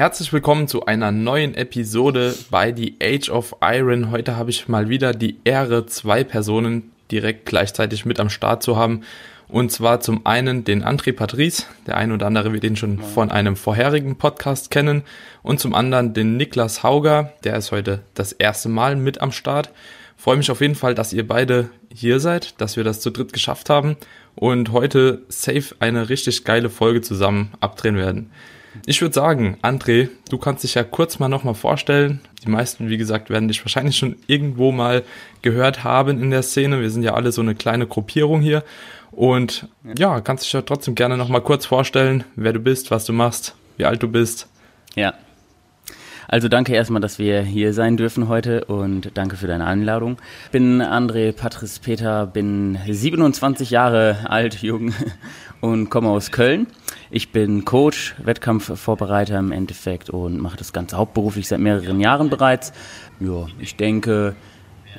Herzlich willkommen zu einer neuen Episode bei The Age of Iron. Heute habe ich mal wieder die Ehre, zwei Personen direkt gleichzeitig mit am Start zu haben. Und zwar zum einen den André Patrice, der ein oder andere wird ihn schon von einem vorherigen Podcast kennen. Und zum anderen den Niklas Hauger, der ist heute das erste Mal mit am Start. Freue mich auf jeden Fall, dass ihr beide hier seid, dass wir das zu dritt geschafft haben und heute safe eine richtig geile Folge zusammen abdrehen werden. Ich würde sagen, André, du kannst dich ja kurz mal nochmal vorstellen. Die meisten, wie gesagt, werden dich wahrscheinlich schon irgendwo mal gehört haben in der Szene. Wir sind ja alle so eine kleine Gruppierung hier. Und ja, kannst dich ja trotzdem gerne nochmal kurz vorstellen, wer du bist, was du machst, wie alt du bist. Ja. Also danke erstmal, dass wir hier sein dürfen heute und danke für deine Einladung. Ich bin André Patrice Peter, bin 27 Jahre alt, jung und komme aus Köln. Ich bin Coach, Wettkampfvorbereiter im Endeffekt und mache das Ganze hauptberuflich seit mehreren Jahren bereits. Ja, ich denke,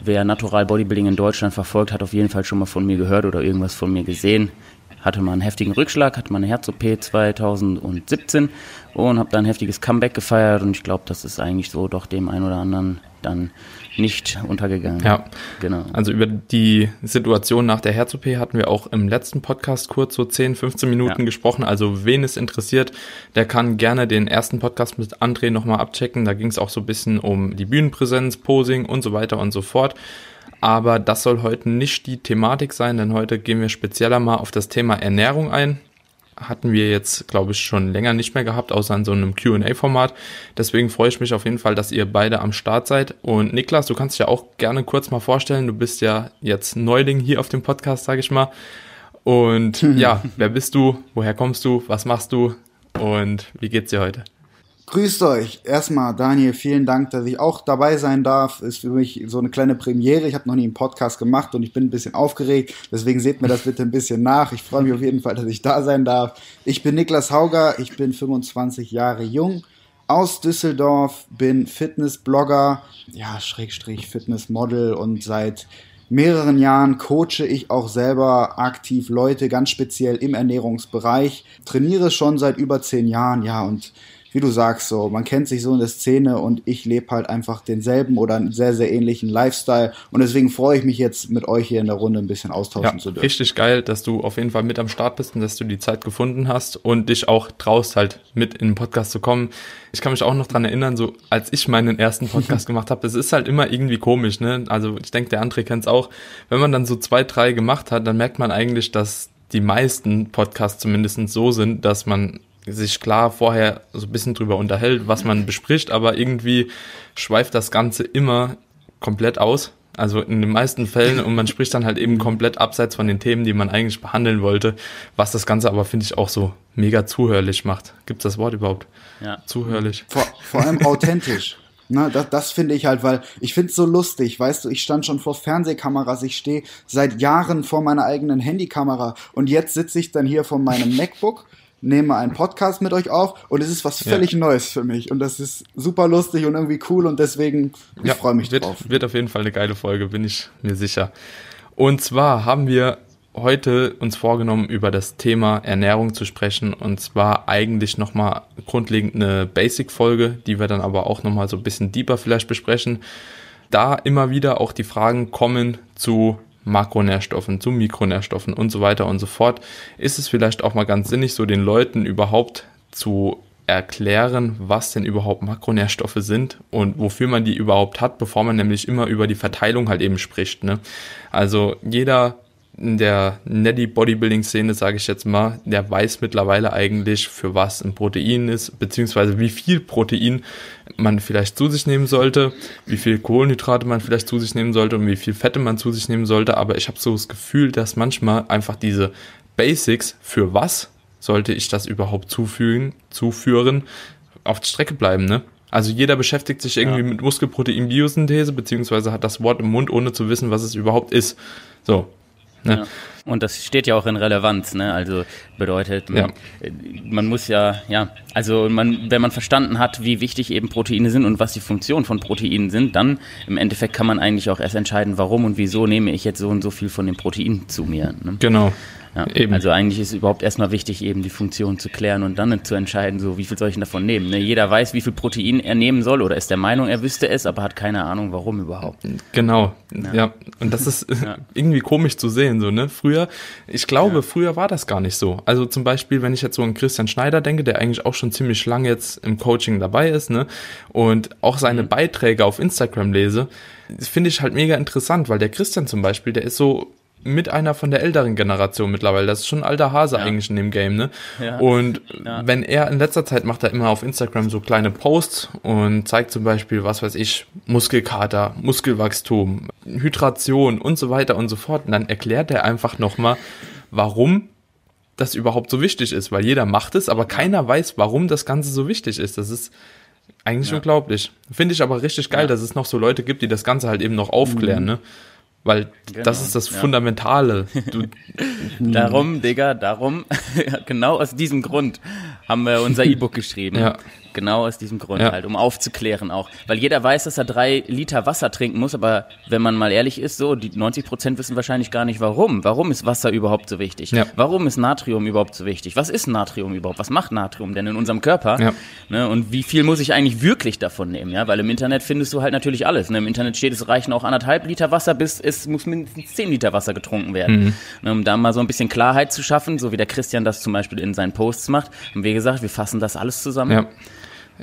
wer Natural Bodybuilding in Deutschland verfolgt, hat auf jeden Fall schon mal von mir gehört oder irgendwas von mir gesehen. Hatte mal einen heftigen Rückschlag, hatte mal eine Herz-OP 2017 und habe dann ein heftiges Comeback gefeiert und ich glaube, das ist eigentlich so doch dem einen oder anderen dann nicht untergegangen. Ja, genau. Also über die Situation nach der Herz-OP hatten wir auch im letzten Podcast kurz so 10, 15 Minuten ja. gesprochen. Also wen es interessiert, der kann gerne den ersten Podcast mit André nochmal abchecken. Da ging es auch so ein bisschen um die Bühnenpräsenz, Posing und so weiter und so fort. Aber das soll heute nicht die Thematik sein, denn heute gehen wir spezieller mal auf das Thema Ernährung ein hatten wir jetzt, glaube ich, schon länger nicht mehr gehabt, außer in so einem QA-Format. Deswegen freue ich mich auf jeden Fall, dass ihr beide am Start seid. Und Niklas, du kannst dich ja auch gerne kurz mal vorstellen. Du bist ja jetzt Neuling hier auf dem Podcast, sage ich mal. Und ja, wer bist du? Woher kommst du? Was machst du? Und wie geht's dir heute? Grüßt euch. Erstmal, Daniel, vielen Dank, dass ich auch dabei sein darf. Ist für mich so eine kleine Premiere. Ich habe noch nie einen Podcast gemacht und ich bin ein bisschen aufgeregt. Deswegen seht mir das bitte ein bisschen nach. Ich freue mich auf jeden Fall, dass ich da sein darf. Ich bin Niklas Hauger. Ich bin 25 Jahre jung aus Düsseldorf, bin Fitnessblogger, ja, Schrägstrich Fitnessmodel und seit mehreren Jahren coache ich auch selber aktiv Leute, ganz speziell im Ernährungsbereich. Trainiere schon seit über zehn Jahren, ja, und wie du sagst, so, man kennt sich so in der Szene und ich lebe halt einfach denselben oder einen sehr, sehr ähnlichen Lifestyle. Und deswegen freue ich mich jetzt mit euch hier in der Runde ein bisschen austauschen ja, zu dürfen. Richtig geil, dass du auf jeden Fall mit am Start bist und dass du die Zeit gefunden hast und dich auch traust, halt mit in den Podcast zu kommen. Ich kann mich auch noch dran erinnern, so als ich meinen ersten Podcast gemacht habe, es ist halt immer irgendwie komisch, ne? Also ich denke, der André kennt es auch. Wenn man dann so zwei, drei gemacht hat, dann merkt man eigentlich, dass die meisten Podcasts zumindest so sind, dass man sich klar vorher so ein bisschen drüber unterhält, was man bespricht, aber irgendwie schweift das Ganze immer komplett aus. Also in den meisten Fällen und man spricht dann halt eben komplett abseits von den Themen, die man eigentlich behandeln wollte, was das Ganze aber, finde ich, auch so mega zuhörlich macht. Gibt es das Wort überhaupt? Ja. Zuhörlich. Vor, vor allem authentisch. Na, das, das finde ich halt, weil ich finde es so lustig, weißt du, ich stand schon vor Fernsehkameras, ich stehe seit Jahren vor meiner eigenen Handykamera und jetzt sitze ich dann hier vor meinem MacBook nehme einen Podcast mit euch auf und es ist was völlig ja. Neues für mich und das ist super lustig und irgendwie cool und deswegen ich ja, freue mich wird, drauf. Wird auf jeden Fall eine geile Folge, bin ich mir sicher. Und zwar haben wir heute uns vorgenommen, über das Thema Ernährung zu sprechen und zwar eigentlich nochmal grundlegend eine Basic-Folge, die wir dann aber auch nochmal so ein bisschen deeper vielleicht besprechen. Da immer wieder auch die Fragen kommen zu Makronährstoffen, zu Mikronährstoffen und so weiter und so fort, ist es vielleicht auch mal ganz sinnig, so den Leuten überhaupt zu erklären, was denn überhaupt Makronährstoffe sind und wofür man die überhaupt hat, bevor man nämlich immer über die Verteilung halt eben spricht. Ne? Also jeder in der Netty Bodybuilding Szene, sage ich jetzt mal, der weiß mittlerweile eigentlich, für was ein Protein ist, beziehungsweise wie viel Protein man vielleicht zu sich nehmen sollte, wie viel Kohlenhydrate man vielleicht zu sich nehmen sollte und wie viel Fette man zu sich nehmen sollte. Aber ich habe so das Gefühl, dass manchmal einfach diese Basics, für was sollte ich das überhaupt zufügen, zuführen, auf der Strecke bleiben, ne? Also jeder beschäftigt sich irgendwie ja. mit Muskelprotein-Biosynthese, beziehungsweise hat das Wort im Mund, ohne zu wissen, was es überhaupt ist. So, Ne? Ja. Und das steht ja auch in Relevanz, ne? Also bedeutet, man, ja. man muss ja, ja, also man, wenn man verstanden hat, wie wichtig eben Proteine sind und was die Funktion von Proteinen sind, dann im Endeffekt kann man eigentlich auch erst entscheiden, warum und wieso nehme ich jetzt so und so viel von dem Protein zu mir. Ne? Genau. Ja, also eigentlich ist überhaupt erstmal wichtig, eben die Funktion zu klären und dann zu entscheiden, so wie viel soll ich denn davon nehmen. Ne? Jeder weiß, wie viel Protein er nehmen soll oder ist der Meinung, er wüsste es, aber hat keine Ahnung, warum überhaupt. Genau, ja. ja. Und das ist irgendwie komisch zu sehen, so, ne? Früher, ich glaube, früher war das gar nicht so. Also zum Beispiel, wenn ich jetzt so an Christian Schneider denke, der eigentlich auch schon ziemlich lange jetzt im Coaching dabei ist, ne? Und auch seine mhm. Beiträge auf Instagram lese, finde ich halt mega interessant, weil der Christian zum Beispiel, der ist so mit einer von der älteren Generation mittlerweile. Das ist schon ein alter Hase ja. eigentlich in dem Game, ne? Ja. Und ja. wenn er in letzter Zeit macht er immer auf Instagram so kleine Posts und zeigt zum Beispiel, was weiß ich, Muskelkater, Muskelwachstum, Hydration und so weiter und so fort. Und dann erklärt er einfach nochmal, warum das überhaupt so wichtig ist, weil jeder macht es, aber keiner weiß, warum das Ganze so wichtig ist. Das ist eigentlich unglaublich. Finde ich aber richtig geil, dass es noch so Leute gibt, die das Ganze halt eben noch aufklären, mhm. ne? Weil genau, das ist das Fundamentale. Du, darum, Digga, darum, genau aus diesem Grund haben wir unser E-Book geschrieben. Ja. Genau aus diesem Grund ja. halt, um aufzuklären auch. Weil jeder weiß, dass er drei Liter Wasser trinken muss, aber wenn man mal ehrlich ist, so, die 90 Prozent wissen wahrscheinlich gar nicht warum. Warum ist Wasser überhaupt so wichtig? Ja. Warum ist Natrium überhaupt so wichtig? Was ist Natrium überhaupt? Was macht Natrium denn in unserem Körper? Ja. Ne, und wie viel muss ich eigentlich wirklich davon nehmen? Ja, weil im Internet findest du halt natürlich alles. Ne? Im Internet steht, es reichen auch anderthalb Liter Wasser, bis es muss mindestens zehn Liter Wasser getrunken werden. Mhm. Ne, um da mal so ein bisschen Klarheit zu schaffen, so wie der Christian das zum Beispiel in seinen Posts macht. Und wie gesagt, wir fassen das alles zusammen. Ja.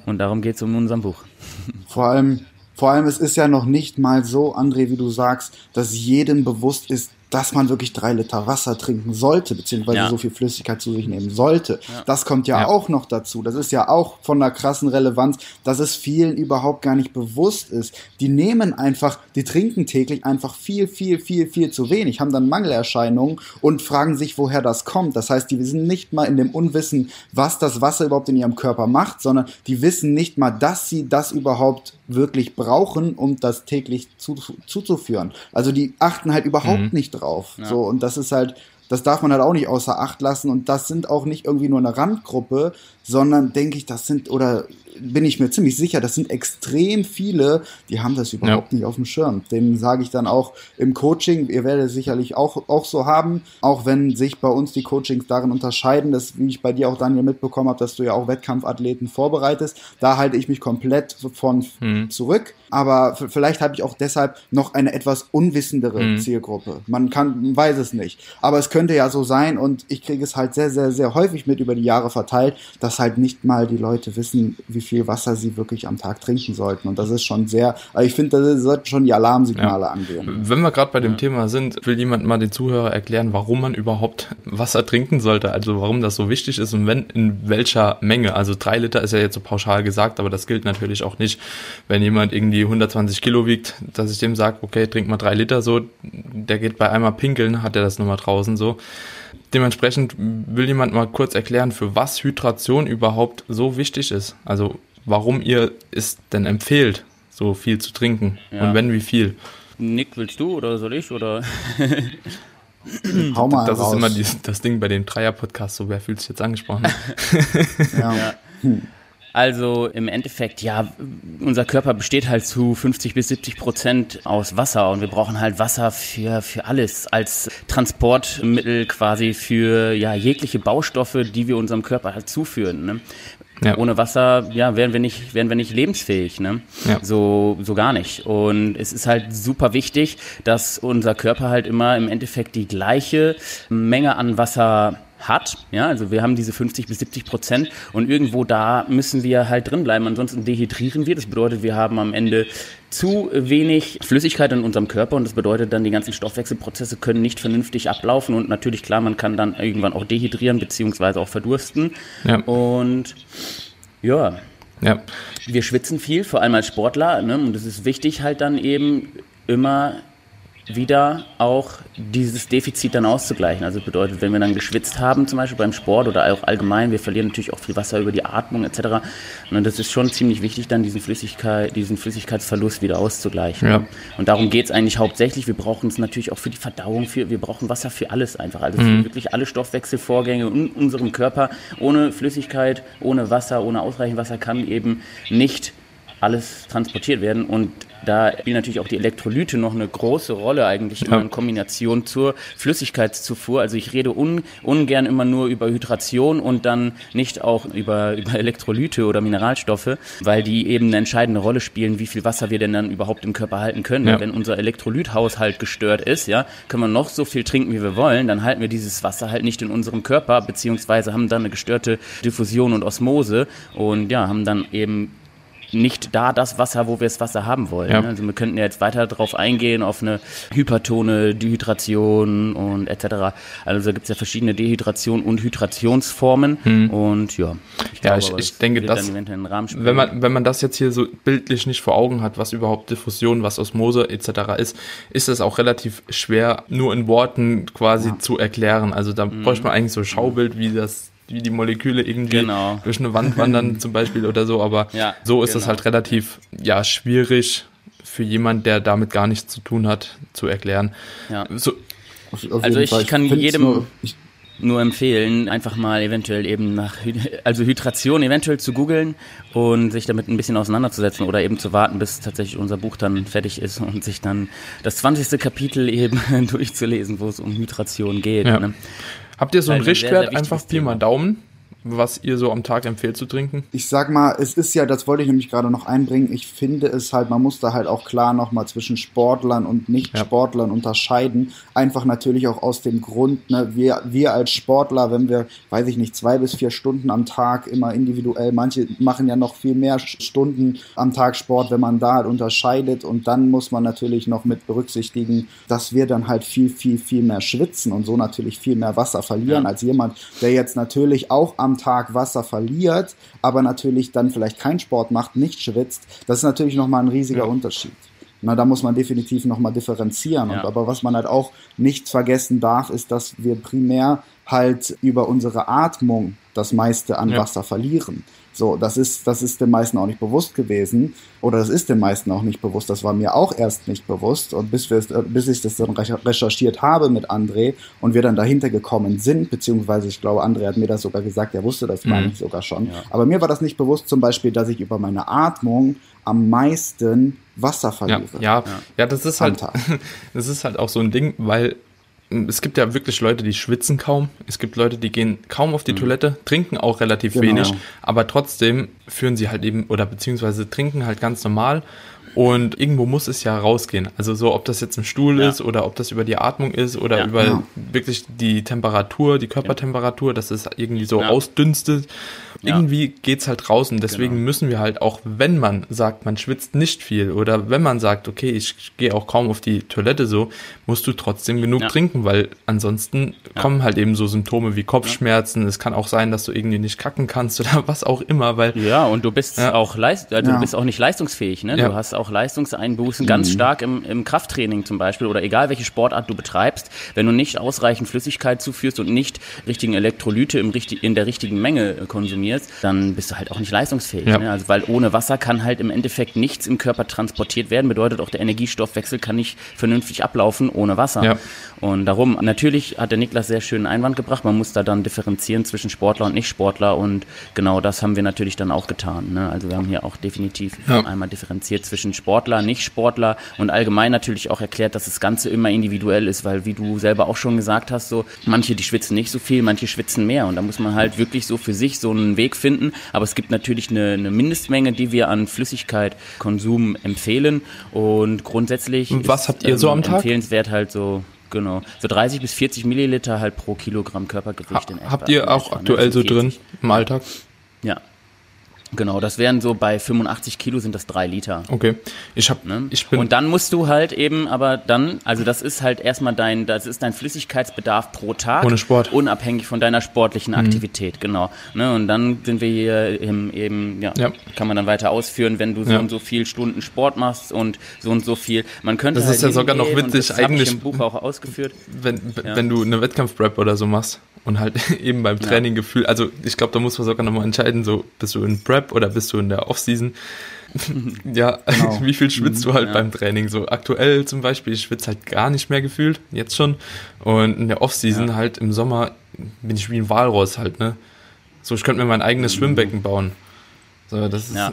Und darum geht es um unserem Buch. Vor allem, vor allem, es ist ja noch nicht mal so, André, wie du sagst, dass jedem bewusst ist, dass man wirklich drei Liter Wasser trinken sollte, beziehungsweise ja. so viel Flüssigkeit zu sich nehmen sollte. Ja. Das kommt ja, ja, auch noch dazu. Das ist ja auch von einer krassen Relevanz, dass es vielen überhaupt gar nicht bewusst ist. Die nehmen einfach, die trinken täglich einfach viel, viel, viel, viel zu wenig, haben dann Mangelerscheinungen und fragen sich, woher das kommt. Das heißt, die sind nicht mal in dem Unwissen, was das Wasser überhaupt in ihrem Körper macht, sondern die wissen nicht mal, dass sie das überhaupt wirklich brauchen, um das täglich zu, zuzuführen. Also die achten halt überhaupt mhm. nicht drauf. Ja. So, und das ist halt, das darf man halt auch nicht außer Acht lassen. Und das sind auch nicht irgendwie nur eine Randgruppe, sondern denke ich, das sind, oder bin ich mir ziemlich sicher, das sind extrem viele, die haben das überhaupt ja. nicht auf dem Schirm. Denen sage ich dann auch im Coaching, ihr werdet es sicherlich auch, auch so haben, auch wenn sich bei uns die Coachings darin unterscheiden, dass, wie ich bei dir auch Daniel mitbekommen habe, dass du ja auch Wettkampfathleten vorbereitest, da halte ich mich komplett von mhm. zurück. Aber vielleicht habe ich auch deshalb noch eine etwas unwissendere mhm. Zielgruppe. Man kann, man weiß es nicht. Aber es könnte ja so sein und ich kriege es halt sehr, sehr, sehr häufig mit über die Jahre verteilt, dass halt nicht mal die Leute wissen, wie viel Wasser sie wirklich am Tag trinken sollten. Und das ist schon sehr, also ich finde, da sollten schon die Alarmsignale ja. angehen. Wenn wir gerade bei dem ja. Thema sind, will jemand mal den Zuhörer erklären, warum man überhaupt Wasser trinken sollte, also warum das so wichtig ist und wenn, in welcher Menge. Also drei Liter ist ja jetzt so pauschal gesagt, aber das gilt natürlich auch nicht, wenn jemand irgendwie 120 Kilo wiegt, dass ich dem sage, okay, trink mal drei Liter so, der geht bei einmal pinkeln, hat er das nochmal draußen so. Dementsprechend will jemand mal kurz erklären, für was Hydration überhaupt so wichtig ist. Also warum ihr es denn empfehlt, so viel zu trinken ja. und wenn wie viel. Nick, willst du oder soll ich oder? Hau mal das raus. ist immer die, das Ding bei den Dreier-Podcasts, so wer fühlt sich jetzt angesprochen? ja. ja. Also im Endeffekt, ja, unser Körper besteht halt zu 50 bis 70 Prozent aus Wasser und wir brauchen halt Wasser für, für alles als Transportmittel quasi für ja, jegliche Baustoffe, die wir unserem Körper halt zuführen. Ne? Ja. Ohne Wasser, ja, wären wir nicht, wären wir nicht lebensfähig, ne? Ja. So, so gar nicht. Und es ist halt super wichtig, dass unser Körper halt immer im Endeffekt die gleiche Menge an Wasser hat. Ja, also wir haben diese 50 bis 70 Prozent und irgendwo da müssen wir halt drin bleiben. Ansonsten dehydrieren wir. Das bedeutet, wir haben am Ende zu wenig Flüssigkeit in unserem Körper und das bedeutet dann, die ganzen Stoffwechselprozesse können nicht vernünftig ablaufen und natürlich, klar, man kann dann irgendwann auch dehydrieren beziehungsweise auch verdursten. Ja. Und ja. ja. Wir schwitzen viel, vor allem als Sportler, ne? und es ist wichtig halt dann eben immer wieder auch dieses Defizit dann auszugleichen. Also bedeutet, wenn wir dann geschwitzt haben, zum Beispiel beim Sport oder auch allgemein, wir verlieren natürlich auch viel Wasser über die Atmung etc. Und das ist schon ziemlich wichtig, dann diesen, Flüssigkeit, diesen Flüssigkeitsverlust wieder auszugleichen. Ja. Und darum geht es eigentlich hauptsächlich. Wir brauchen es natürlich auch für die Verdauung, für, wir brauchen Wasser für alles einfach. Also für mhm. wirklich alle Stoffwechselvorgänge in unserem Körper. Ohne Flüssigkeit, ohne Wasser, ohne ausreichend Wasser kann eben nicht alles transportiert werden. Und da spielen natürlich auch die Elektrolyte noch eine große Rolle eigentlich ja. in Kombination zur Flüssigkeitszufuhr. Also ich rede un, ungern immer nur über Hydration und dann nicht auch über, über Elektrolyte oder Mineralstoffe, weil die eben eine entscheidende Rolle spielen, wie viel Wasser wir denn dann überhaupt im Körper halten können. Ja. Wenn unser Elektrolythaushalt gestört ist, ja, können wir noch so viel trinken, wie wir wollen, dann halten wir dieses Wasser halt nicht in unserem Körper, beziehungsweise haben dann eine gestörte Diffusion und Osmose und ja, haben dann eben nicht da das Wasser, wo wir das Wasser haben wollen. Ja. Also wir könnten ja jetzt weiter darauf eingehen, auf eine Hypertone, Dehydration und etc. Also da gibt es ja verschiedene Dehydration- und Hydrationsformen hm. und ja. Ich ja, glaube, ich, ich denke, dass, wenn man, wenn man das jetzt hier so bildlich nicht vor Augen hat, was überhaupt Diffusion, was Osmose etc. ist, ist es auch relativ schwer, nur in Worten quasi ja. zu erklären. Also da mhm. bräuchte man eigentlich so ein Schaubild, wie das wie die Moleküle irgendwie genau. durch eine Wand wandern zum Beispiel oder so, aber ja, so ist es genau. halt relativ ja schwierig für jemand, der damit gar nichts zu tun hat, zu erklären. Ja. So, auf, auf also ich Fall. kann ich jedem nur, ich, nur empfehlen, einfach mal eventuell eben nach, also Hydration eventuell zu googeln und sich damit ein bisschen auseinanderzusetzen oder eben zu warten, bis tatsächlich unser Buch dann fertig ist und sich dann das 20. Kapitel eben durchzulesen, wo es um Hydration geht. Ja. Ne? Habt ihr so einen Richtwert, einfach Pi mal Daumen? Was ihr so am Tag empfehlt zu trinken? Ich sag mal, es ist ja, das wollte ich nämlich gerade noch einbringen, ich finde es halt, man muss da halt auch klar nochmal zwischen Sportlern und Nicht-Sportlern ja. unterscheiden. Einfach natürlich auch aus dem Grund, ne, wir, wir als Sportler, wenn wir, weiß ich nicht, zwei bis vier Stunden am Tag immer individuell, manche machen ja noch viel mehr Stunden am Tag Sport, wenn man da halt unterscheidet und dann muss man natürlich noch mit berücksichtigen, dass wir dann halt viel, viel, viel mehr schwitzen und so natürlich viel mehr Wasser verlieren ja. als jemand, der jetzt natürlich auch am Tag Wasser verliert, aber natürlich dann vielleicht keinen Sport macht, nicht schwitzt, das ist natürlich nochmal ein riesiger ja. Unterschied. Na, da muss man definitiv nochmal differenzieren. Ja. Und, aber was man halt auch nicht vergessen darf, ist, dass wir primär halt über unsere Atmung das meiste an ja. Wasser verlieren. So, das ist, das ist den meisten auch nicht bewusst gewesen. Oder das ist den meisten auch nicht bewusst. Das war mir auch erst nicht bewusst. Und bis, wir, bis ich das dann recherchiert habe mit André und wir dann dahinter gekommen sind, beziehungsweise ich glaube, André hat mir das sogar gesagt, er wusste das, mhm. meine ich sogar schon. Ja. Aber mir war das nicht bewusst, zum Beispiel, dass ich über meine Atmung am meisten Wasser verliere. Ja, ja, ja das ist halt, das ist halt auch so ein Ding, weil es gibt ja wirklich Leute, die schwitzen kaum. Es gibt Leute, die gehen kaum auf die mhm. Toilette, trinken auch relativ genau. wenig, aber trotzdem führen sie halt eben oder beziehungsweise trinken halt ganz normal und irgendwo muss es ja rausgehen. Also so, ob das jetzt im Stuhl ja. ist oder ob das über die Atmung ist oder ja. über ja. wirklich die Temperatur, die Körpertemperatur, dass es irgendwie so ausdünstet. Irgendwie geht's halt raus und deswegen genau. müssen wir halt auch, wenn man sagt, man schwitzt nicht viel oder wenn man sagt, okay, ich gehe auch kaum auf die Toilette so, musst du trotzdem genug trinken, weil ansonsten kommen halt eben so Symptome wie Kopfschmerzen. Es kann auch sein, dass du irgendwie nicht kacken kannst oder was auch immer, weil ja und du bist auch leist, also du bist auch nicht leistungsfähig, ne? Du hast auch Leistungseinbußen, mhm. ganz stark im, im Krafttraining zum Beispiel oder egal welche Sportart du betreibst, wenn du nicht ausreichend Flüssigkeit zuführst und nicht richtigen Elektrolyte im, in der richtigen Menge äh, konsumierst, dann bist du halt auch nicht leistungsfähig. Ja. Ne? Also weil ohne Wasser kann halt im Endeffekt nichts im Körper transportiert werden, bedeutet auch der Energiestoffwechsel kann nicht vernünftig ablaufen ohne Wasser. Ja. Und darum, natürlich hat der Niklas sehr schönen Einwand gebracht, man muss da dann differenzieren zwischen Sportler und Nicht-Sportler und genau das haben wir natürlich dann auch getan. Ne? Also wir haben hier auch definitiv ja. einmal differenziert zwischen Sportler, Nicht-Sportler und allgemein natürlich auch erklärt, dass das Ganze immer individuell ist, weil wie du selber auch schon gesagt hast, so manche, die schwitzen nicht so viel, manche schwitzen mehr und da muss man halt wirklich so für sich so einen Weg finden, aber es gibt natürlich eine, eine Mindestmenge, die wir an Flüssigkeitkonsum empfehlen und grundsätzlich was ist, habt ihr so am Tag? empfehlenswert halt so Genau. So 30 bis 40 Milliliter halt pro Kilogramm Körpergewicht ha, in etwa. Habt ihr auch aktuell so drin im Alltag? Ja, Genau, das wären so bei 85 Kilo sind das drei Liter. Okay, ich habe, ne? ich bin und dann musst du halt eben, aber dann, also das ist halt erstmal dein, das ist dein Flüssigkeitsbedarf pro Tag, ohne Sport, unabhängig von deiner sportlichen mhm. Aktivität, genau. Ne? Und dann sind wir hier im, eben, ja, ja, kann man dann weiter ausführen, wenn du so ja. und so viel Stunden Sport machst und so und so viel. Man könnte das halt ist ja sogar noch witzig das eigentlich. Ich im Buch auch ausgeführt. Wenn, ja. wenn du eine Wettkampfprep oder so machst und halt eben beim Training ja. Gefühl, also ich glaube, da muss man sogar nochmal entscheiden, so bist du in Prep oder bist du in der Offseason. ja, genau. wie viel schwitzt du halt ja. beim Training? So aktuell zum Beispiel, ich schwitze halt gar nicht mehr gefühlt, jetzt schon. Und in der Offseason ja. halt im Sommer bin ich wie ein Walross halt, ne? So, ich könnte mir mein eigenes mhm. Schwimmbecken bauen. So, das ist. Ja.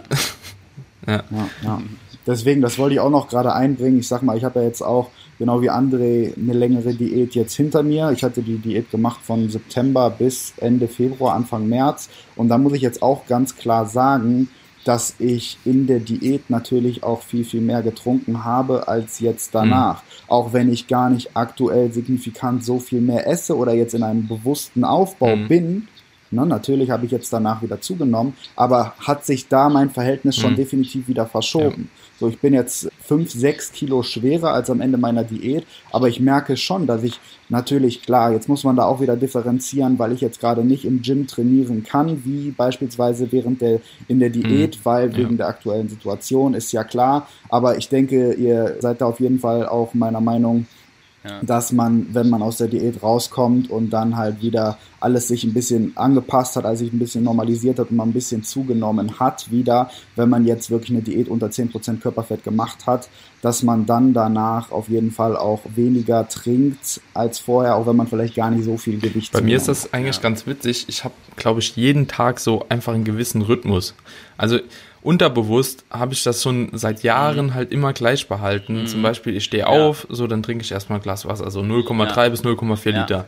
ja. ja. Deswegen, das wollte ich auch noch gerade einbringen. Ich sag mal, ich habe ja jetzt auch, genau wie André, eine längere Diät jetzt hinter mir. Ich hatte die Diät gemacht von September bis Ende Februar, Anfang März. Und da muss ich jetzt auch ganz klar sagen, dass ich in der Diät natürlich auch viel, viel mehr getrunken habe als jetzt danach. Mhm. Auch wenn ich gar nicht aktuell signifikant so viel mehr esse oder jetzt in einem bewussten Aufbau mhm. bin, Ne, natürlich habe ich jetzt danach wieder zugenommen, aber hat sich da mein Verhältnis schon mhm. definitiv wieder verschoben. Ja. So, ich bin jetzt fünf, sechs Kilo schwerer als am Ende meiner Diät, aber ich merke schon, dass ich natürlich, klar, jetzt muss man da auch wieder differenzieren, weil ich jetzt gerade nicht im Gym trainieren kann, wie beispielsweise während der, in der Diät, mhm. weil ja. wegen der aktuellen Situation ist ja klar, aber ich denke, ihr seid da auf jeden Fall auch meiner Meinung, ja. dass man, wenn man aus der Diät rauskommt und dann halt wieder alles sich ein bisschen angepasst hat, also sich ein bisschen normalisiert hat und man ein bisschen zugenommen hat wieder, wenn man jetzt wirklich eine Diät unter 10% Körperfett gemacht hat, dass man dann danach auf jeden Fall auch weniger trinkt als vorher, auch wenn man vielleicht gar nicht so viel Gewicht Bei mir ist das eigentlich ja. ganz witzig. Ich habe, glaube ich, jeden Tag so einfach einen gewissen Rhythmus. Also unterbewusst habe ich das schon seit Jahren mhm. halt immer gleich behalten. Mhm. Zum Beispiel, ich stehe ja. auf, so dann trinke ich erstmal ein Glas Wasser, so 0,3 ja. bis 0,4 ja. Liter.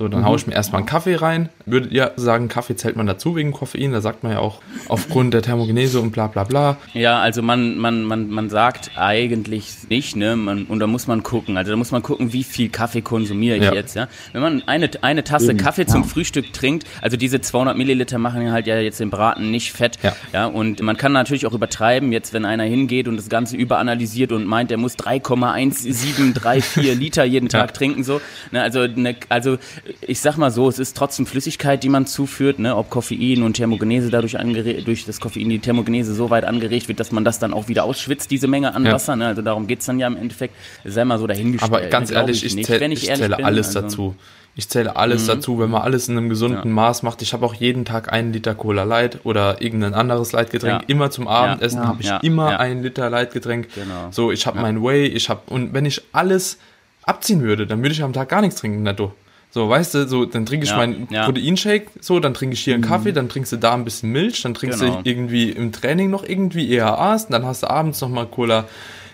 So, dann mhm. haue ich mir erstmal einen Kaffee rein. Würdet ihr sagen, Kaffee zählt man dazu wegen Koffein? Da sagt man ja auch aufgrund der Thermogenese und bla bla bla. Ja, also man, man, man, man sagt eigentlich nicht, ne? Man, und da muss man gucken. Also da muss man gucken, wie viel Kaffee konsumiere ich ja. jetzt, ja. Wenn man eine, eine Tasse Kaffee zum ja. Frühstück trinkt, also diese 200 Milliliter machen halt ja jetzt den Braten nicht fett, ja. ja. Und man kann natürlich auch übertreiben, jetzt wenn einer hingeht und das Ganze überanalysiert und meint, er muss 3,1734 Liter jeden Tag trinken, so. Ne? Also, ne, also ich sag mal so, es ist trotzdem Flüssigkeit, die man zuführt, ne? ob Koffein und Thermogenese dadurch durch das Koffein die Thermogenese so weit angeregt wird, dass man das dann auch wieder ausschwitzt, diese Menge an ja. Wasser. Ne? Also darum geht's dann ja im Endeffekt. Sei mal so dahingestellt. Aber ganz ne? ehrlich, ich, ich, zähl, ich, ich zähle bin, alles also, dazu. Ich zähle alles mhm. dazu, wenn man alles in einem gesunden ja. Maß macht. Ich habe auch jeden Tag einen Liter Cola Light oder irgendein anderes Leitgetränk. Ja. Immer zum Abendessen ja. habe ich immer einen Liter Leitgetränk. Genau. So, ich habe mein Whey, ich habe und wenn ich alles abziehen würde, dann würde ich am Tag gar nichts trinken, netto. So, weißt du, so, dann trinke ich ja, meinen ja. Proteinshake, so, dann trinke ich hier einen mhm. Kaffee, dann trinkst du da ein bisschen Milch, dann trinkst genau. du irgendwie im Training noch irgendwie EAAs, dann hast du abends nochmal Cola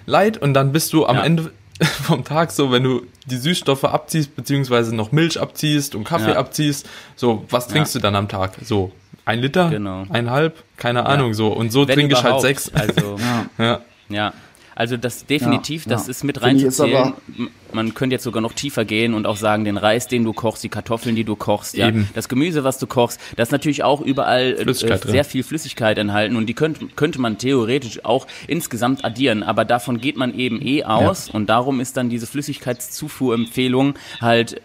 Light und dann bist du am ja. Ende vom Tag so, wenn du die Süßstoffe abziehst, beziehungsweise noch Milch abziehst und Kaffee abziehst, so, was trinkst du dann am Tag? So, ein Liter? Genau. Eineinhalb? Keine Ahnung, so. Und so trinke ich halt sechs. Also, ja. ja. Also das definitiv, das ist mit reinzuzählen. man könnte jetzt sogar noch tiefer gehen und auch sagen, den Reis, den du kochst, die Kartoffeln, die du kochst, ja, das Gemüse, was du kochst, das ist natürlich auch überall äh, sehr viel Flüssigkeit enthalten und die könnte, könnte man theoretisch auch insgesamt addieren, aber davon geht man eben eh aus ja. und darum ist dann diese Flüssigkeitszufuhrempfehlung halt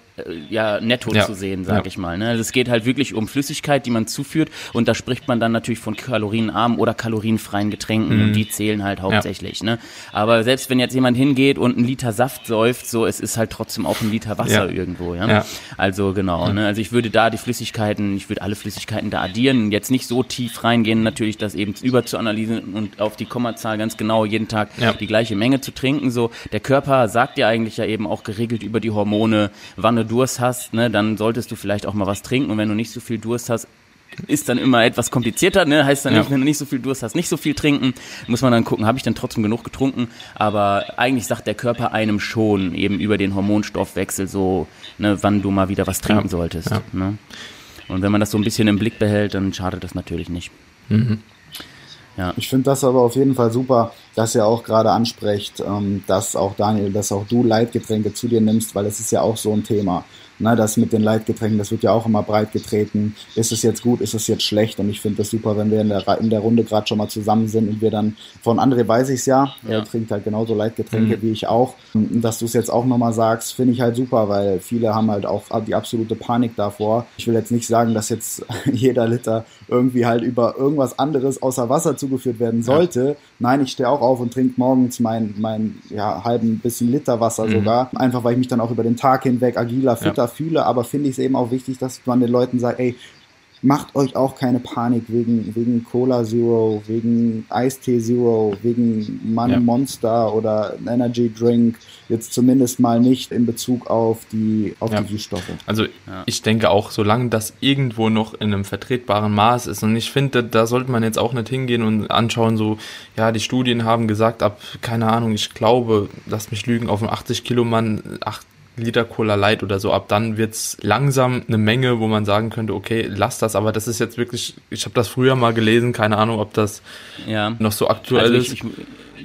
ja netto ja. zu sehen, sag ja. ich mal. Ne? Also es geht halt wirklich um Flüssigkeit, die man zuführt und da spricht man dann natürlich von kalorienarmen oder kalorienfreien Getränken mhm. und die zählen halt hauptsächlich. Ja. Ne? Aber selbst wenn jetzt jemand hingeht und einen Liter Saft säuft, so es ist halt trotzdem auch ein Liter Wasser irgendwo, ja? Also genau, ne? also ich würde da die Flüssigkeiten, ich würde alle Flüssigkeiten da addieren, jetzt nicht so tief reingehen, natürlich das eben über zu analysieren und auf die Kommazahl ganz genau jeden Tag die gleiche Menge zu trinken, so der Körper sagt ja eigentlich ja eben auch geregelt über die Hormone, wann Durst hast, ne, dann solltest du vielleicht auch mal was trinken und wenn du nicht so viel Durst hast, ist dann immer etwas komplizierter, ne? Heißt dann ja. wenn du nicht so viel Durst hast, nicht so viel trinken. Muss man dann gucken, habe ich dann trotzdem genug getrunken? Aber eigentlich sagt der Körper einem schon eben über den Hormonstoffwechsel so, ne, wann du mal wieder was trinken ja. solltest. Ja. Ne? Und wenn man das so ein bisschen im Blick behält, dann schadet das natürlich nicht. Mhm. Ja. Ich finde das aber auf jeden Fall super, dass ihr auch gerade ansprecht, ähm, dass auch Daniel, dass auch du Leitgetränke zu dir nimmst, weil es ist ja auch so ein Thema. Na, das mit den Leitgetränken, das wird ja auch immer breit getreten. Ist es jetzt gut, ist es jetzt schlecht? Und ich finde das super, wenn wir in der, in der Runde gerade schon mal zusammen sind und wir dann, von André weiß ich es ja, ja, er trinkt halt genauso Leitgetränke mhm. wie ich auch. Und dass du es jetzt auch nochmal sagst, finde ich halt super, weil viele haben halt auch die absolute Panik davor. Ich will jetzt nicht sagen, dass jetzt jeder Liter irgendwie halt über irgendwas anderes außer Wasser zugeführt werden sollte. Ja. Nein, ich stehe auch auf und trinke morgens mein, mein ja, halben bisschen Liter Wasser mhm. sogar. Einfach weil ich mich dann auch über den Tag hinweg agiler, fitter ja. Fühle. Aber finde ich es eben auch wichtig, dass man den Leuten sagt, ey, macht euch auch keine Panik wegen, wegen Cola Zero, wegen Eistee Zero, wegen Mann Ja. Monster oder ein Energy Drink. Jetzt zumindest mal nicht in Bezug auf die, auf Ja. die Süßstoffe. Also ich denke auch, solange das irgendwo noch in einem vertretbaren Maß ist und ich finde, da sollte man jetzt auch nicht hingehen und anschauen, so, ja, die Studien haben gesagt, ab, keine Ahnung, ich glaube, lass mich lügen, auf einem 80 Kilo Mann 8 Liter Cola Light oder so, ab dann wird's langsam eine Menge, wo man sagen könnte, okay, lass das, aber das ist jetzt wirklich, ich habe das früher mal gelesen, keine Ahnung, ob das Ja. noch so aktuell Also ist. ich, ich,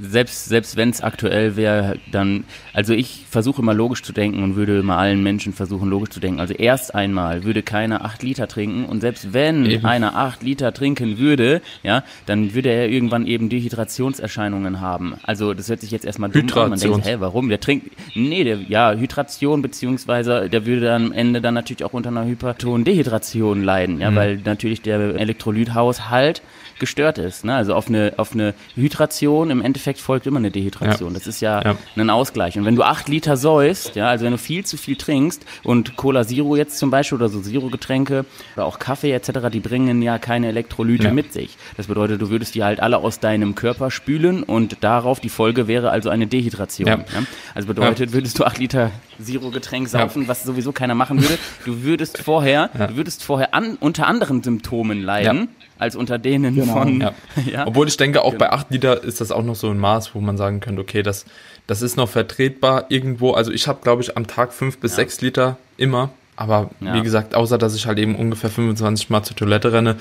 selbst selbst wenn es aktuell wäre, dann, also ich versuche immer logisch zu denken und würde immer allen Menschen versuchen logisch zu denken. Also erst einmal würde keiner acht Liter trinken und selbst wenn Eben. einer acht Liter trinken würde, ja, dann würde er irgendwann eben Dehydrationserscheinungen haben. Also das hört sich jetzt erstmal dumm an. Man denkt, hä, warum? Der trinkt, nee, der, ja, Hydration beziehungsweise der würde dann am Ende dann natürlich auch unter einer Hyperton-Dehydration leiden, ja, weil natürlich der Elektrolythaushalt gestört ist. Ne? Also auf eine, auf eine Hydration im Endeffekt folgt immer eine Dehydration. Das ist ja, Ja. ein Ausgleich. Und wenn du acht Liter säust, ja, also wenn du viel zu viel trinkst und Cola Zero jetzt zum Beispiel oder so Zero-Getränke oder auch Kaffee etc., die bringen ja keine Elektrolyte Ja. mit sich. Das bedeutet, du würdest die halt alle aus deinem Körper spülen und darauf die Folge wäre also eine Dehydration. Ja. Ja. Also bedeutet, würdest du acht Liter Zero-Getränk saufen, was sowieso keiner machen würde, du würdest vorher, du würdest vorher an, unter anderen Symptomen leiden, Ja. Als unter denen Genau. von, Ja. ja. Obwohl ich denke, auch Genau. bei 8 Liter ist das auch noch so ein Maß, wo man sagen könnte, okay, das, das ist noch vertretbar irgendwo. Also ich habe, glaube ich, am Tag 5 bis 6 Liter immer. Aber Ja. wie gesagt, außer dass ich halt eben ungefähr 25 Mal zur Toilette renne.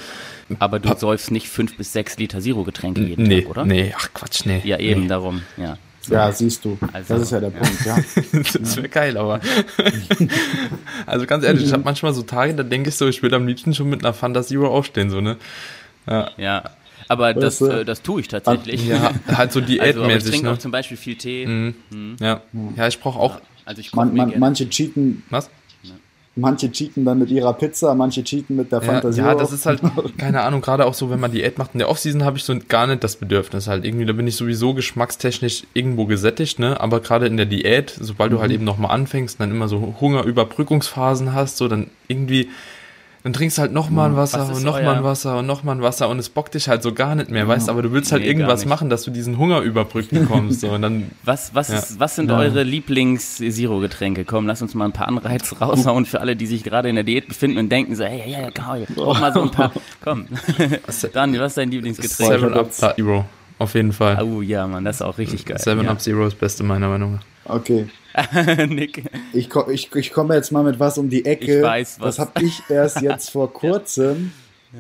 Aber du säufst nicht fünf bis sechs Liter Zero-Getränke jeden Nee, Tag, oder? nee, ach Quatsch, nee. Ja, eben Nee. darum, ja. Ja, siehst du. Also, das ist ja der ja. Punkt, ja. Das wäre geil, aber. also ganz ehrlich, ich habe manchmal so Tage, da denke ich so, ich würde am liebsten schon mit einer Fanta Zero aufstehen, so, ne? Ja, aber das, Weißt du? äh, das tue ich tatsächlich. Ja, halt so also, aber ich diätmäßig, trinke ne? auch zum Beispiel viel Tee. Mhm. Ja. ja, ich brauche auch. Also ich Man, mir man, manche cheaten, Was? Manche cheaten dann mit ihrer Pizza, manche cheaten mit der Ja, Fantasie. ja, das ist halt, keine Ahnung, gerade auch so, wenn man Diät macht. In der Offseason habe ich so gar nicht das Bedürfnis halt. Irgendwie, da bin ich sowieso geschmackstechnisch irgendwo gesättigt, ne? Aber gerade in der Diät, sobald du halt Mhm. eben nochmal anfängst, dann immer so Hungerüberbrückungsphasen hast, so dann irgendwie, dann trinkst halt nochmal ein Wasser Was und nochmal ein Wasser und nochmal ein Wasser und es bockt dich halt so gar nicht mehr, weißt aber du willst halt Nee, irgendwas machen, dass du diesen Hunger überbrücken kommst, so und dann, Was, was, Ja. ist, was sind Ja. eure Lieblings-Zero-Getränke? Komm, lass uns mal ein paar Anreize raushauen für alle, die sich gerade in der Diät befinden und denken so, hey, ja, ja, komm, brauch mal so ein paar. Komm. Daniel, was ist dein Lieblingsgetränk? Seven Up Zero. Auf jeden Fall. Oh ja, Mann, das ist auch richtig geil. Seven ja. Up Zero ist das Beste meiner Meinung nach. Okay. Nick. Ich, ich, ich komme jetzt mal mit was um die Ecke. Ich weiß, was. Das habe ich erst jetzt vor kurzem.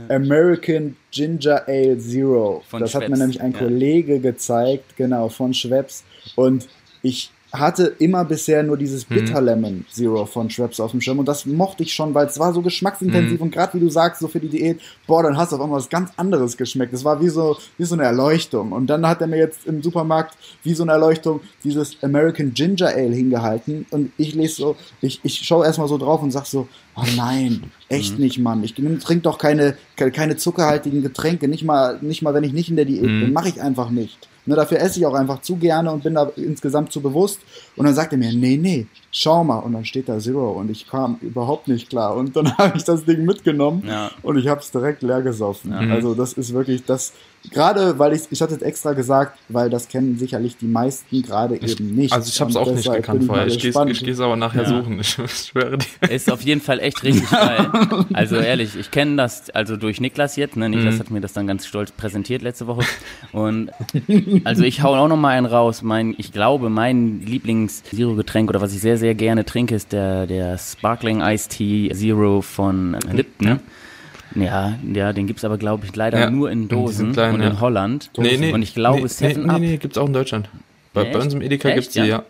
American Ginger Ale Zero. Von das hat mir nämlich ein ja. Kollege gezeigt, genau, von Schweppes. Und ich hatte immer bisher nur dieses Mhm. Bitter Lemon Zero von Schweppes auf dem Schirm und das mochte ich schon, weil es war so geschmacksintensiv Mhm. und gerade wie du sagst, so für die Diät, boah, dann hast du auf einmal was ganz anderes geschmeckt. Das war wie so, wie so eine Erleuchtung. Und dann hat er mir jetzt im Supermarkt wie so eine Erleuchtung dieses American Ginger Ale hingehalten und ich lese so, ich, ich schaue erstmal so drauf und sag so, oh nein, echt nicht, Mann. Ich trinke doch keine, ke- keine zuckerhaltigen Getränke, nicht mal, nicht mal, wenn ich nicht in der Diät bin, mache ich einfach nicht. Ne, dafür esse ich auch einfach zu gerne und bin da insgesamt zu bewusst. Und dann sagt er mir, nee, nee, schau mal. Und dann steht da Zero und ich kam überhaupt nicht klar. Und dann habe ich das Ding mitgenommen Ja. und ich habe es direkt leer gesoffen. Also das ist wirklich das, gerade weil ich, ich hatte es extra gesagt, weil das kennen sicherlich die meisten gerade eben nicht. Also ich habe es auch nicht gekannt vorher. Ich gehe geh's aber nachher Ja. suchen. Ich schwöre dir. Ist auf jeden Fall echt richtig geil. Also ehrlich, ich kenne das also durch Niklas jetzt. Ne? Niklas hat mir das dann ganz stolz präsentiert letzte Woche. Und also ich hau auch noch mal einen raus. Mein, ich glaube, mein Lieblings-Zero-Getränk oder was ich sehr, sehr gerne trinke, ist der, der Sparkling Iced Tea Zero von Lipton. Ja, ja, den gibt's aber, glaube ich, leider Ja, nur in Dosen kleinen, und in ja. Holland. Nee, nee, und ich glaube, nee, Seven nee, Up. Nee, nee, gibt's auch in Deutschland. Bei, bei uns im Edeka Echt, gibt's die, ja? ja.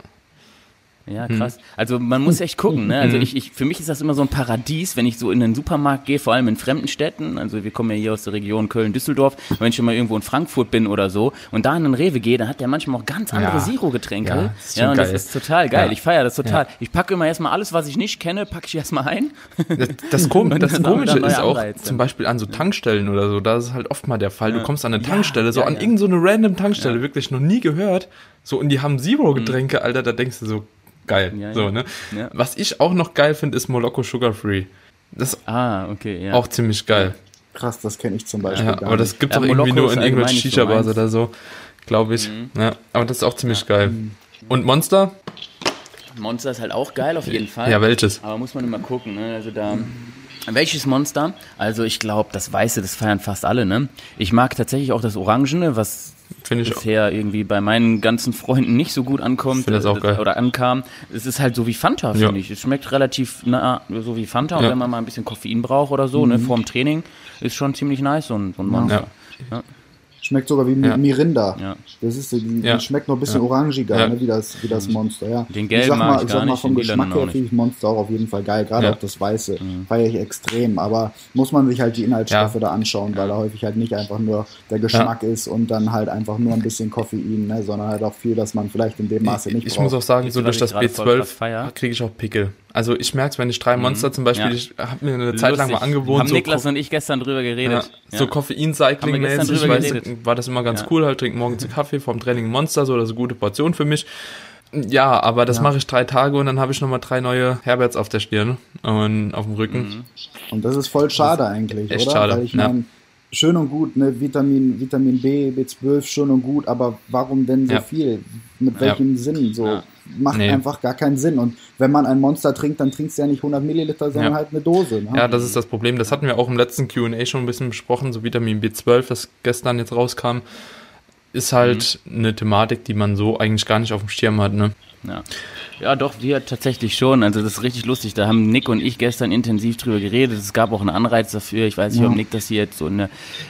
Ja, krass. Also man muss echt gucken, ne? Also ich, ich, für mich ist das immer so ein Paradies, wenn ich so in den Supermarkt gehe, vor allem in fremden Städten. Also wir kommen ja hier aus der Region Köln-Düsseldorf. Wenn ich schon mal irgendwo in Frankfurt bin oder so und da in den Rewe gehe, dann hat der manchmal auch ganz andere Ja. Zero-Getränke. Ja, Ja, das ist schon und geil. das ist total geil. Ja. Ich feiere das total. Ja. Ich packe immer erstmal alles, was ich nicht kenne, packe ich erstmal ein. Das, das, Kom das Komische ist auch Anreize. zum Beispiel an so Tankstellen oder so, da ist halt oft mal der Fall. Du kommst an eine Tankstelle, so an irgendeine so eine random Tankstelle, wirklich noch nie gehört. So, und die haben Zero-Getränke, Alter, da denkst du so, geil. Ja, so, ja. ne? Ja. Was ich auch noch geil finde, ist Moloko Sugar Free. Das ist Ah, okay, ja. auch ziemlich geil. Krass, das kenne ich zum Beispiel Ja, gar aber das gibt Ja, auch irgendwie Moloko nur in irgendwelchen so Shisha-Bars oder so, glaube ich. Ja, aber das ist auch ziemlich geil. Und Monster? Monster ist halt auch geil, auf jeden Fall. Ja, welches? Aber muss man immer gucken, ne? Also da. Welches Monster? Also ich glaube, das Weiße, das feiern fast alle, ne? Ich mag tatsächlich auch das Orangene, was Finde ich auch. bisher irgendwie bei meinen ganzen Freunden nicht so gut ankommt das auch äh, geil. oder ankam. Es ist halt so wie Fanta, finde Ja. ich. Es schmeckt relativ nah, so wie Fanta. Und Ja. wenn man mal ein bisschen Koffein braucht oder so, ne, vorm Training, ist schon ziemlich nice, so ein, so ein Monster. Schmeckt sogar wie Ja. Mirinda. Ja. Das ist, die, Ja. schmeckt noch ein bisschen Ja. orangiger, Ja. ne, wie, das, wie das Monster. Ja. Den gelben ich sag mal, ich ich sag mal vom Geschmack her finde ich Monster auch auf jeden Fall geil, gerade Ja. auch das Weiße. Mhm. Feiere ich extrem, aber muss man sich halt die Inhaltsstoffe Ja. da anschauen, weil da häufig halt nicht einfach nur der Geschmack ist und dann halt einfach nur ein bisschen Koffein, ne, sondern halt auch viel, dass man vielleicht in dem Maße nicht Ich braucht. muss auch sagen, so durch das ich gerade voll krass B12 feier? kriege ich auch Pickel. Also ich merke es, wenn ich drei Monster zum Beispiel, Ja. ich habe mir eine Zeit lang mal Lustig. angewohnt, Haben so, Niklas Ko- und ich gestern drüber ja, geredet. so Ja. Wir Koffein-Cycling-mäßig, war das immer ganz Ja. cool, halt trinken morgens einen Kaffee vorm Training Monster, so das ist eine gute Portion für mich. Ja, aber das mache ich drei Tage und dann habe ich nochmal drei neue Herberts auf der Stirn und auf dem Rücken. Mhm. Und das ist voll schade eigentlich, echt oder? schade, Weil ich ja. meine, schön und gut, ne, Vitamin, Vitamin B, B12, schön und gut, aber warum denn so Ja. viel? Mit welchem Sinn? So Ja. macht Nee. einfach gar keinen Sinn. Und wenn man ein Monster trinkt, dann trinkst du ja nicht 100 Milliliter, sondern Ja. halt eine Dose. Ne? Ja, das ist das Problem. Das hatten wir auch im letzten Q&A schon ein bisschen besprochen, so Vitamin B12, das gestern jetzt rauskam, ist halt eine Thematik, die man so eigentlich gar nicht auf dem Schirm hat, ne? Ja. Ja, doch, wir tatsächlich schon. Also das ist richtig lustig. Da haben Nick und ich gestern intensiv drüber geredet. Es gab auch einen Anreiz dafür. Ich weiß nicht, Ja. ob Nick das hier jetzt so in,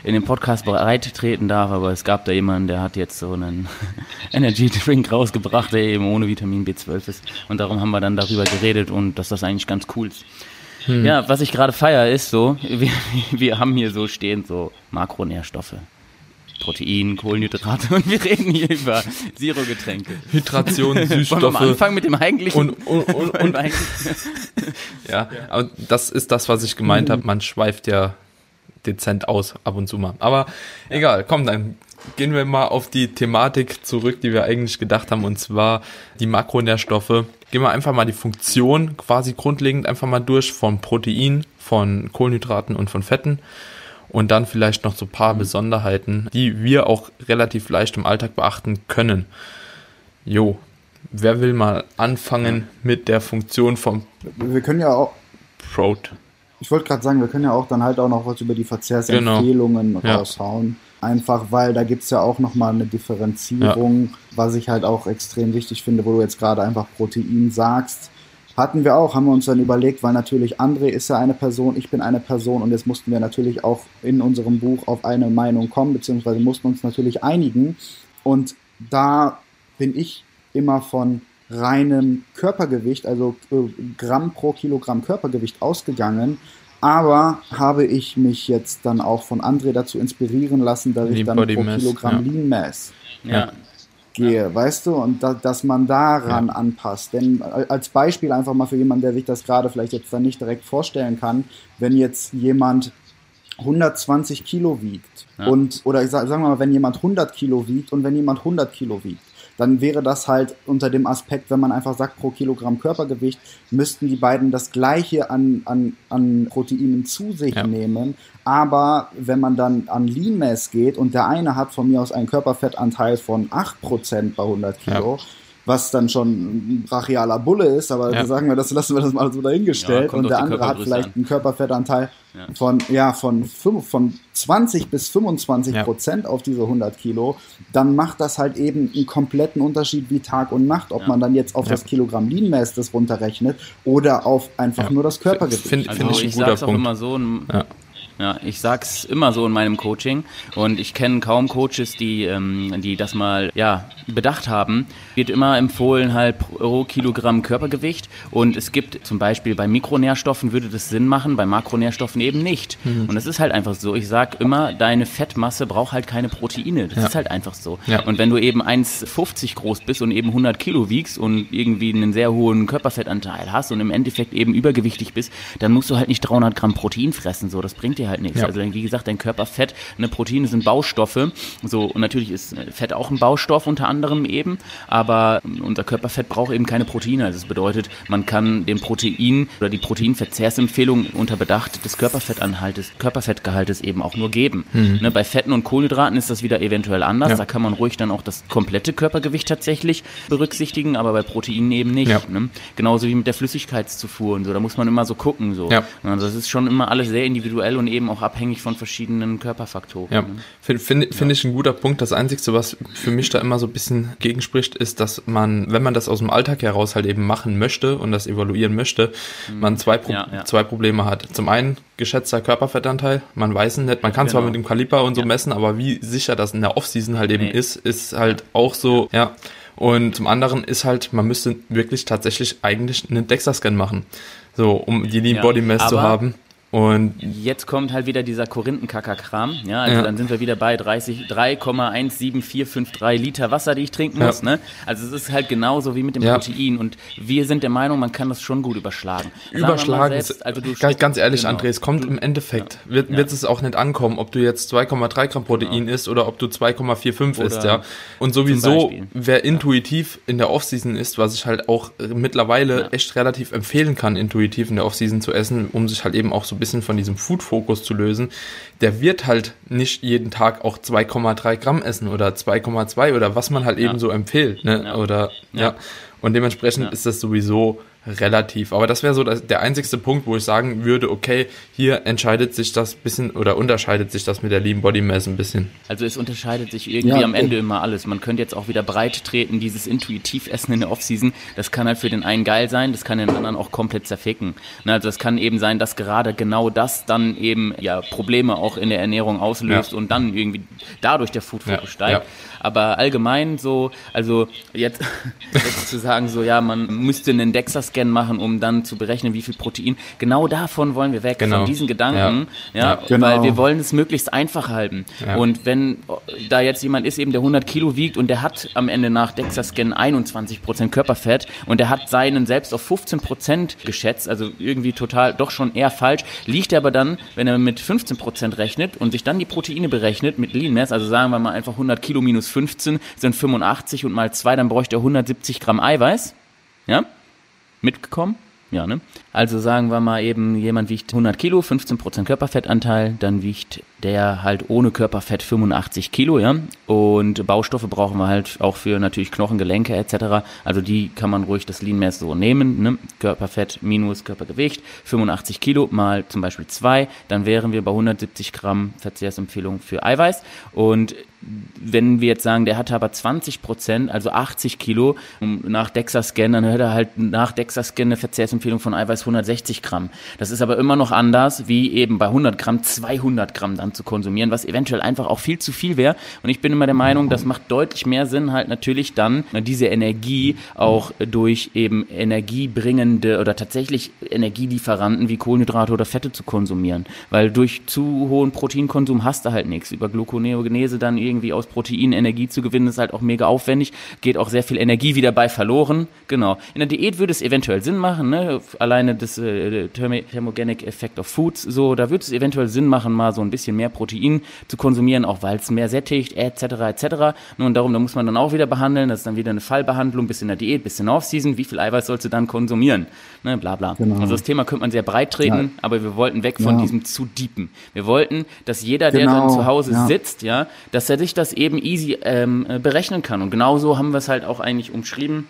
in den Podcast bereit treten darf, aber es gab da jemanden, der hat jetzt so einen Energy Drink rausgebracht, der eben ohne Vitamin B12 ist. Und darum haben wir dann darüber geredet und dass das eigentlich ganz cool ist. Ja, was ich gerade feier ist so, wir, wir haben hier so stehen so Makronährstoffe. Protein, Kohlenhydrate und wir reden hier über Zero-Getränke. Hydration, Wollen wir mal Süßstoffe anfangen mit dem eigentlichen? und, und, und, und ja, aber das ist das, was ich gemeint habe. Man schweift ja dezent aus ab und zu mal. Aber egal, komm, dann gehen wir mal auf die Thematik zurück, die wir eigentlich gedacht haben, und zwar die Makronährstoffe. Gehen wir einfach mal die Funktion quasi grundlegend einfach mal durch von Protein, von Kohlenhydraten und von Fetten. Und dann vielleicht noch so ein paar Besonderheiten, die wir auch relativ leicht im Alltag beachten können. Jo, wer will mal anfangen mit der Funktion vom Wir können ja auch, Prot? ich wollte gerade sagen, wir können ja auch dann halt auch noch was über die Verzehrsempfehlungen Ja. raushauen. Einfach weil da gibt's ja auch nochmal eine Differenzierung, was ich halt auch extrem wichtig finde, wo du jetzt gerade einfach Protein sagst. Hatten wir auch, haben wir uns dann überlegt, weil natürlich André ist ja eine Person, ich bin eine Person und jetzt mussten wir natürlich auch in unserem Buch auf eine Meinung kommen, beziehungsweise mussten uns natürlich einigen. Und da bin ich immer von reinem Körpergewicht, also äh, Gramm pro Kilogramm Körpergewicht ausgegangen. Aber habe ich mich jetzt dann auch von André dazu inspirieren lassen, dass ich Lean dann Body pro Mass, Kilogramm ja. Lean Mass ja. Gehe, weißt du, und da, dass man daran anpasst. Denn äh, als Beispiel einfach mal für jemanden, der sich das gerade vielleicht jetzt dann nicht direkt vorstellen kann, wenn jetzt jemand 120 Kilo wiegt Ja. und oder ich sag, sagen wir mal, wenn jemand 100 Kilo wiegt und wenn jemand 100 Kilo wiegt, dann wäre das halt unter dem Aspekt, wenn man einfach sagt, pro Kilogramm Körpergewicht, müssten die beiden das gleiche an, an, an Proteinen zu sich Ja. nehmen. Aber wenn man dann an Lean Mass geht und der eine hat von mir aus einen Körperfettanteil von 8% bei 100 Kilo, was dann schon ein brachialer Bulle ist, aber Ja. sagen wir das, lassen wir das mal so dahingestellt. Ja, und der andere hat vielleicht an. einen Körperfettanteil Ja. von, ja, von, von 20 bis 25 Ja. Prozent auf diese 100 Kilo, dann macht das halt eben einen kompletten Unterschied wie Tag und Nacht, ob Ja. man dann jetzt auf Ja. das Kilogramm Lean Mass das runterrechnet oder auf einfach Ja. nur das Körpergewicht. Find- Also Finde ich ich, ein guter sag's auch Punkt. immer so, ein, Ja. ich sag's immer so in meinem Coaching und ich kenne kaum Coaches, die, ähm, die das mal ja bedacht haben. Wird immer empfohlen halt pro Kilogramm Körpergewicht und es gibt zum Beispiel bei Mikronährstoffen würde das Sinn machen, bei Makronährstoffen eben nicht. Mhm. Und es ist halt einfach so. Ich sag immer, deine Fettmasse braucht halt keine Proteine. Das Ja. ist halt einfach so. Ja. Und wenn du eben 1,50 groß bist und eben 100 Kilo wiegst und irgendwie einen sehr hohen Körperfettanteil hast und im Endeffekt eben übergewichtig bist, dann musst du halt nicht 300 Gramm Protein fressen. So, das bringt dir halt nichts. Ja. Also wie gesagt, dein Körperfett, eine Proteine sind Baustoffe. So und natürlich ist äh, Fett auch ein Baustoff unter anderem eben, aber unser Körperfett braucht eben keine Proteine. Also das bedeutet, man kann dem Protein oder die Proteinverzehrsempfehlung unter Bedacht des Körperfettanhaltes, Körperfettgehaltes eben auch nur geben. Mhm. Ne, bei Fetten und Kohlenhydraten ist das wieder eventuell anders. Ja. Da kann man ruhig dann auch das komplette Körpergewicht tatsächlich berücksichtigen, aber bei Proteinen eben nicht. Ja. Ne? Genauso wie mit der Flüssigkeitszufuhr und so. Da muss man immer so gucken. So. Ja. Also das ist schon immer alles sehr individuell und eben auch abhängig von verschiedenen Körperfaktoren. Ja. Finde find, find ich ein guter Punkt. Das Einzige, was für mich da immer so ein bisschen gegenspricht, ist, dass man, wenn man das aus dem Alltag heraus halt eben machen möchte und das evaluieren möchte, mhm. man zwei, Pro ja, ja. zwei Probleme hat. Zum einen geschätzter Körperfettanteil, man weiß nicht, man kann genau. zwar mit dem Kaliber und so ja. messen, aber wie sicher das in der Offseason halt eben nee. ist, ist halt auch so, ja. Und zum anderen ist halt, man müsste wirklich tatsächlich eigentlich einen DEXA-Scan machen, so um die Lean Body Mass zu haben. Und jetzt kommt halt wieder dieser Korinthenkacker-Kram. Ja, also ja. dann sind wir wieder bei 3,17453 Liter Wasser, die ich trinken muss. Ja. Ne? Also es ist halt genauso wie mit dem ja. Protein. Und wir sind der Meinung, man kann das schon gut überschlagen. Überschlagen. Selbst, also du ganz, ganz ehrlich, genau. André, es kommt du, im Endeffekt, wird, wird es auch nicht ankommen, ob du jetzt 2,3 Gramm Protein genau. isst oder ob du 2,45 isst. Ja. Und sowieso, wer intuitiv in der Offseason isst, was ich halt auch mittlerweile echt relativ empfehlen kann, intuitiv in der Offseason zu essen, um sich halt eben auch so ein bisschen bisschen von diesem Food-Fokus zu lösen, der wird halt nicht jeden Tag auch 2,3 Gramm essen oder 2,2 oder was man halt ja. eben so empfiehlt. Ne? Ja. Oder ja. ja. Und dementsprechend ist das sowieso relativ. Aber das wäre so der einzigste Punkt, wo ich sagen würde, okay, hier entscheidet sich das bisschen oder unterscheidet sich das mit der Lean Body Mass ein bisschen. Also es unterscheidet sich irgendwie ja, am Ende immer alles. Man könnte jetzt auch wieder breit treten, dieses intuitiv Essen in der Offseason, das kann halt für den einen geil sein, das kann den anderen auch komplett zerficken. Also es kann eben sein, dass gerade genau das dann eben ja Probleme auch in der Ernährung auslöst ja. und dann irgendwie dadurch der Food Focus ja, steigt. Aber allgemein so, also jetzt, jetzt zu sagen, so ja, man müsste einen DEXA-Scan machen, um dann zu berechnen, wie viel Protein. Genau davon wollen wir weg, genau. von diesen Gedanken, ja, ja, ja genau. weil wir wollen es möglichst einfach halten. Ja. Und wenn da jetzt jemand ist, eben der 100 Kilo wiegt und der hat am Ende nach DEXA-Scan 21 Prozent Körperfett und der hat seinen selbst auf 15 Prozent geschätzt, also irgendwie total doch schon eher falsch, liegt er aber dann, wenn er mit 15 Prozent rechnet und sich dann die Proteine berechnet mit Lean Mass, also sagen wir mal einfach 100 Kilo minus 15 sind 85 und mal 2, dann bräuchte er 170 Gramm Eiweiß. Ja? Mitgekommen? Ja, ne? Also sagen wir mal eben, jemand wiegt 100 Kilo, 15% Körperfettanteil, dann wiegt der halt ohne Körperfett 85 Kilo, ja. Und Baustoffe brauchen wir halt auch für natürlich Knochen, Gelenke etc. Also die kann man ruhig das Lean Mass so nehmen, ne? Körperfett minus Körpergewicht, 85 Kilo mal zum Beispiel 2, dann wären wir bei 170 Gramm Verzehrsempfehlung für Eiweiß. Und wenn wir jetzt sagen, der hatte aber 20 Prozent, also 80 Kilo, nach DEXA-Scan, dann hört er halt nach DEXA-Scan eine Verzehrsempfehlung von Eiweiß 160 Gramm. Das ist aber immer noch anders, wie eben bei 100 Gramm 200 Gramm dann zu konsumieren, was eventuell einfach auch viel zu viel wäre. Und ich bin immer der Meinung, das macht deutlich mehr Sinn, halt natürlich dann diese Energie auch durch eben energiebringende oder tatsächlich Energielieferanten wie Kohlenhydrate oder Fette zu konsumieren. Weil durch zu hohen Proteinkonsum hast du halt nichts. Über Gluconeogenese dann irgendwie aus Protein Energie zu gewinnen, ist halt auch mega aufwendig, geht auch sehr viel Energie wieder bei verloren. Genau. In der Diät würde es eventuell Sinn machen, ne? alleine das äh, Thermogenic Effect of Foods, so, da würde es eventuell Sinn machen, mal so ein bisschen mehr Protein zu konsumieren, auch weil es mehr sättigt, etc., etc. Und darum, da muss man dann auch wieder behandeln, das ist dann wieder eine Fallbehandlung, bisschen in der Diät, bisschen Off-Season, wie viel Eiweiß sollst du dann konsumieren, ne? bla bla. Genau. Also das Thema könnte man sehr breit treten, ja. aber wir wollten weg von ja. diesem zu deepen. Wir wollten, dass jeder, genau. der dann zu Hause ja. sitzt, ja, dass er er sich das eben easy ähm, äh, berechnen kann. Und genauso haben wir es halt auch eigentlich umschrieben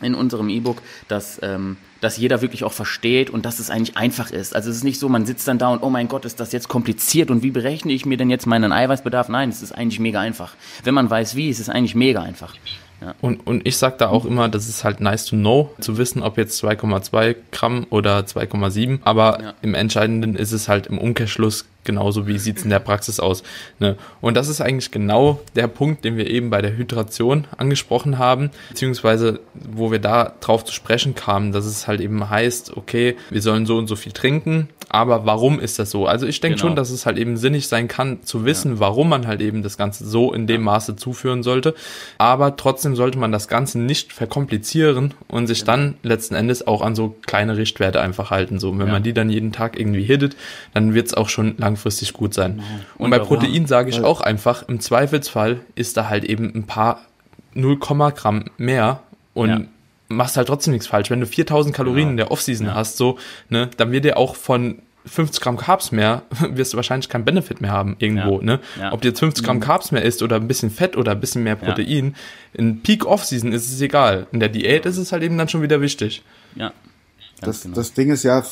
in unserem E-Book, dass, ähm, dass jeder wirklich auch versteht und dass es eigentlich einfach ist. Also es ist nicht so, man sitzt dann da und oh mein Gott, ist das jetzt kompliziert und wie berechne ich mir denn jetzt meinen Eiweißbedarf? Nein, es ist eigentlich mega einfach. Wenn man weiß wie, ist es eigentlich mega einfach. Ja. Und, und ich sage da auch immer, das ist halt nice to know, zu wissen, ob jetzt 2,2 Gramm oder 2,7. Aber ja. im Entscheidenden ist es halt im Umkehrschluss genauso, wie sieht es in der Praxis aus. Ne? Und das ist eigentlich genau der Punkt, den wir eben bei der Hydration angesprochen haben, beziehungsweise wo wir da drauf zu sprechen kamen, dass es halt eben heißt, okay, wir sollen so und so viel trinken, aber warum ist das so? Also ich denke genau. schon, dass es halt eben sinnig sein kann, zu wissen, ja. warum man halt eben das Ganze so in dem Maße zuführen sollte. Aber trotzdem sollte man das Ganze nicht verkomplizieren und sich genau. dann letzten Endes auch an so kleine Richtwerte einfach halten. So, wenn ja. man die dann jeden Tag irgendwie hittet, dann wird es auch schon langfristig gut sein. Genau. Und, und bei Protein sage ich auch einfach, im Zweifelsfall ist da halt eben ein paar 0, Gramm mehr und Ja. machst halt trotzdem nichts falsch. Wenn du 4000 Kalorien Genau. in der Offseason Ja. hast, so, ne, dann wird dir auch von 50 Gramm Carbs mehr, wirst du wahrscheinlich keinen Benefit mehr haben irgendwo, Ja. ne? Ja. Ob du jetzt 50 Gramm Carbs mehr isst oder ein bisschen Fett oder ein bisschen mehr Protein, in Peak Offseason ist es egal. In der Diät ist es halt eben dann schon wieder wichtig. Ja. Das, genau. das Ding ist ja,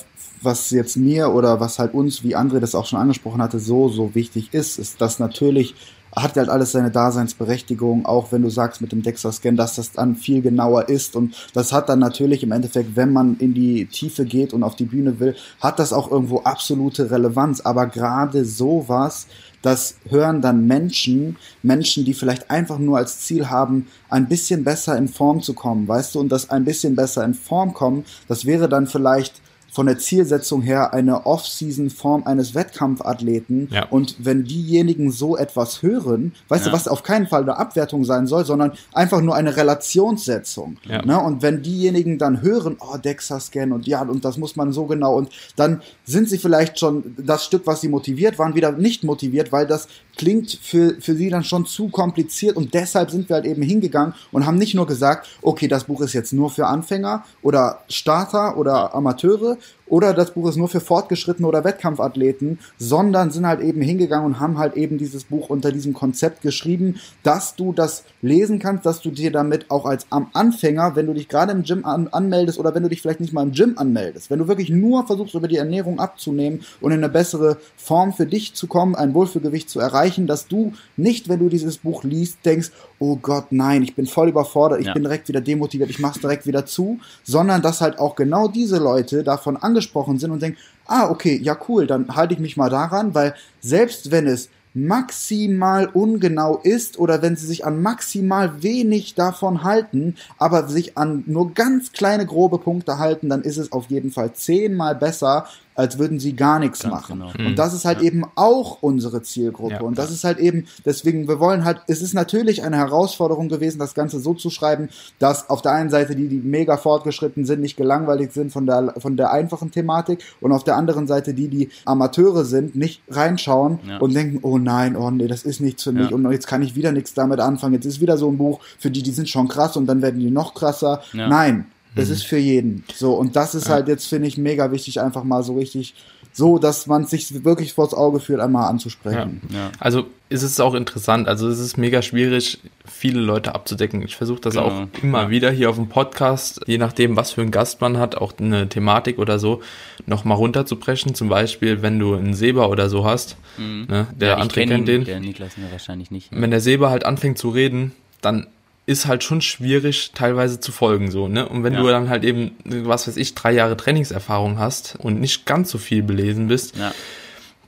was jetzt mir oder was halt uns, wie André das auch schon angesprochen hatte, so, so wichtig ist, ist, dass natürlich hat halt alles seine Daseinsberechtigung, auch wenn du sagst mit dem DEXA-Scan, dass das dann viel genauer ist. Und das hat dann natürlich im Endeffekt, wenn man in die Tiefe geht und auf die Bühne will, hat das auch irgendwo absolute Relevanz, aber gerade sowas, das hören dann Menschen, Menschen, die vielleicht einfach nur als Ziel haben, ein bisschen besser in Form zu kommen, weißt du, und das ein bisschen besser in Form kommen, das wäre dann vielleicht von der Zielsetzung her eine Off-Season-Form eines Wettkampfathleten. Ja. Und wenn diejenigen so etwas hören, weißt Ja. du, was auf keinen Fall eine Abwertung sein soll, sondern einfach nur eine Relationssetzung. Ja. Ne? Und wenn diejenigen dann hören, oh, DEXA-Scan und ja, und das muss man so genau, und dann sind sie vielleicht schon das Stück, was sie motiviert waren, wieder nicht motiviert, weil das klingt für, für sie dann schon zu kompliziert und deshalb sind wir halt eben hingegangen und haben nicht nur gesagt, okay, das Buch ist jetzt nur für Anfänger oder Starter oder Amateure oder das Buch ist nur für Fortgeschrittene oder Wettkampfathleten, sondern sind halt eben hingegangen und haben halt eben dieses Buch unter diesem Konzept geschrieben, dass du das lesen kannst, dass du dir damit auch als am Anfänger, wenn du dich gerade im Gym an, anmeldest oder wenn du dich vielleicht nicht mal im Gym anmeldest, wenn du wirklich nur versuchst, über die Ernährung abzunehmen und in eine bessere Form für dich zu kommen, ein Wohlfühlgewicht zu erreichen, dass du nicht, wenn du dieses Buch liest, denkst, oh Gott, nein, ich bin voll überfordert, ich Ja. bin direkt wieder demotiviert, ich mach's direkt wieder zu, sondern dass halt auch genau diese Leute davon angesprochen sind und denken, ah, okay, ja cool, dann halte ich mich mal daran, weil selbst wenn es maximal ungenau ist oder wenn sie sich an maximal wenig davon halten, aber sich an nur ganz kleine grobe Punkte halten, dann ist es auf jeden Fall zehnmal besser, als würden sie gar nichts Ganz machen. genau. Und das ist halt eben auch unsere Zielgruppe. Ja, und das ist halt eben, deswegen, wir wollen halt, es ist natürlich eine Herausforderung gewesen, das Ganze so zu schreiben, dass auf der einen Seite die, die mega fortgeschritten sind, nicht gelangweilt sind von der, von der einfachen Thematik und auf der anderen Seite die, die Amateure sind, nicht reinschauen Ja. und denken, oh nein, oh nee, das ist nichts für mich Ja. und jetzt kann ich wieder nichts damit anfangen. Jetzt ist wieder so ein Buch, für die, die sind schon krass und dann werden die noch krasser. Ja. Nein, es ist für jeden. So, und das ist halt jetzt, finde ich, mega wichtig, einfach mal so richtig, so, dass man sich wirklich vors Auge führt, einmal anzusprechen. Ja. Also ist es auch interessant, also es ist mega schwierig, viele Leute abzudecken. Ich versuche das Genau. auch immer wieder hier auf dem Podcast, je nachdem, was für einen Gast man hat, auch eine Thematik oder so, nochmal runterzubrechen. Zum Beispiel, wenn du einen Seber oder so hast, ne, der Mhm. Ja, André kenn kennt den. Der Niklas mir wahrscheinlich nicht. wenn der Seber halt anfängt zu reden, dann ist halt schon schwierig, teilweise zu folgen, so, ne? Und wenn Ja. du dann halt eben, was weiß ich, drei Jahre Trainingserfahrung hast und nicht ganz so viel belesen bist, Ja.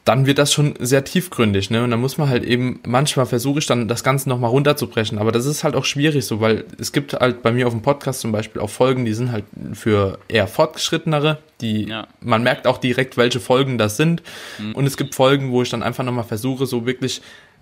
dann wird das schon sehr tiefgründig, ne? Und dann muss man halt eben, manchmal versuche ich dann das Ganze nochmal runterzubrechen, aber das ist halt auch schwierig so, weil es gibt halt bei mir auf dem Podcast zum Beispiel auch Folgen, die sind halt für eher fortgeschrittenere, die, Ja. man merkt auch direkt, welche Folgen das sind. Und es gibt Folgen, wo ich dann einfach nochmal versuche, so wirklich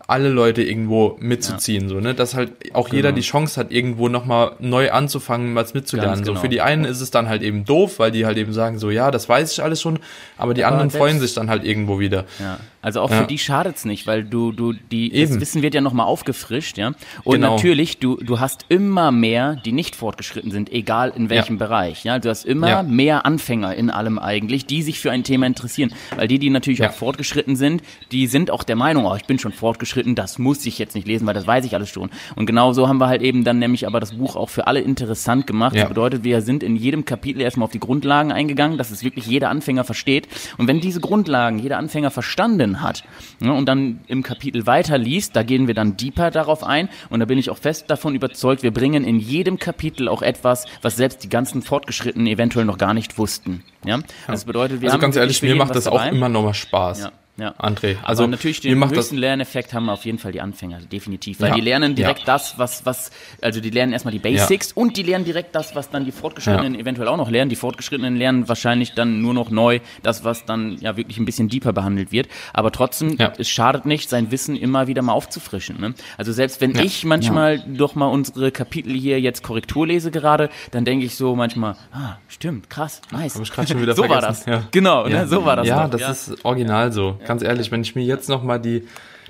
alle Leute irgendwo mitzuziehen, so, ne? Dass halt auch jeder die Chance hat, irgendwo nochmal neu anzufangen, was mitzulernen. Ganz So genau. für die einen ist es dann halt eben doof, weil die halt eben sagen, so ja, das weiß ich alles schon, aber die Aber anderen freuen sich dann halt irgendwo wieder. Ja, also auch Ja. für die schadet's nicht, weil du, du, die, Eben. das Wissen wird ja nochmal aufgefrischt, ja. Und Genau. natürlich, du, du hast immer mehr, die nicht fortgeschritten sind, egal in welchem Bereich, ja. Du hast immer Ja. mehr Anfänger in allem eigentlich, die sich für ein Thema interessieren. Weil die, die natürlich Ja. auch fortgeschritten sind, die sind auch der Meinung, oh, ich bin schon fortgeschritten, das muss ich jetzt nicht lesen, weil das weiß ich alles schon. Und genau so haben wir halt eben dann nämlich aber das Buch auch für alle interessant gemacht. Ja. Das bedeutet, wir sind in jedem Kapitel erstmal auf die Grundlagen eingegangen, dass es wirklich jeder Anfänger versteht. Und wenn diese Grundlagen jeder Anfänger verstanden hat ne, und dann im Kapitel weiterliest, da gehen wir dann deeper darauf ein. Und da bin ich auch fest davon überzeugt, wir bringen in jedem Kapitel auch etwas, was selbst die ganzen Fortgeschrittenen eventuell noch gar nicht wussten. Ja? Das bedeutet, wir Also haben ganz ehrlich, mir macht das auch dabei. immer nochmal Spaß. Ja. Ja. André. Also Aber natürlich den höchsten Lerneffekt haben auf jeden Fall die Anfänger, definitiv. Weil Ja. die lernen direkt Ja. das, was, was, also die lernen erstmal die Basics und die lernen direkt das, was dann die Fortgeschrittenen Ja. eventuell auch noch lernen. Die Fortgeschrittenen lernen wahrscheinlich dann nur noch neu, das, was dann ja wirklich ein bisschen deeper behandelt wird. Aber trotzdem, Ja. es schadet nicht, sein Wissen immer wieder mal aufzufrischen. Ne? Also selbst wenn Ja. ich manchmal doch mal unsere Kapitel hier jetzt Korrektur lese gerade, dann denke ich so manchmal, ah, stimmt, krass, nice. Hab ich grad schon wieder so war vergessen, das. ja. Genau, ne? so war das. Ja, doch, das ist original so. Ganz ehrlich, wenn ich mir jetzt nochmal die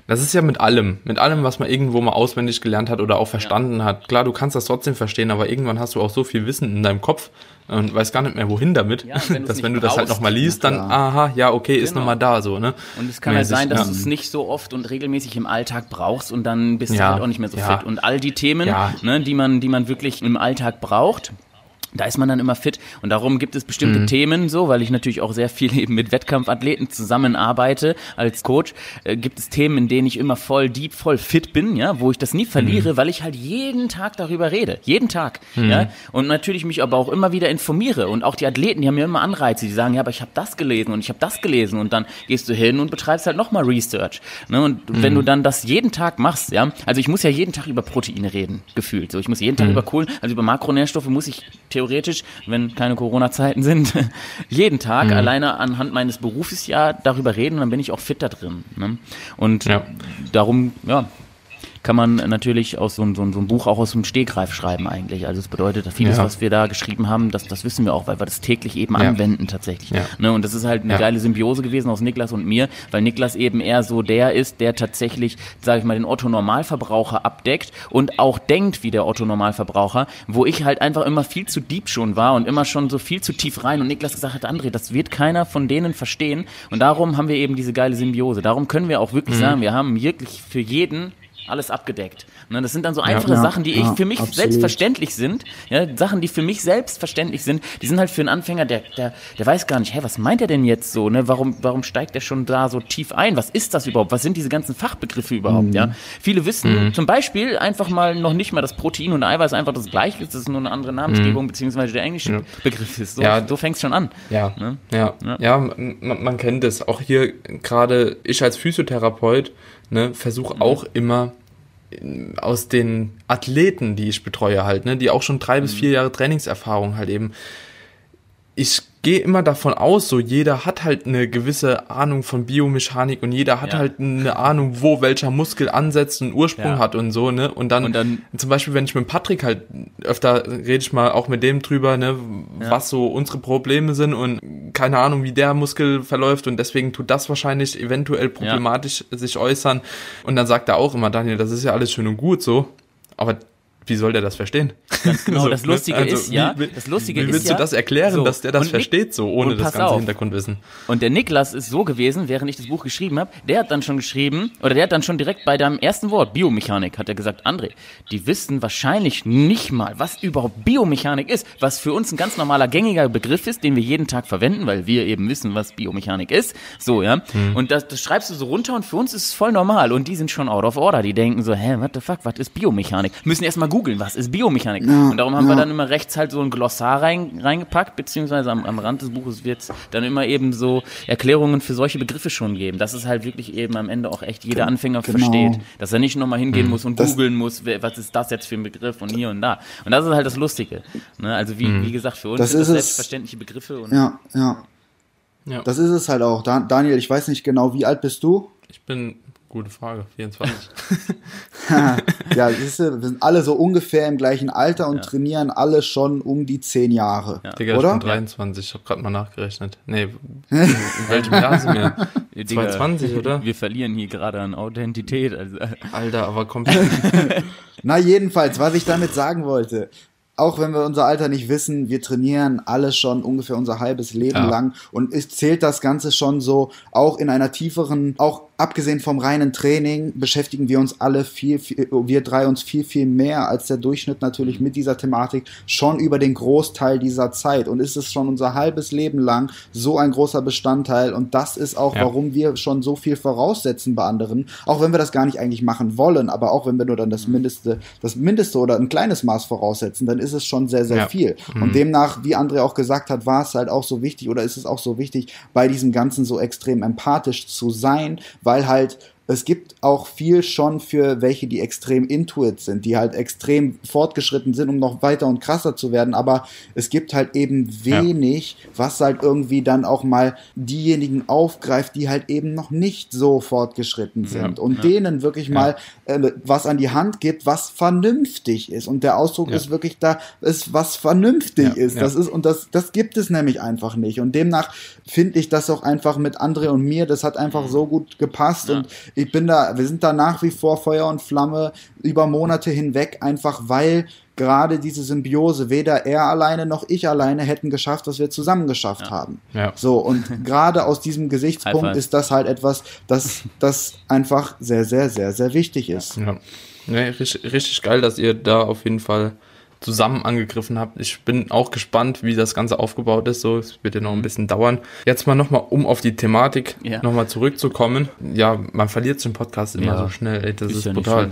Das ist ja mit allem, mit allem, was man irgendwo mal auswendig gelernt hat oder auch verstanden ja. hat. Klar, du kannst das trotzdem verstehen, aber irgendwann hast du auch so viel Wissen in deinem Kopf und weißt gar nicht mehr, wohin damit, ja, wenn dass wenn du das halt nochmal liest, dann, aha, ja, okay, ist genau. nochmal da, so, ne? Und es kann halt Mäßig, halt sein, dass ja. du es nicht so oft und regelmäßig im Alltag brauchst und dann bist du halt auch nicht mehr so fit. Und all die Themen, ne, die man, die man wirklich im Alltag braucht, da ist man dann immer fit und darum gibt es bestimmte mhm. Themen so, weil ich natürlich auch sehr viel eben mit Wettkampfathleten zusammenarbeite als Coach, äh, gibt es Themen, in denen ich immer voll deep, voll fit bin, ja, wo ich das nie verliere, mhm. weil ich halt jeden Tag darüber rede, jeden Tag, mhm. ja, und natürlich mich aber auch immer wieder informiere und auch die Athleten, die haben mir immer Anreize, die sagen, ja, aber ich habe das gelesen und ich habe das gelesen und dann gehst du hin und betreibst halt nochmal Research, ne, und wenn du mhm. dann das jeden Tag machst, ja, also ich muss ja jeden Tag über Proteine reden, gefühlt, so, ich muss jeden Tag mhm. über Kohlen, also über Makronährstoffe muss ich theoretisch, wenn keine Corona-Zeiten sind, jeden Tag mhm. alleine anhand meines Berufes ja darüber reden, dann bin ich auch fit da drin. Ne? Und ja. darum, ja, kann man natürlich aus so, so, so einem Buch auch aus dem Stegreif schreiben eigentlich. Also es bedeutet, dass vieles, ja. was wir da geschrieben haben, das, das wissen wir auch, weil wir das täglich eben ja. anwenden tatsächlich. Ja. Ne? Und das ist halt eine geile Symbiose gewesen aus Niklas und mir, weil Niklas eben eher so der ist, der tatsächlich, sage ich mal, den Otto-Normalverbraucher abdeckt und auch denkt wie der Otto-Normalverbraucher, wo ich halt einfach immer viel zu deep schon war und immer schon so viel zu tief rein und Niklas gesagt hat, André, das wird keiner von denen verstehen und darum haben wir eben diese geile Symbiose. Darum können wir auch wirklich mhm. sagen, wir haben wirklich für jeden alles abgedeckt. Ne, das sind dann so einfache ja, Sachen, die ja, ich für mich absolut. selbstverständlich sind. Ja, Sachen, die für mich selbstverständlich sind, die sind halt für einen Anfänger, der, der, der weiß gar nicht, hä, was meint er denn jetzt so? Ne? Warum, warum steigt er schon da so tief ein? Was ist das überhaupt? Was sind diese ganzen Fachbegriffe überhaupt? Mhm. Ja? Viele wissen mhm. zum Beispiel einfach mal noch nicht mal, dass Protein und Eiweiß einfach das gleiche ist, das ist nur eine andere Namensgebung, mhm. beziehungsweise der englische ja. Begriff ist. So, ja. so fängt es schon an. Ja, ne? ja, ja. ja man, man, kennt es. Auch hier gerade ich als Physiotherapeut ne, versuche mhm. auch immer aus den Athleten, die ich betreue halt, ne, die auch schon drei mhm. bis vier Jahre Trainingserfahrung halt eben. Ich gehe immer davon aus, so jeder hat halt eine gewisse Ahnung von Biomechanik und jeder hat ja. halt eine Ahnung, wo welcher Muskel ansetzt und Ursprung ja. hat und so, ne? Und dann, und dann, zum Beispiel, wenn ich mit Patrick halt öfter rede ich mal auch mit dem drüber, ne, ja. was so unsere Probleme sind und keine Ahnung, wie der Muskel verläuft und deswegen tut das wahrscheinlich eventuell problematisch sich äußern. Und dann sagt er auch immer, Daniel, das ist ja alles schön und gut so, aber wie soll der das verstehen? Ganz genau, so, das ne? Lustige also, ist ja, wie, das Lustige wie willst ist du das erklären, so, dass der das versteht, so ohne das ganze auf. Hintergrundwissen? Und der Niklas ist so gewesen, während ich das Buch geschrieben habe, der hat dann schon geschrieben, oder der hat dann schon direkt bei deinem ersten Wort, Biomechanik, hat er gesagt, André, die wissen wahrscheinlich nicht mal, was überhaupt Biomechanik ist, was für uns ein ganz normaler, gängiger Begriff ist, den wir jeden Tag verwenden, weil wir eben wissen, was Biomechanik ist. So, ja. Hm. Und das, das schreibst du so runter und für uns ist es voll normal. Und die sind schon out of order. Die denken so, hä, what the fuck, was ist Biomechanik? Müssen erstmal googeln, was ist Biomechanik? Ja, und darum haben ja. wir dann immer rechts halt so ein Glossar rein, reingepackt, beziehungsweise am, am Rand des Buches wird es dann immer eben so Erklärungen für solche Begriffe schon geben. Dass es halt wirklich eben am Ende auch echt jeder Anfänger genau. versteht. Dass er nicht nochmal hingehen mhm. muss und googeln muss, was ist das jetzt für ein Begriff und hier und da. Und das ist halt das Lustige. Ne? Also wie, mhm. wie gesagt, für uns das sind das selbstverständliche Begriffe. ja, ja. Ja. Das ist es halt auch. Daniel, ich weiß nicht genau, wie alt bist du? Ich bin Gute Frage, 24. ja, siehst du, wir sind alle so ungefähr im gleichen Alter und ja. trainieren alle schon um die 10 Jahre. Ja. Digga, oder? ich bin 23, ich habe gerade mal nachgerechnet. Nee, in welchem Jahr sind wir? 22, oder? Wir verlieren hier gerade an Authentität. Also. Alter, aber komplett. Na, jedenfalls, was ich damit sagen wollte auch wenn wir unser Alter nicht wissen, wir trainieren alle schon ungefähr unser halbes Leben ja. lang und es zählt das Ganze schon so auch in einer tieferen, auch abgesehen vom reinen Training beschäftigen wir uns alle viel, viel, wir drei uns viel, viel mehr als der Durchschnitt natürlich mit dieser Thematik schon über den Großteil dieser Zeit und ist es schon unser halbes Leben lang so ein großer Bestandteil und das ist auch, ja. warum wir schon so viel voraussetzen bei anderen, auch wenn wir das gar nicht eigentlich machen wollen, aber auch wenn wir nur dann das Mindeste, das Mindeste oder ein kleines Maß voraussetzen, dann ist es schon sehr, sehr ja. viel. Mhm. Und demnach, wie André auch gesagt hat, war es halt auch so wichtig oder ist es auch so wichtig, bei diesem Ganzen so extrem empathisch zu sein, weil halt es gibt auch viel schon für welche, die extrem intuit sind, die halt extrem fortgeschritten sind, um noch weiter und krasser zu werden. Aber es gibt halt eben wenig, ja. was halt irgendwie dann auch mal diejenigen aufgreift, die halt eben noch nicht so fortgeschritten sind. Ja. Und ja. denen wirklich mal äh, was an die Hand gibt, was vernünftig ist. Und der Ausdruck ist wirklich da, ist was vernünftig ist. Das ist, und das, das gibt es nämlich einfach nicht. Und demnach finde ich das auch einfach mit André und mir, das hat einfach so gut gepasst. Und ich bin da, wir sind da nach wie vor Feuer und Flamme über Monate hinweg, einfach weil gerade diese Symbiose weder er alleine noch ich alleine hätten geschafft, was wir zusammen geschafft ja. haben. Ja. So, und gerade aus diesem Gesichtspunkt ist das halt etwas, das, das einfach sehr, sehr, sehr, sehr wichtig ist. Ja. ja richtig, richtig geil, dass ihr da auf jeden Fall zusammen angegriffen habt. Ich bin auch gespannt, wie das Ganze aufgebaut ist. So, es wird ja noch ein bisschen dauern. Jetzt mal nochmal, um auf die Thematik ja. nochmal zurückzukommen. Ja, man verliert den Podcast immer ja. so schnell. Ey, das ist, ist ja brutal.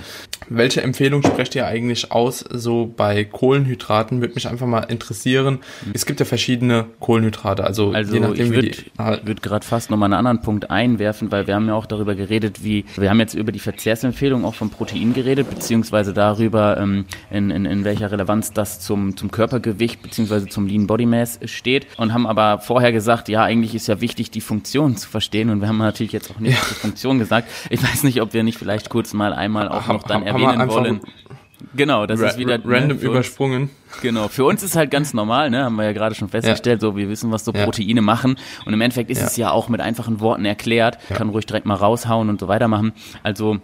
Welche Empfehlung sprecht ihr eigentlich aus, so bei Kohlenhydraten? Würde mich einfach mal interessieren. Mhm. Es gibt ja verschiedene Kohlenhydrate. Also, also je nachdem, ich würde würd gerade fast nochmal einen anderen Punkt einwerfen, weil wir haben ja auch darüber geredet, wie, wir haben jetzt über die Verzehrsempfehlung auch vom Protein geredet, beziehungsweise darüber, ähm, in, in, in welcher Relevanz Relevanz das zum, zum Körpergewicht bzw. zum Lean Body Mass steht und haben aber vorher gesagt, ja, eigentlich ist ja wichtig, die Funktion zu verstehen und wir haben natürlich jetzt auch nicht ja. die Funktion gesagt. Ich weiß nicht, ob wir nicht vielleicht kurz mal einmal auch noch dann haben, erwähnen wollen. Genau, das Ra ist wieder random ne, übersprungen. Uns, genau, für uns ist halt ganz normal, ne, haben wir ja gerade schon festgestellt, ja. so wir wissen, was so Proteine ja. machen und im Endeffekt ist ja. es ja auch mit einfachen Worten erklärt, kann ruhig direkt mal raushauen und so weitermachen. Also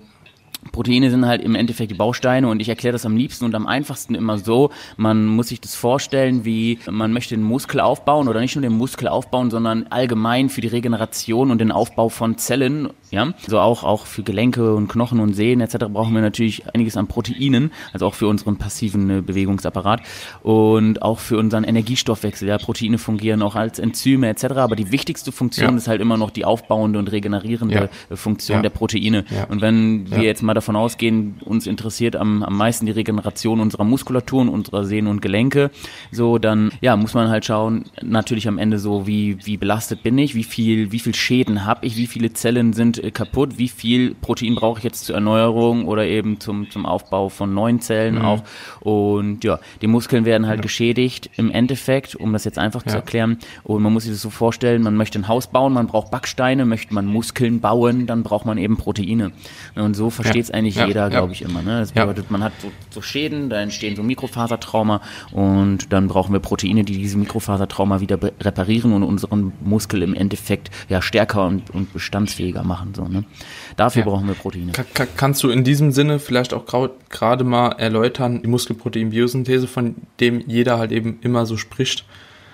Proteine sind halt im Endeffekt die Bausteine und ich erkläre das am liebsten und am einfachsten immer so, man muss sich das vorstellen, wie man möchte den Muskel aufbauen oder nicht nur den Muskel aufbauen, sondern allgemein für die Regeneration und den Aufbau von Zellen, ja, also auch, auch für Gelenke und Knochen und Sehnen etc. brauchen wir natürlich einiges an Proteinen, also auch für unseren passiven äh, Bewegungsapparat und auch für unseren Energiestoffwechsel, ja, Proteine fungieren auch als Enzyme etc., aber die wichtigste Funktion ja. ist halt immer noch die aufbauende und regenerierende ja. Funktion ja. der Proteine und wenn wir jetzt mal mal davon ausgehen, uns interessiert am, am meisten die Regeneration unserer Muskulatur und unserer Sehnen und Gelenke, so dann ja muss man halt schauen, natürlich am Ende so wie wie belastet bin ich, wie viel wie viel Schäden habe ich, wie viele Zellen sind äh, kaputt, wie viel Protein brauche ich jetzt zur Erneuerung oder eben zum zum Aufbau von neuen Zellen mhm. auch und ja die Muskeln werden halt ja. geschädigt im Endeffekt, um das jetzt einfach ja. zu erklären und man muss sich das so vorstellen, man möchte ein Haus bauen, man braucht Backsteine, möchte man Muskeln bauen, dann braucht man eben Proteine und so versteht es eigentlich ja, jeder, glaube ich, immer. Ne? Das bedeutet, man hat so, so, Schäden, da entstehen so Mikrofasertrauma und dann brauchen wir Proteine, die diese Mikrofasertrauma wieder reparieren und unseren Muskel im Endeffekt ja stärker und, und bestandsfähiger machen. So, ne? Dafür brauchen wir Proteine. Kann, kannst du in diesem Sinne vielleicht auch gerade mal erläutern, die Muskelprotein-Biosynthese, von dem jeder halt eben immer so spricht?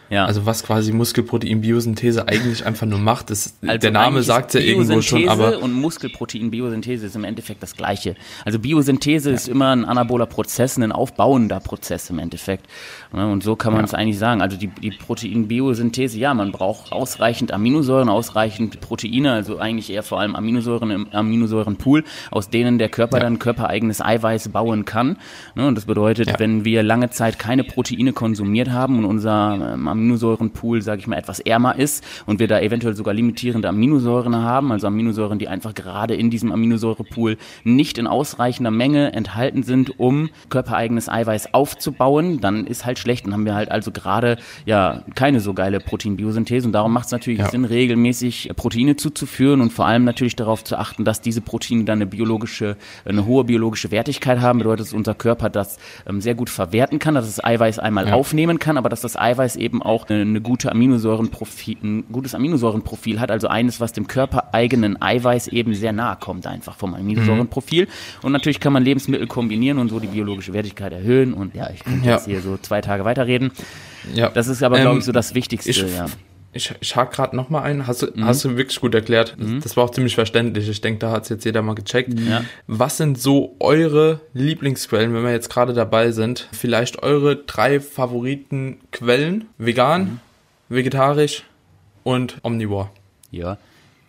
Ja. Also was quasi Muskelprotein-Biosynthese eigentlich einfach nur macht, ist, also der Name sagt ja irgendwo schon, aber... und Muskelprotein-Biosynthese ist im Endeffekt das Gleiche. Also Biosynthese ja. ist immer ein anaboler Prozess, ein aufbauender Prozess im Endeffekt. Und so kann man es ja. eigentlich sagen. Also die, die Protein-Biosynthese, ja, man braucht ausreichend Aminosäuren, ausreichend Proteine, also eigentlich eher vor allem Aminosäuren im Aminosäurenpool, aus denen der Körper dann körpereigenes Eiweiß bauen kann. Und das bedeutet, wenn wir lange Zeit keine Proteine konsumiert haben und unser ähm, Aminosäurenpool, sage ich mal, etwas ärmer ist und wir da eventuell sogar limitierende Aminosäuren haben, also Aminosäuren, die einfach gerade in diesem Aminosäurepool nicht in ausreichender Menge enthalten sind, um körpereigenes Eiweiß aufzubauen, dann ist halt schlecht. Dann haben wir halt also gerade ja keine so geile Proteinbiosynthese und darum macht es natürlich ja. Sinn, regelmäßig Proteine zuzuführen und vor allem natürlich darauf zu achten, dass diese Proteine dann eine biologische, eine hohe biologische Wertigkeit haben. Bedeutet, dass unser Körper das ähm, sehr gut verwerten kann, dass das Eiweiß einmal ja. aufnehmen kann, aber dass das Eiweiß eben auch eine, eine gute Aminosäurenprofil, ein gutes Aminosäurenprofil hat, also eines, was dem körpereigenen Eiweiß eben sehr nahe kommt, einfach vom Aminosäurenprofil. Mhm. Und natürlich kann man Lebensmittel kombinieren und so die biologische Wertigkeit erhöhen. Und ja, ich könnte ja. jetzt hier so zwei Tage weiterreden. Ja. Das ist aber, ähm, glaube ich, so das Wichtigste. Ich, ja. Ich, ich hake gerade noch mal ein. Hast du, mhm. hast du wirklich gut erklärt. Mhm. Das war auch ziemlich verständlich. Ich denke, da hat es jetzt jeder mal gecheckt. Ja. Was sind so eure Lieblingsquellen, wenn wir jetzt gerade dabei sind? Vielleicht eure drei Favoritenquellen? Vegan, mhm. vegetarisch und omnivore. Ja.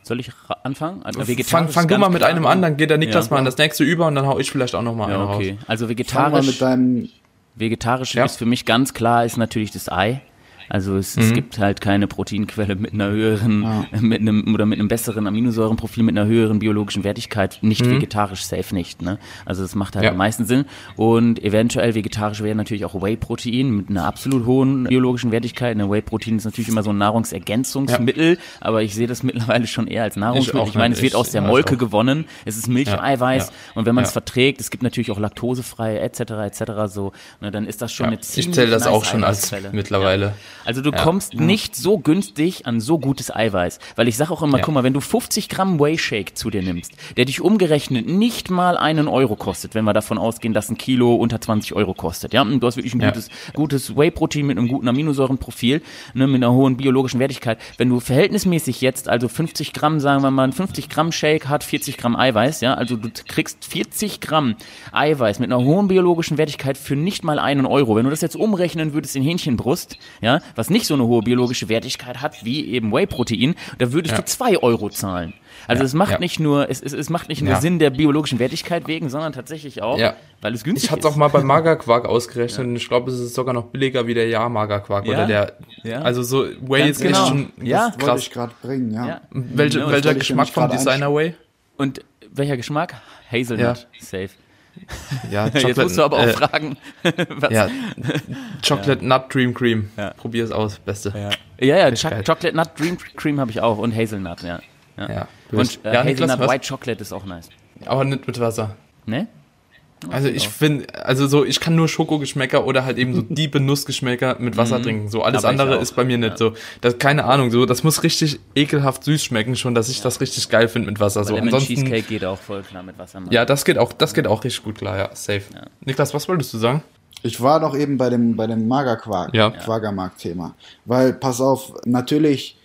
Soll ich anfangen? Also fang fang du mal mit einem an, dann geht der Niklas ja. mal an das nächste über und dann hau ich vielleicht auch noch mal ja, einen okay. raus. Also vegetarisch. mit deinem vegetarisch ja. ist für mich ganz klar ist natürlich das Ei. Also es, mhm. es gibt halt keine Proteinquelle mit einer höheren, ja. mit einem oder mit einem besseren Aminosäurenprofil, mit einer höheren biologischen Wertigkeit, nicht mhm. vegetarisch, safe nicht. Ne? Also das macht halt ja. am meisten Sinn. Und eventuell vegetarisch wäre natürlich auch Whey-Protein mit einer absolut hohen biologischen Wertigkeit. Eine Whey-Protein ist natürlich immer so ein Nahrungsergänzungsmittel, ja. aber ich sehe das mittlerweile schon eher als Nahrungsmittel. Ich, ich meine, es wird aus der Molke gewonnen, es ist Milcheiweiß und wenn man es verträgt, es gibt natürlich auch laktosefrei etc. etc. so, ne, dann ist das schon eine ziemlich Ich zähle das nice auch schon als mittlerweile. Also du kommst nicht so günstig an so gutes Eiweiß. Weil ich sage auch immer, guck mal, wenn du 50 Gramm Whey Shake zu dir nimmst, der dich umgerechnet nicht mal einen Euro kostet, wenn wir davon ausgehen, dass ein Kilo unter 20 Euro kostet. Ja, und du hast wirklich ein gutes, gutes Whey-Protein mit einem guten Aminosäurenprofil, ne, mit einer hohen biologischen Wertigkeit. Wenn du verhältnismäßig jetzt also 50 Gramm, sagen wir mal, ein 50 Gramm Shake hat 40 Gramm Eiweiß, ja, also du kriegst 40 Gramm Eiweiß mit einer hohen biologischen Wertigkeit für nicht mal einen Euro. Wenn du das jetzt umrechnen würdest in Hähnchenbrust, ja, was nicht so eine hohe biologische Wertigkeit hat wie eben Whey-Protein, da würdest Ja. du zwei Euro zahlen. Also es macht ja. nicht nur, es, es, es macht nicht nur Ja. Sinn der biologischen Wertigkeit wegen, sondern tatsächlich auch, Ja. weil es günstig Ich hatte ist. es auch mal bei Magerquark ausgerechnet und ich glaube, es ist sogar noch billiger wie der Jahr-Magerquark Ja. oder der, Ja. also so, Whey Ganz ist genau. echt schon Ja. Wollte krass. ich gerade bringen, ja. Ja. Welche, Ja, das welcher wollte Geschmack vom Designer Whey? Und welcher Geschmack? Hazelnut. Safe. Ja, Jetzt musst du aber auch äh, fragen, was. Ja, Chocolate Nut Dream Cream. Ja. Probier es aus, beste. ja, ja, ja Cho geil. Chocolate Nut Dream Cream habe ich auch und Hazelnut, ja. ja. Ja. Und äh, ja, Hazelnut? White Chocolate ist auch nice. Aber nicht mit Wasser. Ne? Also ich finde, also so, ich kann nur Schokogeschmäcker oder halt eben so diebe Nussgeschmäcker mit Wasser trinken. So alles Mhm. Aber andere ist bei mir nicht so. Das, keine Ahnung, so, das muss richtig ekelhaft süß schmecken schon, dass ich das richtig geil finde mit Wasser. So, Lemon ansonsten, Cheesecake geht auch voll klar mit Wasser. Mann. ja, das geht auch, das geht auch richtig gut klar, ja, safe. Niklas, was wolltest du sagen? Ich war doch eben bei dem, bei dem Magerquark, Ja. Quagermarkt-Thema. Weil, pass auf, natürlich,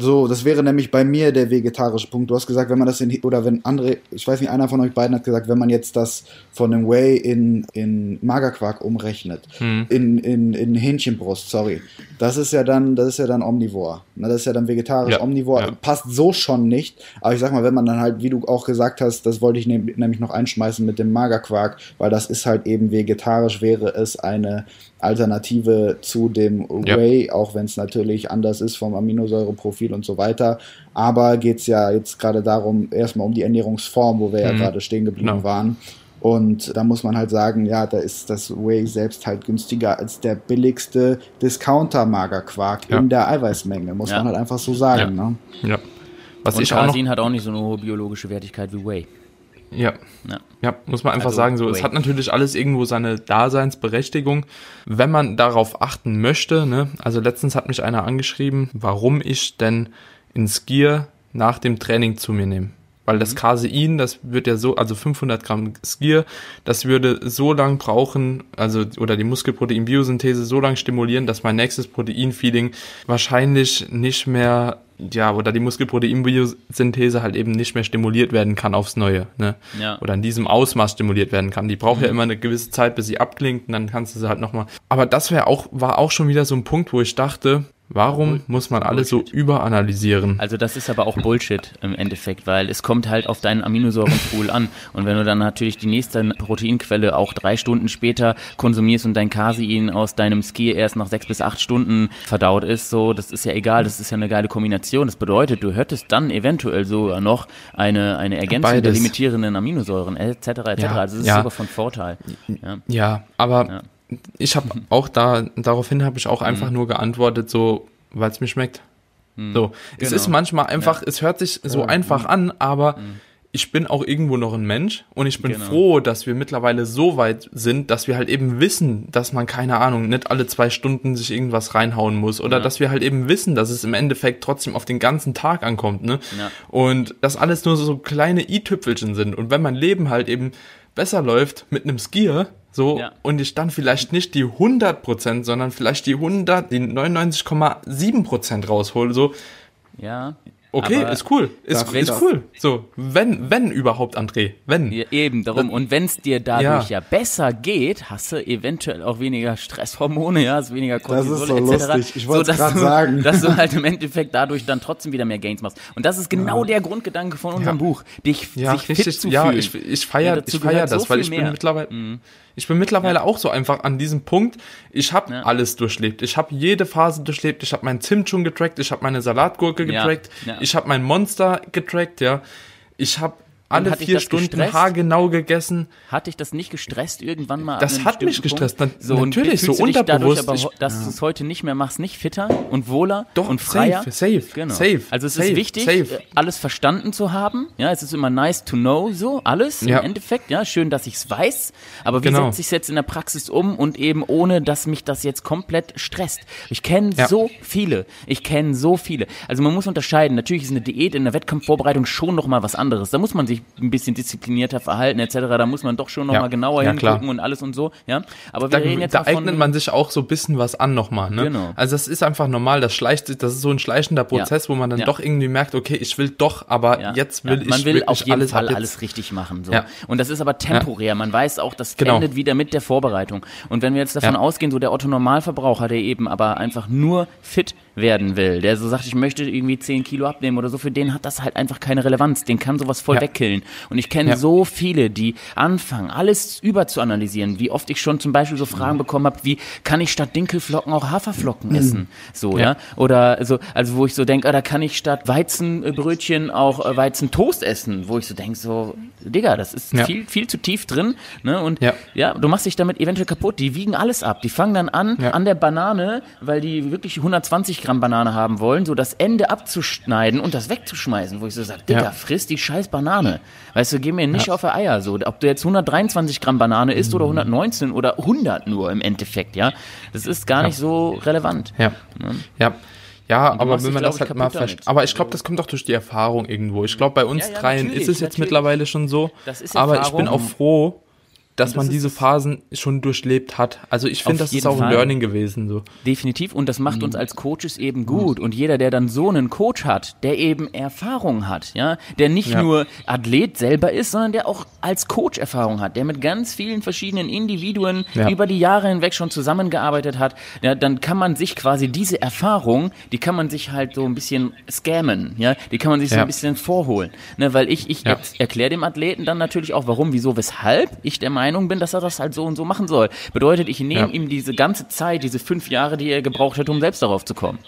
so, das wäre nämlich bei mir der vegetarische Punkt. Du hast gesagt, wenn man das in, oder wenn andere, ich weiß nicht, einer von euch beiden hat gesagt, wenn man jetzt das von dem Whey in, in Magerquark umrechnet, Hm. in, in, in Hähnchenbrust, sorry, das ist ja dann, das ist ja dann omnivor. Na, das ist ja dann vegetarisch Ja, omnivor. ja. Passt so schon nicht. Aber ich sag mal, wenn man dann halt, wie du auch gesagt hast, das wollte ich nämlich noch einschmeißen mit dem Magerquark, weil das ist halt eben vegetarisch, wäre es eine Alternative zu dem Ja. Whey, auch wenn es natürlich anders ist vom Aminosäureprofil und so weiter. Aber geht's ja jetzt gerade darum, erstmal um die Ernährungsform, wo wir ja Mhm. gerade stehen geblieben Genau. waren. Und da muss man halt sagen, ja, da ist das Whey selbst halt günstiger als der billigste Discounter-Magerquark Ja. in der Eiweißmenge, muss Ja. man halt einfach so sagen. Ne? Ja. Was Und ich auch noch, hat auch nicht so eine hohe biologische Wertigkeit wie Whey. Ja, Ja. Ja, muss man einfach Also, sagen, so, es hat natürlich alles irgendwo seine Daseinsberechtigung, wenn man darauf achten möchte, ne? Also letztens hat mich einer angeschrieben, warum ich denn in Skier nach dem Training zu mir nehme. Weil Mhm. das Casein, das wird ja so, also 500 Gramm Skier, das würde so lang brauchen, also, oder die Muskelprotein-Biosynthese so lang stimulieren, dass mein nächstes Proteinfeeding wahrscheinlich nicht mehr, ja, oder die Muskelprotein-Biosynthese halt eben nicht mehr stimuliert werden kann aufs Neue, ne? Ja. Oder in diesem Ausmaß stimuliert werden kann. Die braucht ja immer eine gewisse Zeit, bis sie abklingt und dann kannst du sie halt nochmal. Aber das wäre auch, war auch schon wieder so ein Punkt, wo ich dachte, warum muss man alles so überanalysieren? Also das ist aber auch Bullshit im Endeffekt, weil es kommt halt auf deinen Aminosäurenpool an. Und wenn du dann natürlich die nächste Proteinquelle auch drei Stunden später konsumierst und dein Casein aus deinem Ski erst nach sechs bis acht Stunden verdaut ist, so, das ist ja egal, das ist ja eine geile Kombination. Das bedeutet, du hättest dann eventuell sogar noch eine, eine Ergänzung der Beides. limitierenden Aminosäuren, etc., etc. Ja, also das ist ja. sogar von Vorteil. Ja. Ja, aber Ja. Ich habe auch da, daraufhin habe ich auch einfach nur geantwortet, so, weil es mir schmeckt. So, es Genau. ist manchmal einfach, es hört sich so einfach an, aber ich bin auch irgendwo noch ein Mensch und ich bin Genau. froh, dass wir mittlerweile so weit sind, dass wir halt eben wissen, dass man, keine Ahnung, nicht alle zwei Stunden sich irgendwas reinhauen muss oder Ja. dass wir halt eben wissen, dass es im Endeffekt trotzdem auf den ganzen Tag ankommt, ne? Ja. Und das alles nur so kleine i-Tüpfelchen sind und wenn mein Leben halt eben besser läuft mit einem Skier, so, Ja. und ich dann vielleicht nicht die 100%, sondern vielleicht die 100, die 99,7% raushole, so, ja. okay, Aber- ist cool, ist, ist cool. So, wenn, wenn überhaupt, André, wenn. Ja, eben, darum. Und wenn es dir dadurch ja. Ja. besser geht, hast du eventuell auch weniger Stresshormone, ja, hast weniger Cortisol ist so etc. lustig. Ich wollt's dass grad du- sagen. Dass du halt im Endeffekt dadurch dann trotzdem wieder mehr Gains machst. Und das ist genau der Grundgedanke von unserem Ja. Buch, dich Ja, sich fit richtig, zu ja, fühlen. ich, ich feier, dazu ich feier das, so weil ich bin mehr. Mhm. Ich bin mittlerweile auch so einfach an diesem Punkt, ich habe Ja. alles durchlebt. Ich habe jede Phase durchlebt, ich habe meinen Zimt schon getrackt, ich habe meine Salatgurke Ja, getrackt, ja. ich habe mein Monster getrackt, ja. Ich habe alle vier Stunden gestresst? haargenau gegessen. Hat dich das nicht gestresst irgendwann mal? Das hat mich gestresst. Dann, so, natürlich, so unterbewusst. Dadurch, aber, dass ja. du es heute nicht mehr machst, nicht fitter und wohler Doch, und freier. Safe, safe, genau. safe. Also es safe, ist wichtig, safe. alles verstanden zu haben. Ja, es ist immer nice to know, so alles Ja. im Endeffekt. Ja, schön, dass ich es weiß. Aber wie Genau. setze ich es jetzt in der Praxis um und eben ohne, dass mich das jetzt komplett stresst? Ich kenne Ja. so viele. Ich kenne so viele. Also man muss unterscheiden. Natürlich ist eine Diät in der Wettkampfvorbereitung schon noch mal was anderes. Da muss man sich ein bisschen disziplinierter verhalten etc. Da muss man doch schon noch Ja. mal genauer Ja, klar. hingucken und alles und so. Ja, aber Da, da eignet man sich auch so ein bisschen was an nochmal. Ne? Genau. Also das ist einfach normal, das schleicht sich, das ist so ein schleichender Prozess, wo man dann Ja. doch irgendwie merkt, okay, ich will doch, aber Ja. jetzt will ja, ich man will auf jeden alles Fall alles richtig machen. So. Ja. Und das ist aber temporär. Man weiß auch, das Genau. endet wieder mit der Vorbereitung. Und wenn wir jetzt davon Ja. ausgehen, so der Otto Normalverbraucher, der eben aber einfach nur fit werden will, der so sagt, ich möchte irgendwie 10 Kilo abnehmen oder so, für den hat das halt einfach keine Relevanz. Den kann sowas voll Ja. wegkillen. Und ich kenne Ja. so viele, die anfangen, alles überzuanalysieren. Wie oft ich schon zum Beispiel so Fragen bekommen habe, wie kann ich statt Dinkelflocken auch Haferflocken essen? So, ja. Ja. Oder so, also wo ich so denke, ah, da kann ich statt Weizenbrötchen auch äh, Weizentoast essen, wo ich so denke, so, Digga, das ist viel, viel zu tief drin. Ne? Und Ja. ja. du machst dich damit eventuell kaputt. Die wiegen alles ab. Die fangen dann an, an der Banane, weil die wirklich 120 Gramm Banane haben wollen, so das Ende abzuschneiden und das wegzuschmeißen, wo ich so sage, Digga, Ja. friss die scheiß Banane. Weißt du, geh mir nicht Ja. auf die Eier. So, ob du jetzt 123 Gramm Banane isst oder 119 oder 100 nur im Endeffekt, ja. Das ist gar Ja. nicht so relevant. Ja. Ja. Ja, aber wenn man das halt mal versteht. Aber ich glaube, das kommt auch durch die Erfahrung irgendwo. Ich glaube, bei uns dreien ist es jetzt mittlerweile schon so. Das ist aber ich bin auch froh, dass man das diese Phasen schon durchlebt hat. Also ich finde, das ist auch ein Fall. Learning gewesen. So. Definitiv. Und das macht Mhm. uns als Coaches eben gut. Und jeder, der dann so einen Coach hat, der eben Erfahrung hat, ja, der nicht Ja. nur Athlet selber ist, sondern der auch als Coach Erfahrung hat, der mit ganz vielen verschiedenen Individuen Ja. über die Jahre hinweg schon zusammengearbeitet hat, ja, dann kann man sich quasi diese Erfahrung, die kann man sich halt so ein bisschen scammen, ja, die kann man sich so Ja. ein bisschen vorholen, ne, weil ich, ich erkläre dem Athleten dann natürlich auch, warum, wieso, weshalb ich der Meinung bin, dass er das halt so und so machen soll. Bedeutet, ich nehme Ja. ihm diese ganze Zeit, diese fünf Jahre, die er gebraucht hat, um selbst darauf zu kommen.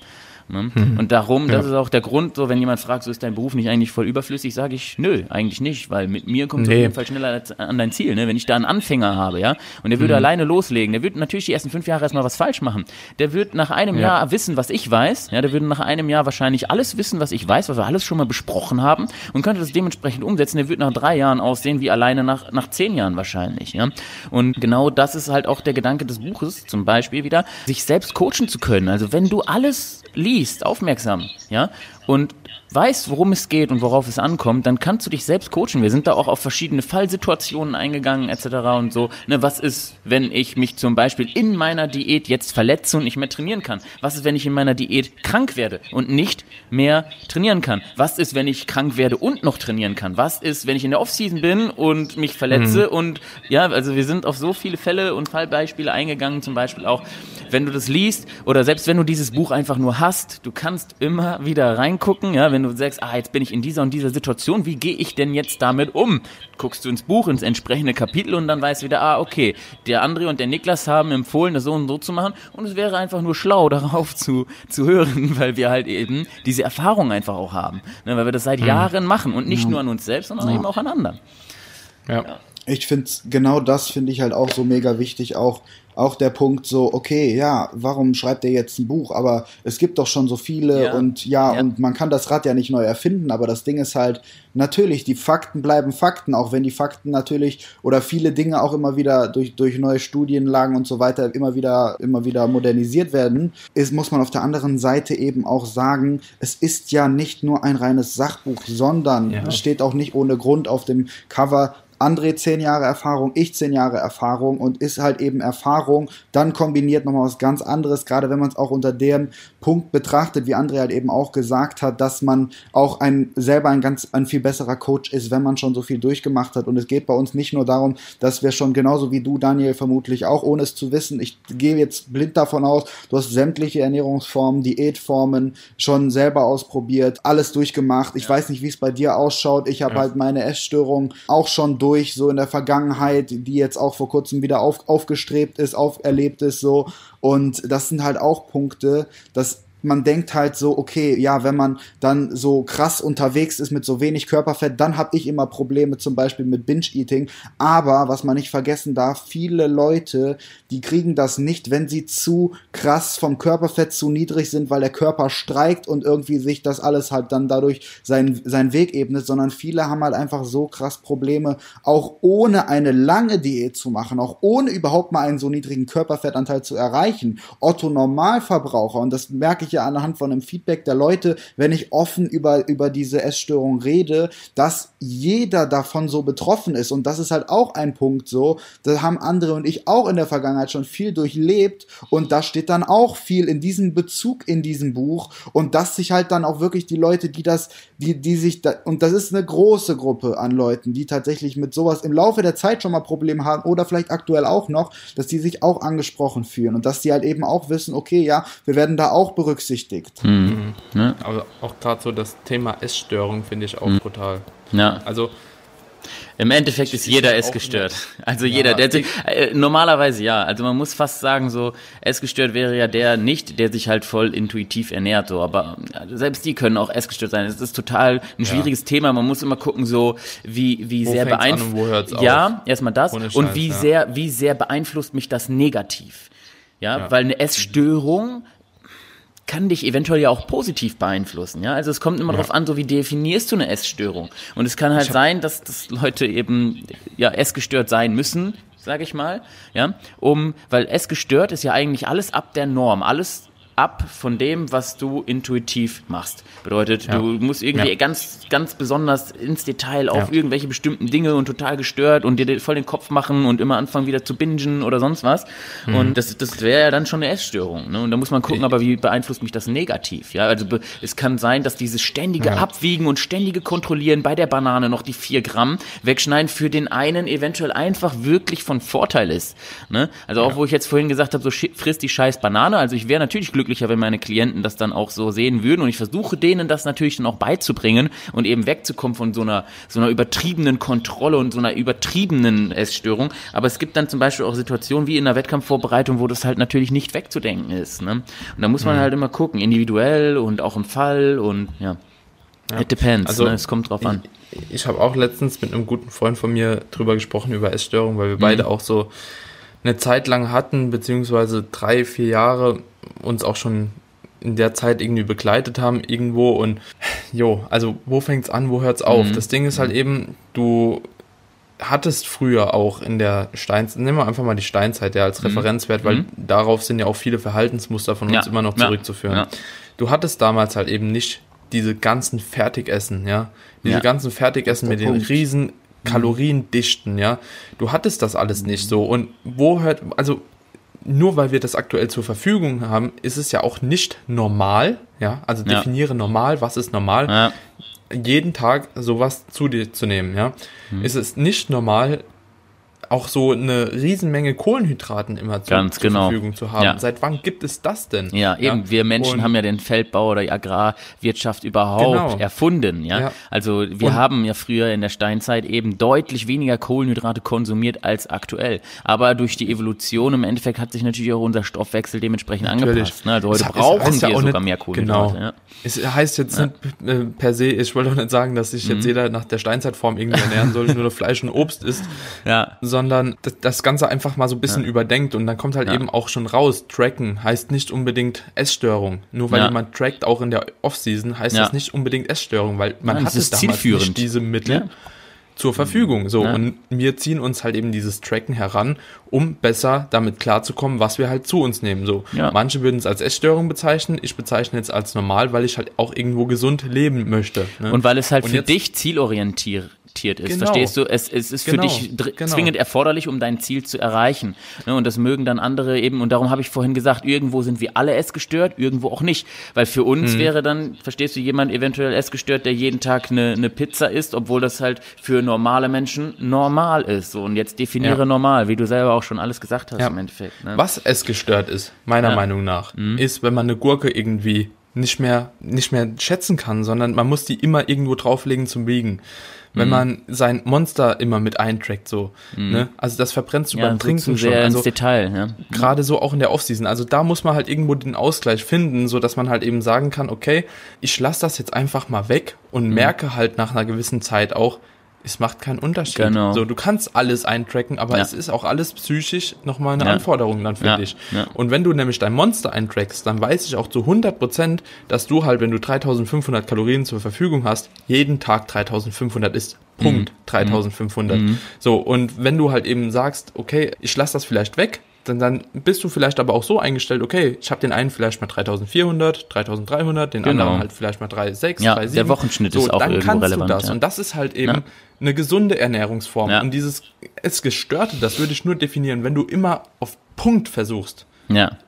Ne? Und darum, das Ja. ist auch der Grund, so wenn jemand fragt, so ist dein Beruf nicht eigentlich voll überflüssig, sage ich, nö, eigentlich nicht, weil mit mir kommst du Nee. auf jeden Fall schneller an dein Ziel. Ne? Wenn ich da einen Anfänger habe, ja, und der Mhm. würde alleine loslegen, der würde natürlich die ersten fünf Jahre erstmal was falsch machen. Der wird nach einem Ja. Jahr wissen, was ich weiß, ja, der würde nach einem Jahr wahrscheinlich alles wissen, was ich weiß, was wir alles schon mal besprochen haben und könnte das dementsprechend umsetzen. Der wird nach drei Jahren aussehen wie alleine nach, nach zehn Jahren wahrscheinlich, ja. Und genau das ist halt auch der Gedanke des Buches, zum Beispiel wieder, sich selbst coachen zu können. Also wenn du alles liest, aufmerksam, ja, und weißt, worum es geht und worauf es ankommt, dann kannst du dich selbst coachen. Wir sind da auch auf verschiedene Fallsituationen eingegangen etc. und so. Ne, was ist, wenn ich mich zum Beispiel in meiner Diät jetzt verletze und nicht mehr trainieren kann? Was ist, wenn ich in meiner Diät krank werde und nicht mehr trainieren kann? Was ist, wenn ich krank werde und noch trainieren kann? Was ist, wenn ich in der Offseason bin und mich verletze und ja, also wir sind auf so viele Fälle und Fallbeispiele eingegangen, zum Beispiel auch, wenn du das liest oder selbst wenn du dieses Buch einfach nur hast, du kannst immer wieder reingucken, ja, wenn du sagst, ah, jetzt bin ich in dieser und dieser Situation, wie gehe ich denn jetzt damit um? Guckst du ins Buch, ins entsprechende Kapitel und dann weißt du wieder, ah, okay, der André und der Niklas haben empfohlen, das so und so zu machen und es wäre einfach nur schlau, darauf zu, zu hören, weil wir halt eben diese Erfahrung einfach auch haben, ne, weil wir das seit Jahren machen und nicht nur an uns selbst, sondern eben auch an anderen. Ja. ich finde genau das finde ich halt auch so mega wichtig auch auch der Punkt so okay ja warum schreibt er jetzt ein Buch aber es gibt doch schon so viele Ja. und ja, Ja. und man kann das Rad ja nicht neu erfinden aber das Ding ist halt natürlich die Fakten bleiben Fakten auch wenn die Fakten natürlich oder viele Dinge auch immer wieder durch durch neue Studienlagen und so weiter immer wieder immer wieder modernisiert werden ist muss man auf der anderen Seite eben auch sagen es ist ja nicht nur ein reines Sachbuch sondern Ja. es steht auch nicht ohne Grund auf dem Cover André zehn Jahre Erfahrung, ich zehn Jahre Erfahrung und ist halt eben Erfahrung, dann kombiniert nochmal was ganz anderes, gerade wenn man es auch unter dem Punkt betrachtet, wie André halt eben auch gesagt hat, dass man auch ein selber ein ganz ein viel besserer Coach ist, wenn man schon so viel durchgemacht hat. Und es geht bei uns nicht nur darum, dass wir schon genauso wie du, Daniel, vermutlich auch, ohne es zu wissen, ich gehe jetzt blind davon aus, du hast sämtliche Ernährungsformen, Diätformen schon selber ausprobiert, alles durchgemacht. Ich weiß nicht, wie es bei dir ausschaut. Ich habe Ja. halt meine Essstörung auch schon durch, so in der Vergangenheit, die jetzt auch vor kurzem wieder auf, aufgestrebt ist, auferlebt ist, so. Und das sind halt auch Punkte, dass man denkt halt so, okay, ja, wenn man dann so krass unterwegs ist mit so wenig Körperfett, dann habe ich immer Probleme zum Beispiel mit Binge-Eating. Aber was man nicht vergessen darf, viele Leute, die kriegen das nicht, wenn sie zu krass vom Körperfett zu niedrig sind, weil der Körper streikt und irgendwie sich das alles halt dann dadurch seinen, seinen Weg ebnet, sondern viele haben halt einfach so krass Probleme, auch ohne eine lange Diät zu machen, auch ohne überhaupt mal einen so niedrigen Körperfettanteil zu erreichen. Otto Normalverbraucher, und das merke ich ja anhand von einem Feedback der Leute, wenn ich offen über, über diese Essstörung rede, dass jeder davon so betroffen ist. Und das ist halt auch ein Punkt so. Da haben andere und ich auch in der Vergangenheit schon viel durchlebt. Und da steht dann auch viel in diesem Bezug in diesem Buch. Und dass sich halt dann auch wirklich die Leute, die das, die, die sich da, und das ist eine große Gruppe an Leuten, die tatsächlich mit sowas im Laufe der Zeit schon mal Probleme haben oder vielleicht aktuell auch noch, dass die sich auch angesprochen fühlen und dass die halt eben auch wissen, okay, ja, wir werden da auch berücksichtigt. Mhm. Ne? Aber auch gerade so das Thema Essstörung finde ich auch mhm. brutal. Ja. Also im Endeffekt ist jeder essgestört. Also ja, jeder, der sich, äh, normalerweise ja. Also man muss fast sagen, so essgestört wäre ja der nicht, der sich halt voll intuitiv ernährt. So, aber äh, selbst die können auch essgestört sein. Es ist total ein schwieriges ja. Thema. Man muss immer gucken, so wie wie wo sehr beeinflusst. Ja, erstmal das Scheiß, und wie ja. sehr wie sehr beeinflusst mich das negativ. Ja, ja, weil eine Essstörung kann dich eventuell ja auch positiv beeinflussen. Ja, also es kommt immer ja. darauf an, so wie definierst du eine Essstörung. Und es kann halt sein, dass, dass Leute eben ja essgestört sein müssen, sage ich mal, ja, um, weil essgestört ist ja eigentlich alles ab der Norm, alles ab von dem, was du intuitiv machst. Bedeutet, ja. du musst irgendwie ja. ganz, ganz besonders ins Detail auf ja. irgendwelche bestimmten Dinge und total gestört und dir voll den Kopf machen und immer anfangen wieder zu bingen oder sonst was. Mhm. Und das, das wäre ja dann schon eine Essstörung. Ne? Und da muss man gucken, aber wie beeinflusst mich das negativ? Ja, also es kann sein, dass dieses ständige Abwiegen und ständige Kontrollieren bei der Banane noch die vier Gramm wegschneiden für den einen eventuell einfach wirklich von Vorteil ist. Ne? Also auch wo ich jetzt vorhin gesagt habe, so frisst die scheiß Banane. Also ich wäre natürlich glücklich glücklicher, wenn meine Klienten das dann auch so sehen würden. Und ich versuche denen das natürlich dann auch beizubringen und eben wegzukommen von so einer, so einer übertriebenen Kontrolle und so einer übertriebenen Essstörung. Aber es gibt dann zum Beispiel auch Situationen wie in der Wettkampfvorbereitung, wo das halt natürlich nicht wegzudenken ist. Ne? Und da muss man mhm. halt immer gucken, individuell und auch im Fall und ja. Ja. It depends, also, ne? es kommt drauf an. Ich, ich habe auch letztens mit einem guten Freund von mir drüber gesprochen, über Essstörungen, weil wir mhm. beide auch so eine Zeit lang hatten, beziehungsweise drei, vier Jahre uns auch schon in der Zeit irgendwie begleitet haben irgendwo und jo, also wo fängt's an, wo hört's auf? Mhm. Das Ding ist halt mhm. eben, du hattest früher auch in der Steinzeit, nehmen wir einfach mal die Steinzeit ja als mhm. Referenzwert, weil mhm. darauf sind ja auch viele Verhaltensmuster von uns ja. immer noch zurückzuführen. Ja. Ja. Du hattest damals halt eben nicht diese ganzen Fertigessen, ja, diese ganzen Fertigessen mit den riesen Kaloriendichten, ja. Du hattest das alles nicht so. Und wo hört, also nur weil wir das aktuell zur Verfügung haben, ist es ja auch nicht normal, ja. Also definiere ja. normal, was ist normal. Ja. Jeden Tag sowas zu dir zu nehmen, ja. Mhm. Ist es nicht normal, auch so eine Riesenmenge Kohlenhydraten immer zu, Ganz zur genau. Verfügung zu haben. Ja. Seit wann gibt es das denn? Ja, eben, ja? wir Menschen und haben ja den Feldbau oder die Agrarwirtschaft überhaupt genau. erfunden, ja? ja. Also wir und haben ja früher in der Steinzeit eben deutlich weniger Kohlenhydrate konsumiert als aktuell. Aber durch die Evolution im Endeffekt hat sich natürlich auch unser Stoffwechsel dementsprechend natürlich. angepasst. Ne? Also heute es, brauchen es wir sogar nicht, mehr Kohlenhydrate. Genau. Es heißt jetzt nicht äh, per se, ich wollte auch nicht sagen, dass sich jetzt mhm. jeder nach der Steinzeitform irgendwie ernähren soll, nur noch Fleisch und Obst isst. Ja. Sondern sondern das, das Ganze einfach mal so ein bisschen ja. überdenkt und dann kommt halt ja. eben auch schon raus, tracken heißt nicht unbedingt Essstörung. Nur weil ja. jemand trackt, auch in der Offseason, heißt das nicht unbedingt Essstörung, weil man Nein, hat es damals nicht diese Mittel zur Verfügung. So, ja. und wir ziehen uns halt eben dieses Tracken heran, um besser damit klarzukommen, was wir halt zu uns nehmen. So, ja. manche würden es als Essstörung bezeichnen, ich bezeichne es als normal, weil ich halt auch irgendwo gesund leben möchte. Ne? Und weil es halt und für dich zielorientiert akzeptiert ist. Genau. Verstehst du? Es, es ist genau. für dich genau. zwingend erforderlich, um dein Ziel zu erreichen. Ne? Und das mögen dann andere eben, und darum habe ich vorhin gesagt, irgendwo sind wir alle essgestört, irgendwo auch nicht. Weil für uns mhm. wäre dann, verstehst du, jemand eventuell essgestört, der jeden Tag eine, eine Pizza isst, obwohl das halt für normale Menschen normal ist. So, und jetzt definiere ja. normal, wie du selber auch schon alles gesagt hast ja. im Endeffekt. Ne? Was essgestört ist, meiner ja. Meinung nach, mhm. ist, wenn man eine Gurke irgendwie nicht mehr, nicht mehr schätzen kann, sondern man muss die immer irgendwo drauflegen zum Wiegen. Wenn mhm. man sein Monster immer mit eintrackt, so, mhm. ne? Also das verbrennst du ja, beim Trinken schon. Also ins Detail, ja. Gerade so auch in der Offseason. Also da muss man halt irgendwo den Ausgleich finden, so dass man halt eben sagen kann, okay, ich lasse das jetzt einfach mal weg und mhm. merke halt nach einer gewissen Zeit auch, es macht keinen Unterschied. Genau. So, du kannst alles eintracken, aber ja. es ist auch alles psychisch nochmal eine ja. Anforderung dann für ja. dich. Und wenn du nämlich dein Monster eintrackst, dann weiß ich auch zu 100 Prozent, dass du halt, wenn du 3500 Kalorien zur Verfügung hast, jeden Tag 3500 isst. Punkt. Mhm. 3500. Mhm. So, und wenn du halt eben sagst, okay, ich lasse das vielleicht weg, dann, dann bist du vielleicht aber auch so eingestellt, okay, ich habe den einen vielleicht mal 3400, 3300, den genau. anderen halt vielleicht mal 3,6, ja, 3,7. der Wochenschnitt so, ist auch dann irgendwo kannst relevant. Du das. Ja. Und das ist halt eben ja. Eine gesunde Ernährungsform. Ja. Und dieses es gestörte, das würde ich nur definieren, wenn du immer auf Punkt versuchst. Ja.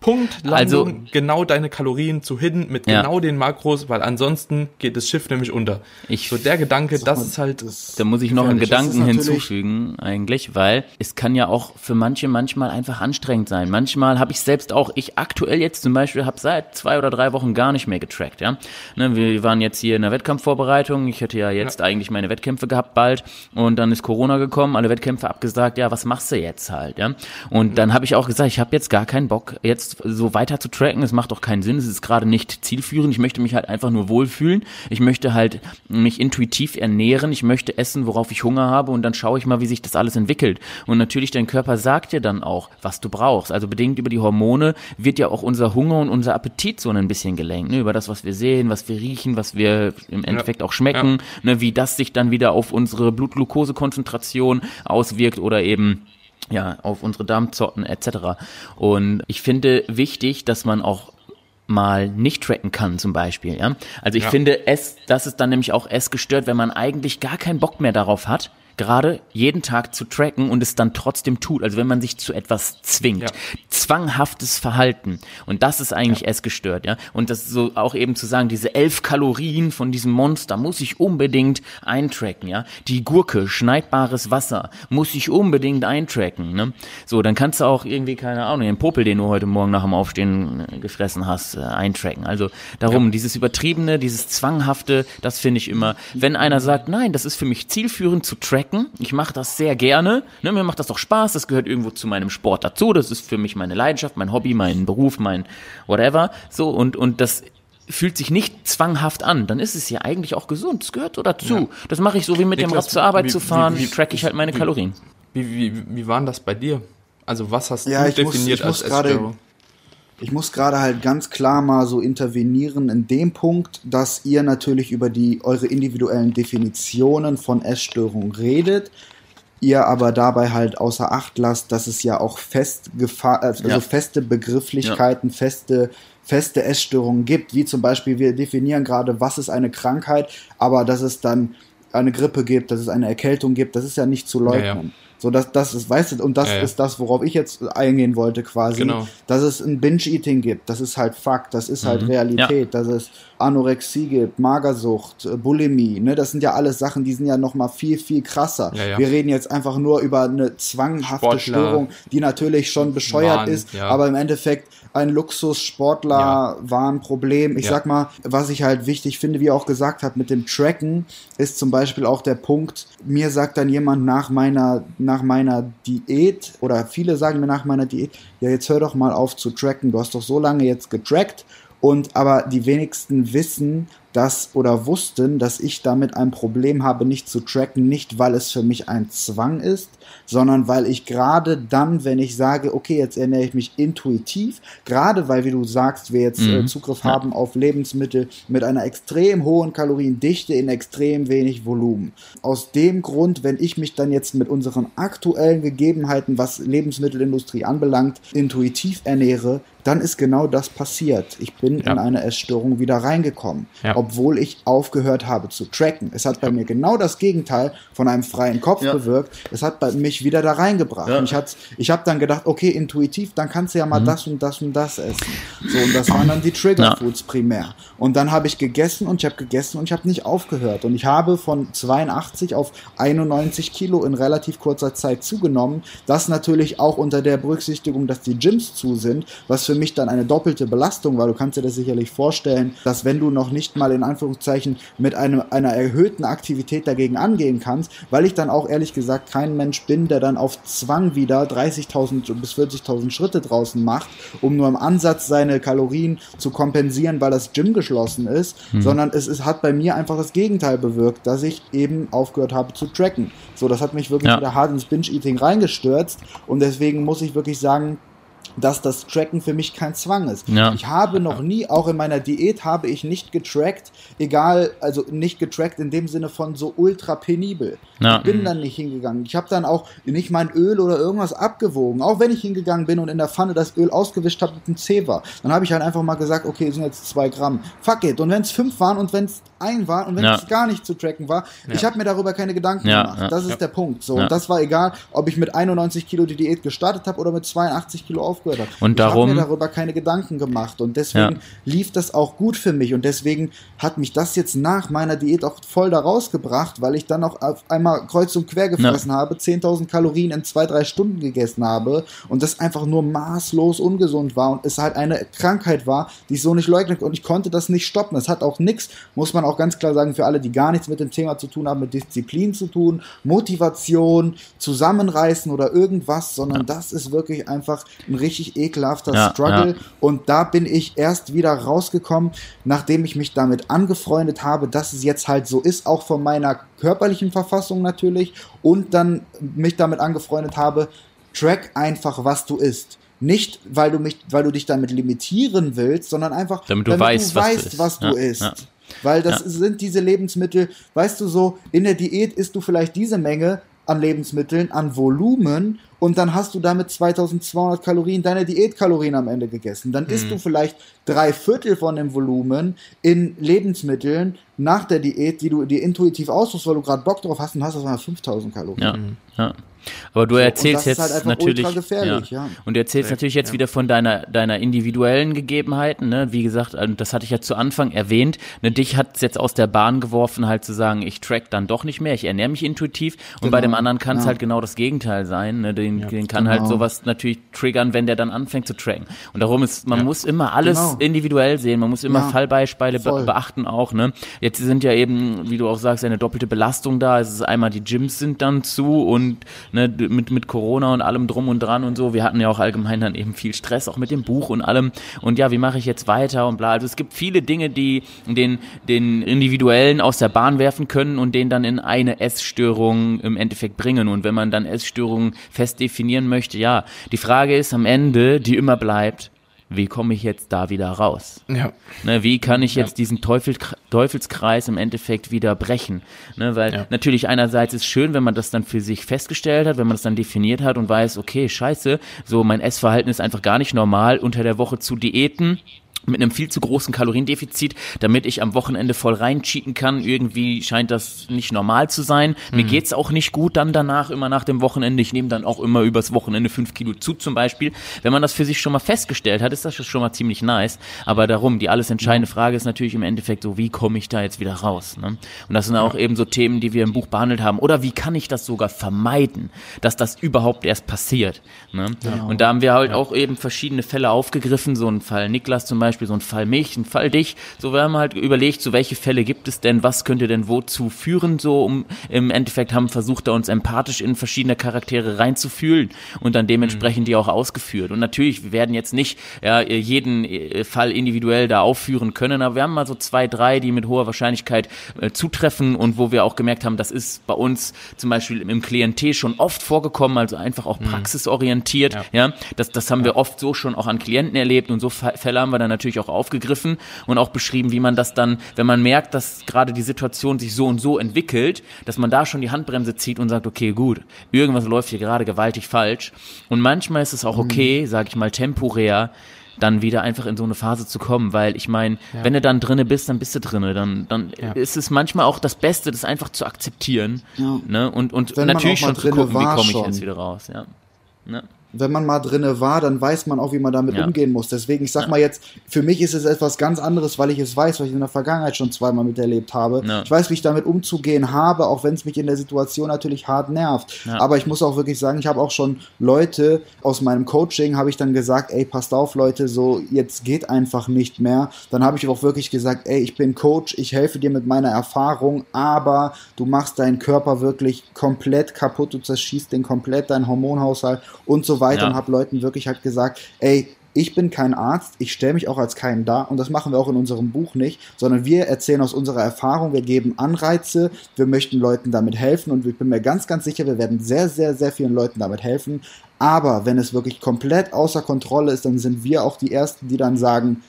Punkt Landung, also, genau deine Kalorien zu hidden mit ja. genau den Makros, weil ansonsten geht das Schiff nämlich unter. Ich, so der Gedanke, das ist halt. Das da muss ich noch einen Gedanken hinzufügen, eigentlich, weil es kann ja auch für manche manchmal einfach anstrengend sein. Manchmal habe ich selbst auch, ich aktuell jetzt zum Beispiel habe seit zwei oder drei Wochen gar nicht mehr getrackt, ja. Ne, wir waren jetzt hier in der Wettkampfvorbereitung. Ich hätte ja jetzt ja. eigentlich meine Wettkämpfe gehabt bald und dann ist Corona gekommen, alle Wettkämpfe abgesagt. Ja, was machst du jetzt halt, ja? Und dann habe ich auch gesagt, ich habe jetzt gar keinen Bock jetzt so weiter zu tracken. Es macht auch keinen Sinn. Es ist gerade nicht zielführend. Ich möchte mich halt einfach nur wohlfühlen. Ich möchte halt mich intuitiv ernähren. Ich möchte essen, worauf ich Hunger habe und dann schaue ich mal, wie sich das alles entwickelt. Und natürlich, dein Körper sagt dir dann auch, was du brauchst. Also bedingt über die Hormone wird ja auch unser Hunger und unser Appetit so ein bisschen gelenkt. Ne? Über das, was wir sehen, was wir riechen, was wir im Endeffekt ja. auch schmecken. Ja. Ne? Wie das sich dann wieder auf unsere Blutglukosekonzentration auswirkt oder eben ja, auf unsere Darmzotten etc. Und ich finde wichtig, dass man auch mal nicht tracken kann zum Beispiel. Ja? Also ich ja. finde es, das ist dann nämlich auch es gestört, wenn man eigentlich gar keinen Bock mehr darauf hat, gerade jeden Tag zu tracken und es dann trotzdem tut. Also wenn man sich zu etwas zwingt. Ja. Zwanghaftes Verhalten. Und das ist eigentlich ja. essgestört, ja. Und das so auch eben zu sagen, diese elf Kalorien von diesem Monster muss ich unbedingt eintracken, ja. Die Gurke, schneidbares Wasser, muss ich unbedingt eintracken, ne. So, dann kannst du auch irgendwie, keine Ahnung, den Popel, den du heute Morgen nach dem Aufstehen äh, gefressen hast, äh, eintracken. Also darum, ja. dieses übertriebene, dieses zwanghafte, das finde ich immer, wenn einer sagt, nein, das ist für mich zielführend zu tracken, tracken. Ich mache das sehr gerne. Ne, mir macht das doch Spaß. Das gehört irgendwo zu meinem Sport dazu. Das ist für mich meine Leidenschaft, mein Hobby, mein Beruf, mein whatever. So und und das fühlt sich nicht zwanghaft an, dann ist es ja eigentlich auch gesund. Das gehört so dazu. Ja. Das mache ich so wie mit Niklas, dem Rad zur Arbeit wie, zu fahren, wie, wie, track ich halt meine Kalorien. Wie, wie, wie war denn das bei dir? Also was hast ja, du definiert muss, als grade, ich muss gerade halt ganz klar mal so intervenieren in dem Punkt, dass ihr natürlich über die eure individuellen Definitionen von Essstörung redet, ihr aber dabei halt außer Acht lasst, dass es ja auch fest also ja. feste Begrifflichkeiten, ja. feste feste Essstörungen gibt, wie zum Beispiel wir definieren gerade, was ist eine Krankheit, aber dass es dann eine Grippe gibt, dass es eine Erkältung gibt, das ist ja nicht zu leugnen. Ja, so, das, das ist, weißt du, und das ja, ja. ist das, worauf ich jetzt eingehen wollte quasi. Genau. Dass es ein Binge-Eating gibt, das ist halt Fakt, das ist halt mhm. Realität, ja. dass es Anorexie gibt, Magersucht, äh, Bulimie, ne, das sind ja alles Sachen, die sind ja nochmal viel, viel krasser. Wir reden jetzt einfach nur über eine zwanghafte Sportler. Störung, die natürlich schon bescheuert Wahn, ist, aber im Endeffekt ein Luxussportler ja. war ein Problem. Ich ja. sag mal, was ich halt wichtig finde, wie er auch gesagt hat, mit dem Tracken ist zum Beispiel auch der Punkt, mir sagt dann jemand nach meiner, nach meiner Diät oder viele sagen mir nach meiner Diät, ja, jetzt hör doch mal auf zu tracken. Du hast doch so lange jetzt getrackt und aber die wenigsten wissen, dass oder wussten, dass ich damit ein Problem habe, nicht zu tracken, nicht weil es für mich ein Zwang ist, sondern weil ich gerade dann, wenn ich sage, okay, jetzt ernähre ich mich intuitiv, gerade weil, wie du sagst, wir jetzt äh, mhm. äh, Zugriff ja. haben auf Lebensmittel mit einer extrem hohen Kaloriendichte in extrem wenig Volumen. Aus dem Grund, wenn ich mich dann jetzt mit unseren aktuellen Gegebenheiten, was Lebensmittelindustrie anbelangt, intuitiv ernähre, dann ist genau das passiert. Ich bin ja. in eine Essstörung wieder reingekommen. Ja. obwohl ich aufgehört habe zu tracken. Es hat bei mir genau das Gegenteil von einem freien Kopf ja. bewirkt. Es hat bei mich wieder da reingebracht. Ja. Und ich, ich habe dann gedacht, okay, intuitiv, dann kannst du ja mal mhm. das und das und das essen. So, und das waren dann die Trigger Foods primär. Und dann habe ich gegessen und ich habe gegessen und ich habe nicht aufgehört. Und ich habe von 82 auf 91 Kilo in relativ kurzer Zeit zugenommen. Das natürlich auch unter der Berücksichtigung, dass die Gyms zu sind, was für mich dann eine doppelte Belastung war. Du kannst dir das sicherlich vorstellen, dass wenn du noch nicht mal in Anführungszeichen mit einem, einer erhöhten Aktivität dagegen angehen kannst, weil ich dann auch ehrlich gesagt kein Mensch bin, der dann auf Zwang wieder 30.000 bis 40.000 Schritte draußen macht, um nur im Ansatz seine Kalorien zu kompensieren, weil das Gym geschlossen ist, mhm. sondern es, es hat bei mir einfach das Gegenteil bewirkt, dass ich eben aufgehört habe zu tracken. So, das hat mich wirklich ja. wieder hart ins Binge-Eating reingestürzt und deswegen muss ich wirklich sagen, dass das Tracken für mich kein Zwang ist. Ja. Ich habe noch nie, auch in meiner Diät, habe ich nicht getrackt, egal, also nicht getrackt in dem Sinne von so ultra penibel. Ja. Ich bin dann nicht hingegangen. Ich habe dann auch nicht mein Öl oder irgendwas abgewogen. Auch wenn ich hingegangen bin und in der Pfanne das Öl ausgewischt habe mit einem Zewa. Dann habe ich halt einfach mal gesagt, okay, es sind jetzt zwei Gramm. Fuck it. Und wenn es fünf waren und wenn es ein war und wenn ja. es gar nicht zu tracken war, ja. ich habe mir darüber keine Gedanken gemacht. Das ist der Punkt. So, und das war egal, ob ich mit 91 Kilo die Diät gestartet habe oder mit 82 Kilo aufgehört habe. Und darum ich habe mir darüber keine Gedanken gemacht und deswegen lief das auch gut für mich und deswegen hat mich das jetzt nach meiner Diät auch voll da rausgebracht, weil ich dann auch auf einmal kreuz und quer gefressen ja. habe, 10.000 Kalorien in zwei, drei Stunden gegessen habe und das einfach nur maßlos ungesund war und es halt eine Krankheit war, die ich so nicht leugnen und ich konnte das nicht stoppen. Es hat auch nichts, muss man auch ganz klar sagen, für alle, die gar nichts mit dem Thema zu tun haben, mit Disziplin zu tun, Motivation, Zusammenreißen oder irgendwas, sondern ja. das ist wirklich einfach ein richtig ekelhafter ja, Struggle und da bin ich erst wieder rausgekommen, nachdem ich mich damit angefreundet habe, dass es jetzt halt so ist, auch von meiner körperlichen Verfassung natürlich und dann mich damit angefreundet habe, track einfach, was du isst. Nicht, weil du mich, weil du dich damit limitieren willst, sondern einfach, damit du damit weißt, du was, weißt, du was du ja, isst. Ja. Weil das ja. sind diese Lebensmittel, weißt du so, in der Diät isst du vielleicht diese Menge an Lebensmitteln, an Volumen und dann hast du damit 2200 Kalorien, deine Diätkalorien am Ende gegessen. Dann isst mhm. du vielleicht drei Viertel von dem Volumen in Lebensmitteln nach der Diät, die du dir intuitiv aussuchst, weil du gerade Bock drauf hast und hast auf einmal 5000 Kalorien. Ja, ja. Aber du erzählst jetzt halt natürlich ja. ja. und du erzählst natürlich jetzt ja. wieder von deiner deiner individuellen Gegebenheiten. Ne? Wie gesagt, das hatte ich ja zu Anfang erwähnt. Ne? Dich hat es jetzt aus der Bahn geworfen, halt zu sagen, ich track dann doch nicht mehr, ich ernähre mich intuitiv. Und genau. bei dem anderen kann es halt genau das Gegenteil sein. Ne? Den, den kann halt genau. halt sowas natürlich triggern, wenn der dann anfängt zu tracken. Und darum ist, man muss immer alles genau. individuell sehen. Man muss immer Fallbeispiele be beachten auch. Ne? Jetzt sind ja eben, wie du auch sagst, eine doppelte Belastung da. Es ist einmal die Gyms sind dann zu und ne, mit, mit Corona und allem drum und dran und so. Wir hatten ja auch allgemein dann eben viel Stress, auch mit dem Buch und allem. Und ja, wie mache ich jetzt weiter und bla. Also es gibt viele Dinge, die den, den Individuellen aus der Bahn werfen können und den dann in eine Essstörung im Endeffekt bringen. Und wenn man dann Essstörungen fest definieren möchte, ja, die Frage ist am Ende, die immer bleibt, wie komme ich jetzt da wieder raus? Ja. Ne, wie kann ich jetzt ja. diesen Teufel, Teufelskreis im Endeffekt wieder brechen? Ne, weil ja. natürlich einerseits ist schön, wenn man das dann für sich festgestellt hat, wenn man das dann definiert hat und weiß, okay, scheiße, so mein Essverhalten ist einfach gar nicht normal, unter der Woche zu Diäten mit einem viel zu großen Kaloriendefizit, damit ich am Wochenende voll reincheaten kann. Irgendwie scheint das nicht normal zu sein. Mhm. Mir geht's auch nicht gut dann danach, immer nach dem Wochenende. Ich nehme dann auch immer übers Wochenende fünf Kilo zu zum Beispiel. Wenn man das für sich schon mal festgestellt hat, ist das schon mal ziemlich nice. Aber darum, die alles entscheidende Frage ist natürlich im Endeffekt so, wie komme ich da jetzt wieder raus? Ne? Und das sind auch eben so Themen, die wir im Buch behandelt haben. Oder wie kann ich das sogar vermeiden, dass das überhaupt erst passiert? Ne? Genau. Und da haben wir halt auch eben verschiedene Fälle aufgegriffen. So ein Fall Niklas zum Beispiel, Beispiel so ein Fall mich, ein Fall dich. So, wir haben halt überlegt, so welche Fälle gibt es denn, was könnte denn wozu führen, so um im Endeffekt haben versucht, da uns empathisch in verschiedene Charaktere reinzufühlen und dann dementsprechend mhm. die auch ausgeführt. Und natürlich, wir werden jetzt nicht ja, jeden äh, Fall individuell da aufführen können, aber wir haben mal so zwei, drei, die mit hoher Wahrscheinlichkeit äh, zutreffen und wo wir auch gemerkt haben, das ist bei uns zum Beispiel im Klientel schon oft vorgekommen, also einfach auch mhm. praxisorientiert. Ja, ja das, das haben wir oft so schon auch an Klienten erlebt und so Fälle haben wir dann natürlich auch aufgegriffen und auch beschrieben, wie man das dann, wenn man merkt, dass gerade die Situation sich so und so entwickelt, dass man da schon die Handbremse zieht und sagt, okay, gut, irgendwas läuft hier gerade gewaltig falsch. Und manchmal ist es auch okay, mhm. sage ich mal, temporär dann wieder einfach in so eine Phase zu kommen, weil ich meine, ja. wenn du dann drinne bist, dann bist du drinne, dann, dann ja. ist es manchmal auch das Beste, das einfach zu akzeptieren, ja. ne? und, und natürlich schon zu gucken, wie komme ich jetzt wieder raus, ja. Ne? Wenn man mal drinne war, dann weiß man auch, wie man damit ja. umgehen muss. Deswegen, ich sag ja. mal jetzt, für mich ist es etwas ganz anderes, weil ich es weiß, weil ich in der Vergangenheit schon zweimal miterlebt habe. Ja. Ich weiß, wie ich damit umzugehen habe, auch wenn es mich in der Situation natürlich hart nervt. Aber ich muss auch wirklich sagen, ich habe auch schon Leute aus meinem Coaching, habe ich dann gesagt, ey, passt auf, Leute, so jetzt geht einfach nicht mehr. Dann habe ich auch wirklich gesagt, ey, ich bin Coach, ich helfe dir mit meiner Erfahrung, aber du machst deinen Körper wirklich komplett kaputt, du zerschießt den komplett, deinen Hormonhaushalt und so weiter ja. und habe Leuten wirklich halt gesagt, ey, ich bin kein Arzt, ich stelle mich auch als keinen dar und das machen wir auch in unserem Buch nicht, sondern wir erzählen aus unserer Erfahrung, wir geben Anreize, wir möchten Leuten damit helfen und ich bin mir ganz, ganz sicher, wir werden sehr, sehr, sehr vielen Leuten damit helfen. Aber wenn es wirklich komplett außer Kontrolle ist, dann sind wir auch die Ersten, die dann sagen,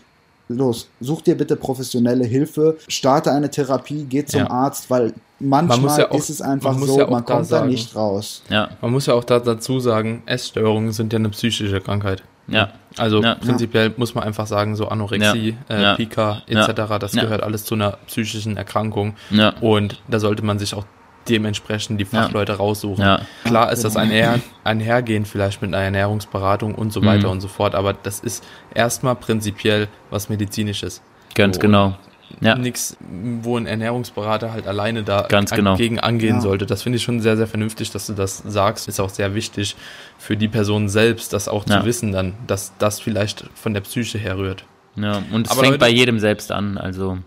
los, such dir bitte professionelle Hilfe, starte eine Therapie, geh zum ja. Arzt, weil manchmal ja auch, ist es einfach so, ja man kommt da nicht raus. Ja. Man muss ja auch da dazu sagen, Essstörungen sind ja eine psychische Krankheit. Ja. Also ja. prinzipiell muss man einfach sagen, so Anorexie, äh, Pika etc., das gehört alles zu einer psychischen Erkrankung. Und da sollte man sich auch dementsprechend die Fachleute ja. raussuchen. Ja. Klar ist das ein Einhergehen vielleicht mit einer Ernährungsberatung und so weiter mhm. und so fort, aber das ist erstmal prinzipiell was Medizinisches. Ganz so, genau. Ja. Nichts, wo ein Ernährungsberater halt alleine da Ganz genau. gegen angehen ja. sollte. Das finde ich schon sehr, sehr vernünftig, dass du das sagst. Ist auch sehr wichtig für die Person selbst, das auch ja. zu wissen dann, dass das vielleicht von der Psyche herrührt. Ja, und es Aber fängt Leute, bei jedem selbst an, also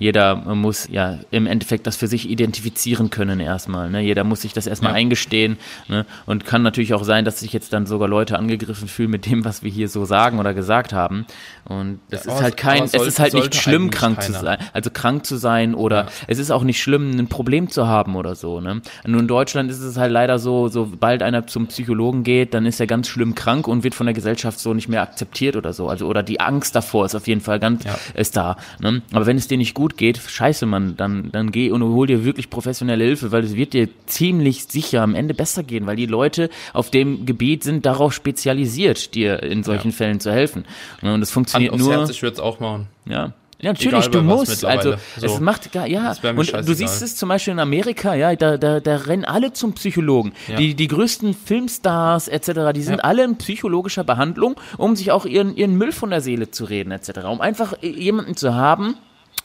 jeder muss ja im Endeffekt das für sich identifizieren können erstmal. Ne? Jeder muss sich das erstmal ja. eingestehen ne? und kann natürlich auch sein, dass sich jetzt dann sogar Leute angegriffen fühlen mit dem, was wir hier so sagen oder gesagt haben. Und es ja, ist halt kein, soll, es ist halt nicht schlimm, krank keiner. zu sein. Also krank zu sein oder ja. es ist auch nicht schlimm, ein Problem zu haben oder so. Ne? Nur in Deutschland ist es halt leider so, sobald einer zum Psychologen geht, dann ist er ganz schlimm krank und wird von der Gesellschaft so nicht mehr akzeptiert oder so. Also oder die Angst davor ist auf jeden Fall ganz ist da. Ne? Aber wenn es dir nicht gut gut geht, scheiße, Mann, dann, dann geh und hol dir wirklich professionelle Hilfe, weil es wird dir ziemlich sicher am Ende besser gehen, weil die Leute auf dem Gebiet sind darauf spezialisiert, dir in solchen ja. Fällen zu helfen. Und das funktioniert Hand nur. Herz, ich würde es auch machen. Ja. Ja, natürlich, Egal, du musst. Also so. es macht gar, ja. Und du siehst es zum Beispiel in Amerika, ja, da, da, da rennen alle zum Psychologen. Ja. Die, die größten Filmstars etc., die sind ja. alle in psychologischer Behandlung, um sich auch ihren, ihren Müll von der Seele zu reden etc. Um einfach jemanden zu haben,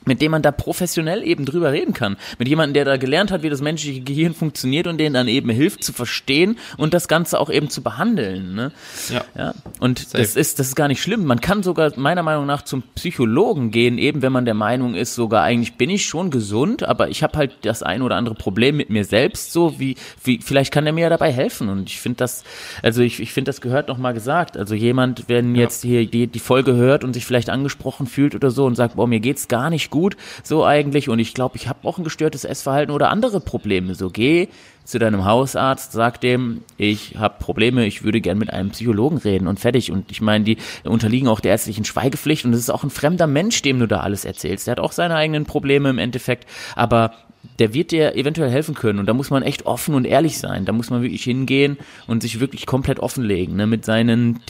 mit dem man da professionell eben drüber reden kann. Mit jemandem, der da gelernt hat, wie das menschliche Gehirn funktioniert und denen dann eben hilft zu verstehen und das Ganze auch eben zu behandeln. Ne? Ja. ja. Und Safe. das ist, das ist gar nicht schlimm. Man kann sogar meiner Meinung nach zum Psychologen gehen, eben wenn man der Meinung ist, sogar eigentlich bin ich schon gesund, aber ich habe halt das ein oder andere Problem mit mir selbst, so wie, wie vielleicht kann der mir ja dabei helfen. Und ich finde das, also ich, ich finde, das gehört nochmal gesagt. Also jemand, wenn jetzt hier die, die Folge hört und sich vielleicht angesprochen fühlt oder so und sagt, boah, mir geht's gar nicht gut, gut, so eigentlich. Und ich glaube, ich habe auch ein gestörtes Essverhalten oder andere Probleme. So geh zu deinem Hausarzt, sag dem, ich habe Probleme, ich würde gern mit einem Psychologen reden und fertig. Und ich meine, die unterliegen auch der ärztlichen Schweigepflicht und es ist auch ein fremder Mensch, dem du da alles erzählst. Der hat auch seine eigenen Probleme im Endeffekt, aber der wird dir eventuell helfen können. Und da muss man echt offen und ehrlich sein. Da muss man wirklich hingehen und sich wirklich komplett offenlegen, ne, mit seinen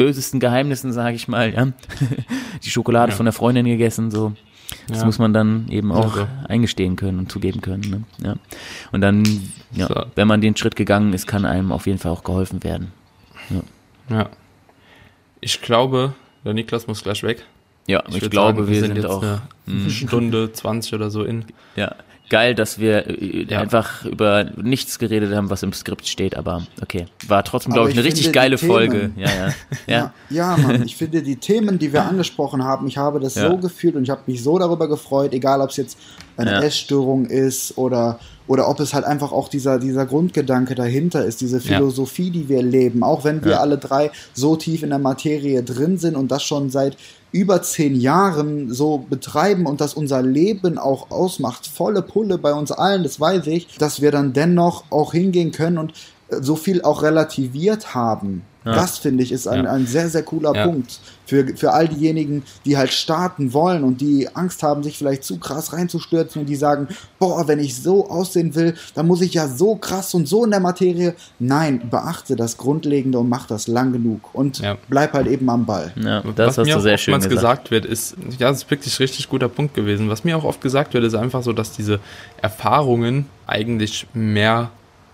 bösesten Geheimnissen, sage ich mal, ja. Die Schokolade ja. von der Freundin gegessen, so. Das ja. muss man dann eben auch also. eingestehen können und zugeben können. Ne? Ja. Und dann, ja, so. wenn man den Schritt gegangen ist, kann einem auf jeden Fall auch geholfen werden. Ja. ja. Ich glaube, der Niklas muss gleich weg. Ja, ich, ich glaube, sagen, wir, sind, sind jetzt auch eine. Stunde 20 oder so in. Ja, geil, dass wir äh, ja. einfach über nichts geredet haben, was im Skript steht, aber okay. War trotzdem, glaube ich, eine richtig geile Folge. Ja, ja. ja. ja, Mann, ich finde die Themen, die wir angesprochen haben, ich habe das ja. so gefühlt und ich habe mich so darüber gefreut, egal ob es jetzt eine ja. Essstörung ist oder oder ob es halt einfach auch dieser, dieser Grundgedanke dahinter ist, diese Philosophie, ja. die wir leben, auch wenn wir ja. alle drei so tief in der Materie drin sind und das schon seit über zehn Jahren so betreiben und das unser Leben auch ausmacht, volle Pulle bei uns allen, das weiß ich, dass wir dann dennoch auch hingehen können und so viel auch relativiert haben Ja. Das finde ich ist ein, ein sehr, sehr cooler ja. Punkt für, für all diejenigen, die halt starten wollen und die Angst haben, sich vielleicht zu krass reinzustürzen und die sagen, boah, wenn ich so aussehen will, dann muss ich ja so krass und so in der Materie. Nein, beachte das Grundlegende und mach das lang genug und ja. bleib halt eben am Ball. Ja, das Was mir auch oftmals gesagt. gesagt wird, ist, ja, das ist wirklich richtig guter Punkt gewesen. Was mir auch oft gesagt wird, ist einfach so, dass diese Erfahrungen eigentlich mehr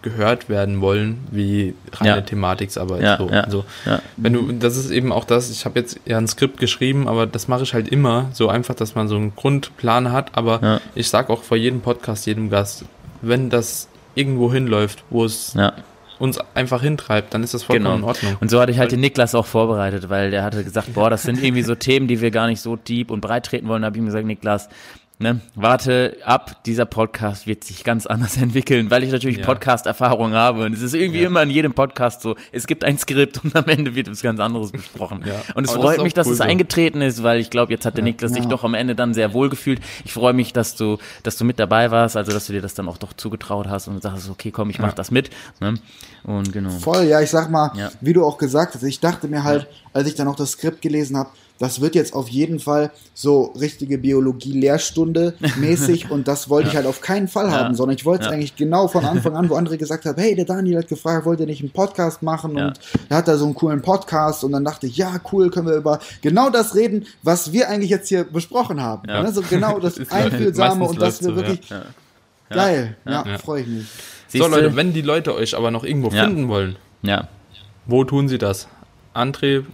gehört werden wollen, wie reine ja. Thematiksarbeit. Ja, so. ja, also, ja. wenn du, das ist eben auch das, ich habe jetzt ja ein Skript geschrieben, aber das mache ich halt immer, so einfach, dass man so einen Grundplan hat, aber ja. ich sage auch vor jedem Podcast, jedem Gast, wenn das irgendwo hinläuft, wo es ja uns einfach hintreibt, dann ist das vollkommen genau. in Ordnung. Und so hatte ich halt den Niklas auch vorbereitet, weil der hatte gesagt, boah, das sind irgendwie so Themen, die wir gar nicht so deep und breit treten wollen. Da habe ich ihm gesagt, Niklas, Ne, warte ab, dieser Podcast wird sich ganz anders entwickeln, weil ich natürlich ja. Podcast-Erfahrung habe. Und es ist irgendwie ja. immer in jedem Podcast so, es gibt ein Skript und am Ende wird was ganz anderes besprochen. Ja. Und es Aber freut das mich, dass cool es so. eingetreten ist, weil ich glaube, jetzt hat der Niklas sich doch am Ende dann sehr wohl gefühlt. Ich freue mich, dass du, dass du mit dabei warst, also dass du dir das dann auch doch zugetraut hast und sagst, okay, komm, ich mach das mit. Ne? Und genau. Voll, ja, ich sag mal, wie du auch gesagt hast, ich dachte mir halt, als ich dann auch das Skript gelesen habe, das wird jetzt auf jeden Fall so richtige Biologie-Lehrstunde mäßig und das wollte ja. ich halt auf keinen Fall haben, sondern ich wollte es ja. eigentlich genau von Anfang an, wo andere gesagt haben, hey, der Daniel hat gefragt, wollt ihr nicht einen Podcast machen ja. und er hat da so einen coolen Podcast und dann dachte ich, ja, cool, können wir über genau das reden, was wir eigentlich jetzt hier besprochen haben. Ja. Ne? So genau das Einfühlsame und das wir wirklich geil, ja, freue ich mich. So Leute, wenn die Leute euch aber noch irgendwo finden wollen, ja. wo tun sie das? André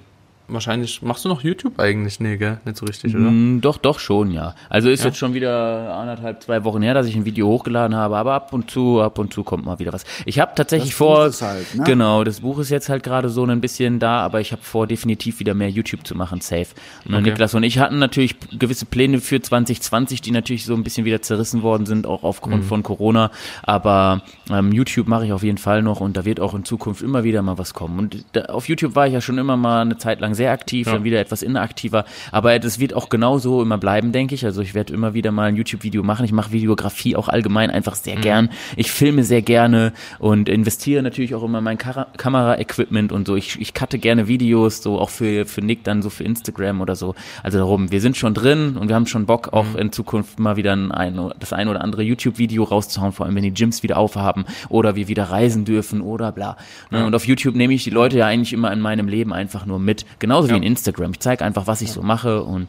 wahrscheinlich, machst du noch YouTube eigentlich? Nee, gell? Nicht so richtig, oder? Mm, doch, doch schon, ja. Also ist ja? jetzt schon wieder anderthalb, zwei Wochen her, dass ich ein Video hochgeladen habe, aber ab und zu, ab und zu kommt mal wieder was. Ich habe tatsächlich das vor, halt, ne? genau, das Buch ist jetzt halt gerade so ein bisschen da, aber ich habe vor, definitiv wieder mehr YouTube zu machen, safe. Und okay. Niklas und ich hatten natürlich gewisse Pläne für 2020, die natürlich so ein bisschen wieder zerrissen worden sind, auch aufgrund mhm. von Corona, aber ähm, YouTube mache ich auf jeden Fall noch und da wird auch in Zukunft immer wieder mal was kommen. Und da, auf YouTube war ich ja schon immer mal eine Zeit lang sehr sehr aktiv, ja. dann wieder etwas inaktiver. Aber das wird auch genauso immer bleiben, denke ich. Also ich werde immer wieder mal ein YouTube-Video machen. Ich mache Videografie auch allgemein einfach sehr mhm. gern. Ich filme sehr gerne und investiere natürlich auch immer mein Kamera-Equipment und so. Ich, ich cutte gerne Videos, so auch für, für Nick dann so für Instagram oder so. Also darum, wir sind schon drin und wir haben schon Bock, auch mhm. in Zukunft mal wieder ein, ein, das ein oder andere YouTube-Video rauszuhauen, vor allem wenn die Gyms wieder aufhaben oder wir wieder reisen dürfen oder bla. Ne? Ja. Und auf YouTube nehme ich die Leute ja eigentlich immer in meinem Leben einfach nur mit. Genau Genauso ja. wie in Instagram. Ich zeige einfach, was ich so mache und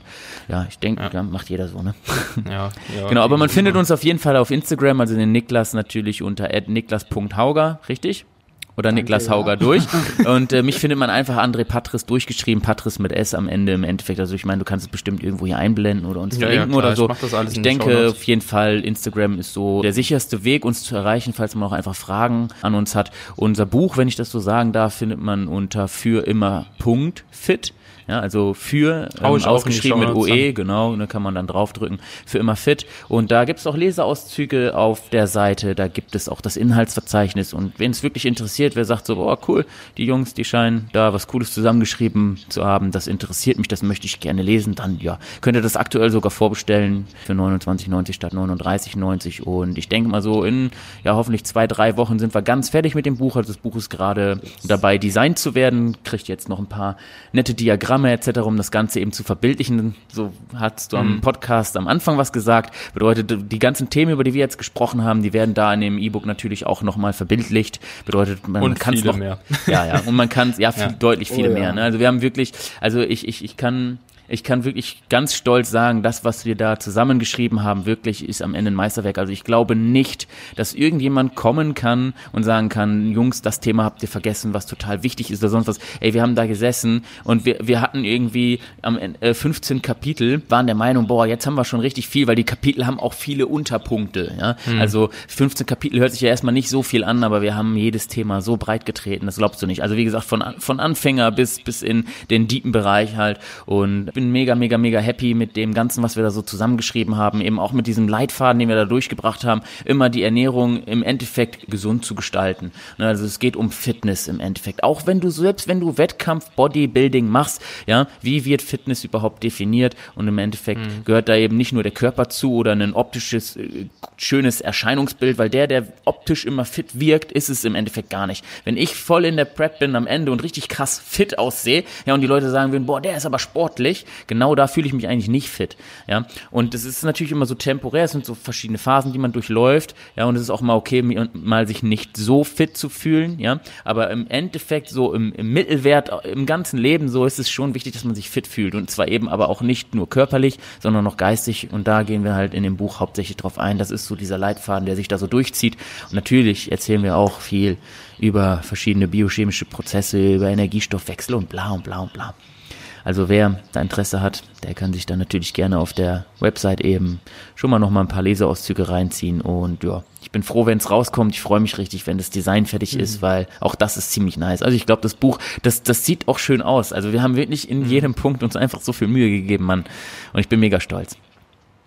ja, ich denke, ja. macht jeder so, ne? Ja, ja genau, aber man findet uns auf jeden Fall auf Instagram, also den Niklas natürlich unter niklas.hauger, richtig? Oder Danke, Niklas Hauger ja. durch. Und äh, mich findet man einfach André Patris durchgeschrieben, Patris mit S am Ende im Endeffekt. Also ich meine, du kannst es bestimmt irgendwo hier einblenden oder uns ja, verlinken ja, oder so. Ich, ich denke auf jeden Fall, Instagram ist so der sicherste Weg, uns zu erreichen, falls man auch einfach Fragen an uns hat. Unser Buch, wenn ich das so sagen darf, findet man unter für immer Punkt fit. Ja, also für ähm, ausgeschrieben mit OE, genau, da kann man dann draufdrücken, für immer fit. Und da gibt es auch Leseauszüge auf der Seite, da gibt es auch das Inhaltsverzeichnis. Und wenn es wirklich interessiert, wer sagt so, oh cool, die Jungs, die scheinen da was Cooles zusammengeschrieben zu haben, das interessiert mich, das möchte ich gerne lesen, dann ja, könnt ihr das aktuell sogar vorbestellen für 29,90 statt 39,90. Und ich denke mal so in, ja, hoffentlich zwei, drei Wochen sind wir ganz fertig mit dem Buch. Also das Buch ist gerade dabei, designt zu werden, kriegt jetzt noch ein paar nette Diagramme Diagramme etc., um das Ganze eben zu verbildlichen. So hast du am mhm. Podcast am Anfang was gesagt. Bedeutet, die ganzen Themen, über die wir jetzt gesprochen haben, die werden da in dem E-Book natürlich auch nochmal verbildlicht. Bedeutet, man, kann es noch mehr. Ja, ja, und man kann ja, viel, ja. deutlich viele oh, ja. mehr. Ne? Also wir haben wirklich, also ich, ich, ich kann ich kann wirklich ganz stolz sagen, das, was wir da zusammengeschrieben haben, wirklich ist am Ende ein Meisterwerk. Also ich glaube nicht, dass irgendjemand kommen kann und sagen kann, Jungs, das Thema habt ihr vergessen, was total wichtig ist oder sonst was. Ey, wir haben da gesessen und wir, wir hatten irgendwie am Ende 15 äh, Kapitel, waren der Meinung, boah, jetzt haben wir schon richtig viel, weil die Kapitel haben auch viele Unterpunkte. Ja? Hm. Also 15 Kapitel hört sich ja erstmal nicht so viel an, aber wir haben jedes Thema so breit getreten, das glaubst du nicht. Also wie gesagt, von, von Anfänger bis, bis in den deepen Bereich halt und bin mega, mega, mega happy mit dem Ganzen, was wir da so zusammengeschrieben haben, eben auch mit diesem Leitfaden, den wir da durchgebracht haben, immer die Ernährung im Endeffekt gesund zu gestalten. Ne, also es geht um Fitness im Endeffekt. Auch wenn du selbst, wenn du Wettkampf, Bodybuilding machst, ja, wie wird Fitness überhaupt definiert? Und im Endeffekt mhm. gehört da eben nicht nur der Körper zu oder ein optisches, äh, schönes Erscheinungsbild, weil der, der optisch immer fit wirkt, ist es im Endeffekt gar nicht. Wenn ich voll in der Prep bin am Ende und richtig krass fit aussehe, ja, und die Leute sagen würden, boah, der ist aber sportlich, genau da fühle ich mich eigentlich nicht fit, ja. Und das ist natürlich immer so temporär, es sind so verschiedene Phasen, die man durchläuft, ja, und es ist auch mal okay, mal sich nicht so fit zu fühlen, ja, aber im Endeffekt so im, im Mittelwert, im ganzen Leben so ist es schon wichtig, dass man sich fit fühlt. Und zwar eben aber auch nicht nur körperlich, sondern noch geistig. Und da gehen wir halt in dem Buch hauptsächlich drauf ein, das ist so dieser Leitfaden, der sich da so durchzieht. Und natürlich erzählen wir auch viel über verschiedene biochemische Prozesse, über Energiestoffwechsel und bla und bla und bla. Also wer da Interesse hat, der kann sich dann natürlich gerne auf der Website eben schon mal noch mal ein paar Leseauszüge reinziehen und ja, ich bin froh, wenn es rauskommt. Ich freue mich richtig, wenn das Design fertig mhm. ist, weil auch das ist ziemlich nice. Also ich glaube, das Buch, das, das sieht auch schön aus. Also wir haben wirklich in mhm. jedem Punkt uns einfach so viel Mühe gegeben, Mann. Und ich bin mega stolz.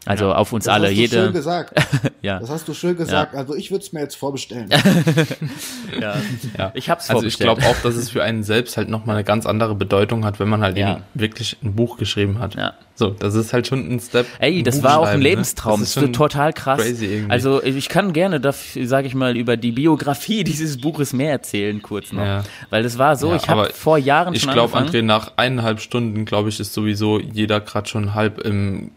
Also ja. auf uns das alle. Hast du jede. Schön gesagt. ja. Das hast du schön gesagt. Ja. Also ich würde es mir jetzt vorbestellen. ja. ja. Ich hab's Also ich glaube auch, dass es für einen selbst halt nochmal eine ganz andere Bedeutung hat, wenn man halt ja. eben wirklich ein Buch geschrieben hat. Ja. So, das ist halt schon ein Step. Ey, das war auch ein ne? Lebenstraum. Das ist, das ist total krass. Crazy irgendwie. Also ich kann gerne, sage ich mal, über die Biografie dieses Buches mehr erzählen, kurz noch. Ja. Weil das war so, ich habe vor Jahren ich schon Ich glaube, André, nach eineinhalb Stunden, glaube ich, ist sowieso jeder gerade schon halb im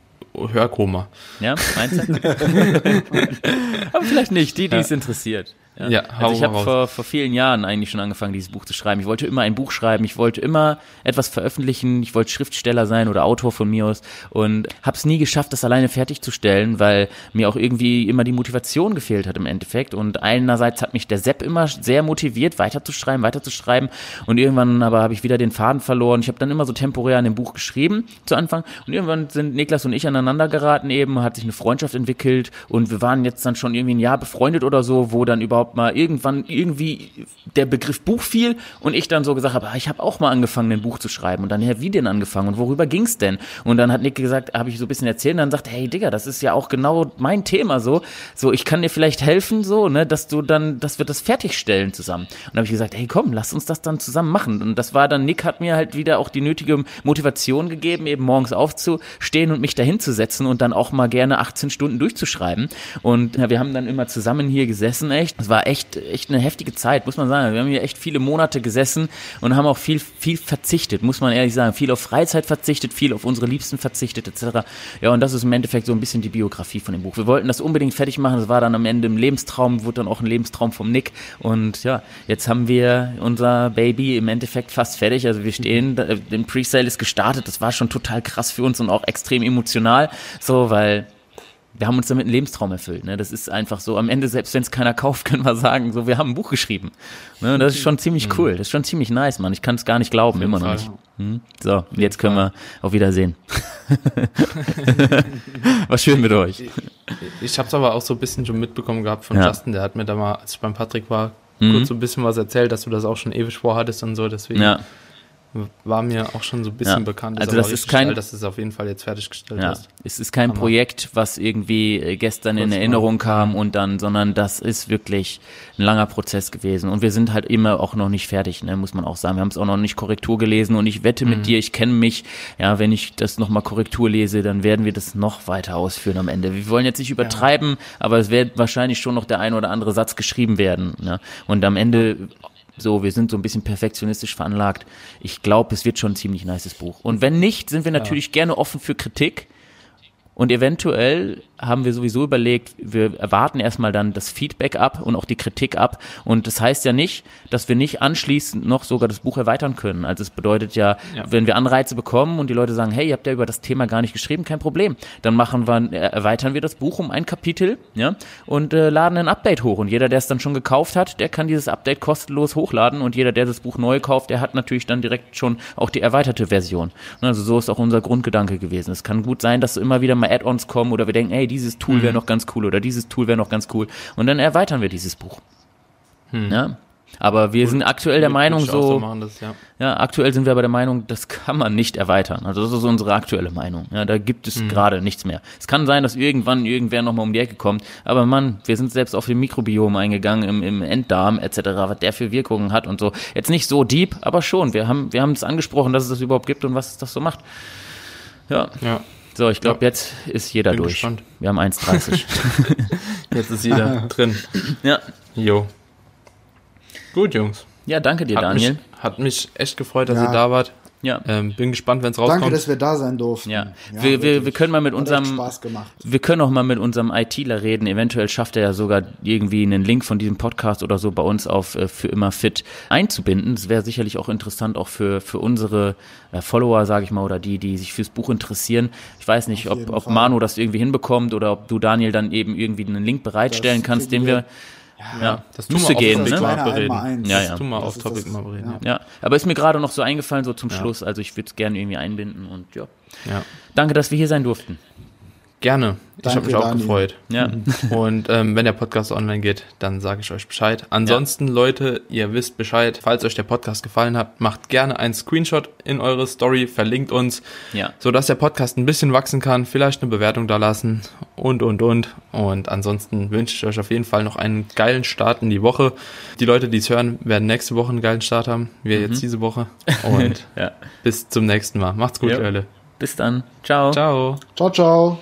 Hörkoma. Ja, meinst du? Aber vielleicht nicht, die, die es interessiert. Ja, ja also ich habe vor, vor vielen Jahren eigentlich schon angefangen, dieses Buch zu schreiben. Ich wollte immer ein Buch schreiben, ich wollte immer etwas veröffentlichen, ich wollte Schriftsteller sein oder Autor von mir aus und habe es nie geschafft, das alleine fertigzustellen, weil mir auch irgendwie immer die Motivation gefehlt hat im Endeffekt. Und einerseits hat mich der Sepp immer sehr motiviert, weiterzuschreiben, weiterzuschreiben und irgendwann aber habe ich wieder den Faden verloren. Ich habe dann immer so temporär an dem Buch geschrieben zu Anfang und irgendwann sind Niklas und ich aneinander geraten eben, hat sich eine Freundschaft entwickelt und wir waren jetzt dann schon irgendwie ein Jahr befreundet oder so, wo dann überhaupt überhaupt mal irgendwann irgendwie der Begriff Buch fiel und ich dann so gesagt habe, ah, ich habe auch mal angefangen, ein Buch zu schreiben. Und dann, ja, wie denn angefangen und worüber ging's denn? Und dann hat Nick gesagt, habe ich so ein bisschen erzählt und dann sagt, hey Digga, das ist ja auch genau mein Thema so. So, ich kann dir vielleicht helfen, so, ne, dass du dann, dass wir das fertigstellen zusammen. Und dann habe ich gesagt, hey komm, lass uns das dann zusammen machen. Und das war dann, Nick hat mir halt wieder auch die nötige Motivation gegeben, eben morgens aufzustehen und mich dahin zu setzen und dann auch mal gerne 18 Stunden durchzuschreiben. Und ja, wir haben dann immer zusammen hier gesessen, echt. Es war war echt, echt eine heftige Zeit, muss man sagen. Wir haben hier echt viele Monate gesessen und haben auch viel, viel verzichtet, muss man ehrlich sagen. Viel auf Freizeit verzichtet, viel auf unsere Liebsten verzichtet, etc. Ja, und das ist im Endeffekt so ein bisschen die Biografie von dem Buch. Wir wollten das unbedingt fertig machen. Das war dann am Ende ein Lebenstraum, wurde dann auch ein Lebenstraum vom Nick. Und ja, jetzt haben wir unser Baby im Endeffekt fast fertig. Also wir stehen, den Presale ist gestartet. Das war schon total krass für uns und auch extrem emotional. So, weil wir haben uns damit einen Lebenstraum erfüllt. Ne? Das ist einfach so. Am Ende, selbst wenn es keiner kauft, können wir sagen, so, wir haben ein Buch geschrieben. Ne? Das ist schon ziemlich mhm. cool. Das ist schon ziemlich nice, Mann. Ich kann es gar nicht glauben, immer noch nicht. Hm? So, jetzt können wir auf Wiedersehen. Was schön mit euch. Ich, ich habe es aber auch so ein bisschen schon mitbekommen gehabt von ja. Justin. Der hat mir da mal, als ich beim Patrick war, mhm. kurz so ein bisschen was erzählt, dass du das auch schon ewig vorhattest und so. Deswegen. Ja war mir auch schon so ein bisschen ja. bekannt. also das ist kein, geil, dass es auf jeden Fall jetzt fertiggestellt ja. hast. Es ist kein Hammer. Projekt, was irgendwie äh, gestern in Erinnerung kam und dann, sondern das ist wirklich ein langer Prozess gewesen. Und wir sind halt immer auch noch nicht fertig, ne, muss man auch sagen. Wir haben es auch noch nicht Korrektur gelesen und ich wette mit mhm. dir, ich kenne mich, ja, wenn ich das nochmal Korrektur lese, dann werden wir das noch weiter ausführen am Ende. Wir wollen jetzt nicht übertreiben, ja. aber es wird wahrscheinlich schon noch der ein oder andere Satz geschrieben werden. Ne? Und am Ende so, wir sind so ein bisschen perfektionistisch veranlagt. Ich glaube, es wird schon ein ziemlich nices Buch. Und wenn nicht, sind wir natürlich ja. gerne offen für Kritik. Und eventuell haben wir sowieso überlegt, wir erwarten erstmal dann das Feedback ab und auch die Kritik ab. Und das heißt ja nicht, dass wir nicht anschließend noch sogar das Buch erweitern können. Also es bedeutet ja, ja. wenn wir Anreize bekommen und die Leute sagen, hey, ihr habt ja über das Thema gar nicht geschrieben, kein Problem. Dann machen wir, erweitern wir das Buch um ein Kapitel, ja, und äh, laden ein Update hoch. Und jeder, der es dann schon gekauft hat, der kann dieses Update kostenlos hochladen. Und jeder, der das Buch neu kauft, der hat natürlich dann direkt schon auch die erweiterte Version. Also so ist auch unser Grundgedanke gewesen. Es kann gut sein, dass immer wieder mal Add-ons kommen oder wir denken, hey, dieses Tool wäre mhm. noch ganz cool oder dieses Tool wäre noch ganz cool. Und dann erweitern wir dieses Buch. Hm. Ja? Aber wir sind aktuell der Meinung so, machen, das, ja. ja, aktuell sind wir aber der Meinung, das kann man nicht erweitern. Also das ist unsere aktuelle Meinung. Ja, da gibt es gerade nichts mehr. Es kann sein, dass irgendwann irgendwer nochmal um die Ecke kommt, aber Mann, wir sind selbst auf den Mikrobiom eingegangen, im, im Enddarm etc., was der für Wirkungen hat und so. Jetzt nicht so deep, aber schon. Wir haben, wir haben es angesprochen, dass es das überhaupt gibt und was es das so macht. Ja, ja. So, ich glaube, Ja. jetzt ist jeder Bin durch. gespannt. Wir haben 1,30. Jetzt ist jeder drin. ja. Jo. Gut, Jungs. ja, danke dir, Hat Daniel. mich, hat mich echt gefreut, dass Ja. ihr da wart. Ja. Ähm, bin gespannt, wenn es Danke, rauskommt. dass wir da sein durften. Ja. Wir- wir- wirklich. wir können mal mit unserem- Spaß gemacht. Wir können auch mal mit unserem ITler reden. Eventuell schafft er ja sogar irgendwie einen Link von diesem Podcast oder so bei uns auf äh, für immer fit einzubinden. Das wäre sicherlich auch interessant, auch für, für unsere äh, Follower, sage ich mal, oder die, die sich fürs Buch interessieren. Ich weiß nicht, ob, jeden ob Fall. Manu das irgendwie hinbekommt oder ob du, Daniel, dann eben irgendwie einen Link bereitstellen Das kannst, den wir. wir- Ja, das müsste tun wir gehen, auf Das ne? Mal bereden. Einmaleins. Ja, Das ja. tun wir auf ist Topic das- mal bereden. ja. Ja. Ja, aber ist mir gerade noch so eingefallen, so zum Schluss. Also ich würde es gerne irgendwie einbinden und ja. Ja. Danke, dass wir hier sein durften. Gerne. Ich habe mich auch Daniel. gefreut. Ja. Und ähm, wenn der Podcast online geht, dann sage ich euch Bescheid. Ansonsten, Leute, ihr wisst Bescheid. Falls euch der Podcast gefallen hat, macht gerne einen Screenshot in eure Story, verlinkt uns, Ja. sodass der Podcast ein bisschen wachsen kann. Vielleicht eine Bewertung da lassen und, und, und. Und ansonsten wünsche ich euch auf jeden Fall noch einen geilen Start in die Woche. Die Leute, die es hören, werden nächste Woche einen geilen Start haben. Wir jetzt diese Woche. Und ja. bis zum nächsten Mal. Macht's gut, Ja. Leute. Bis dann. Ciao. Ciao. Ciao, ciao.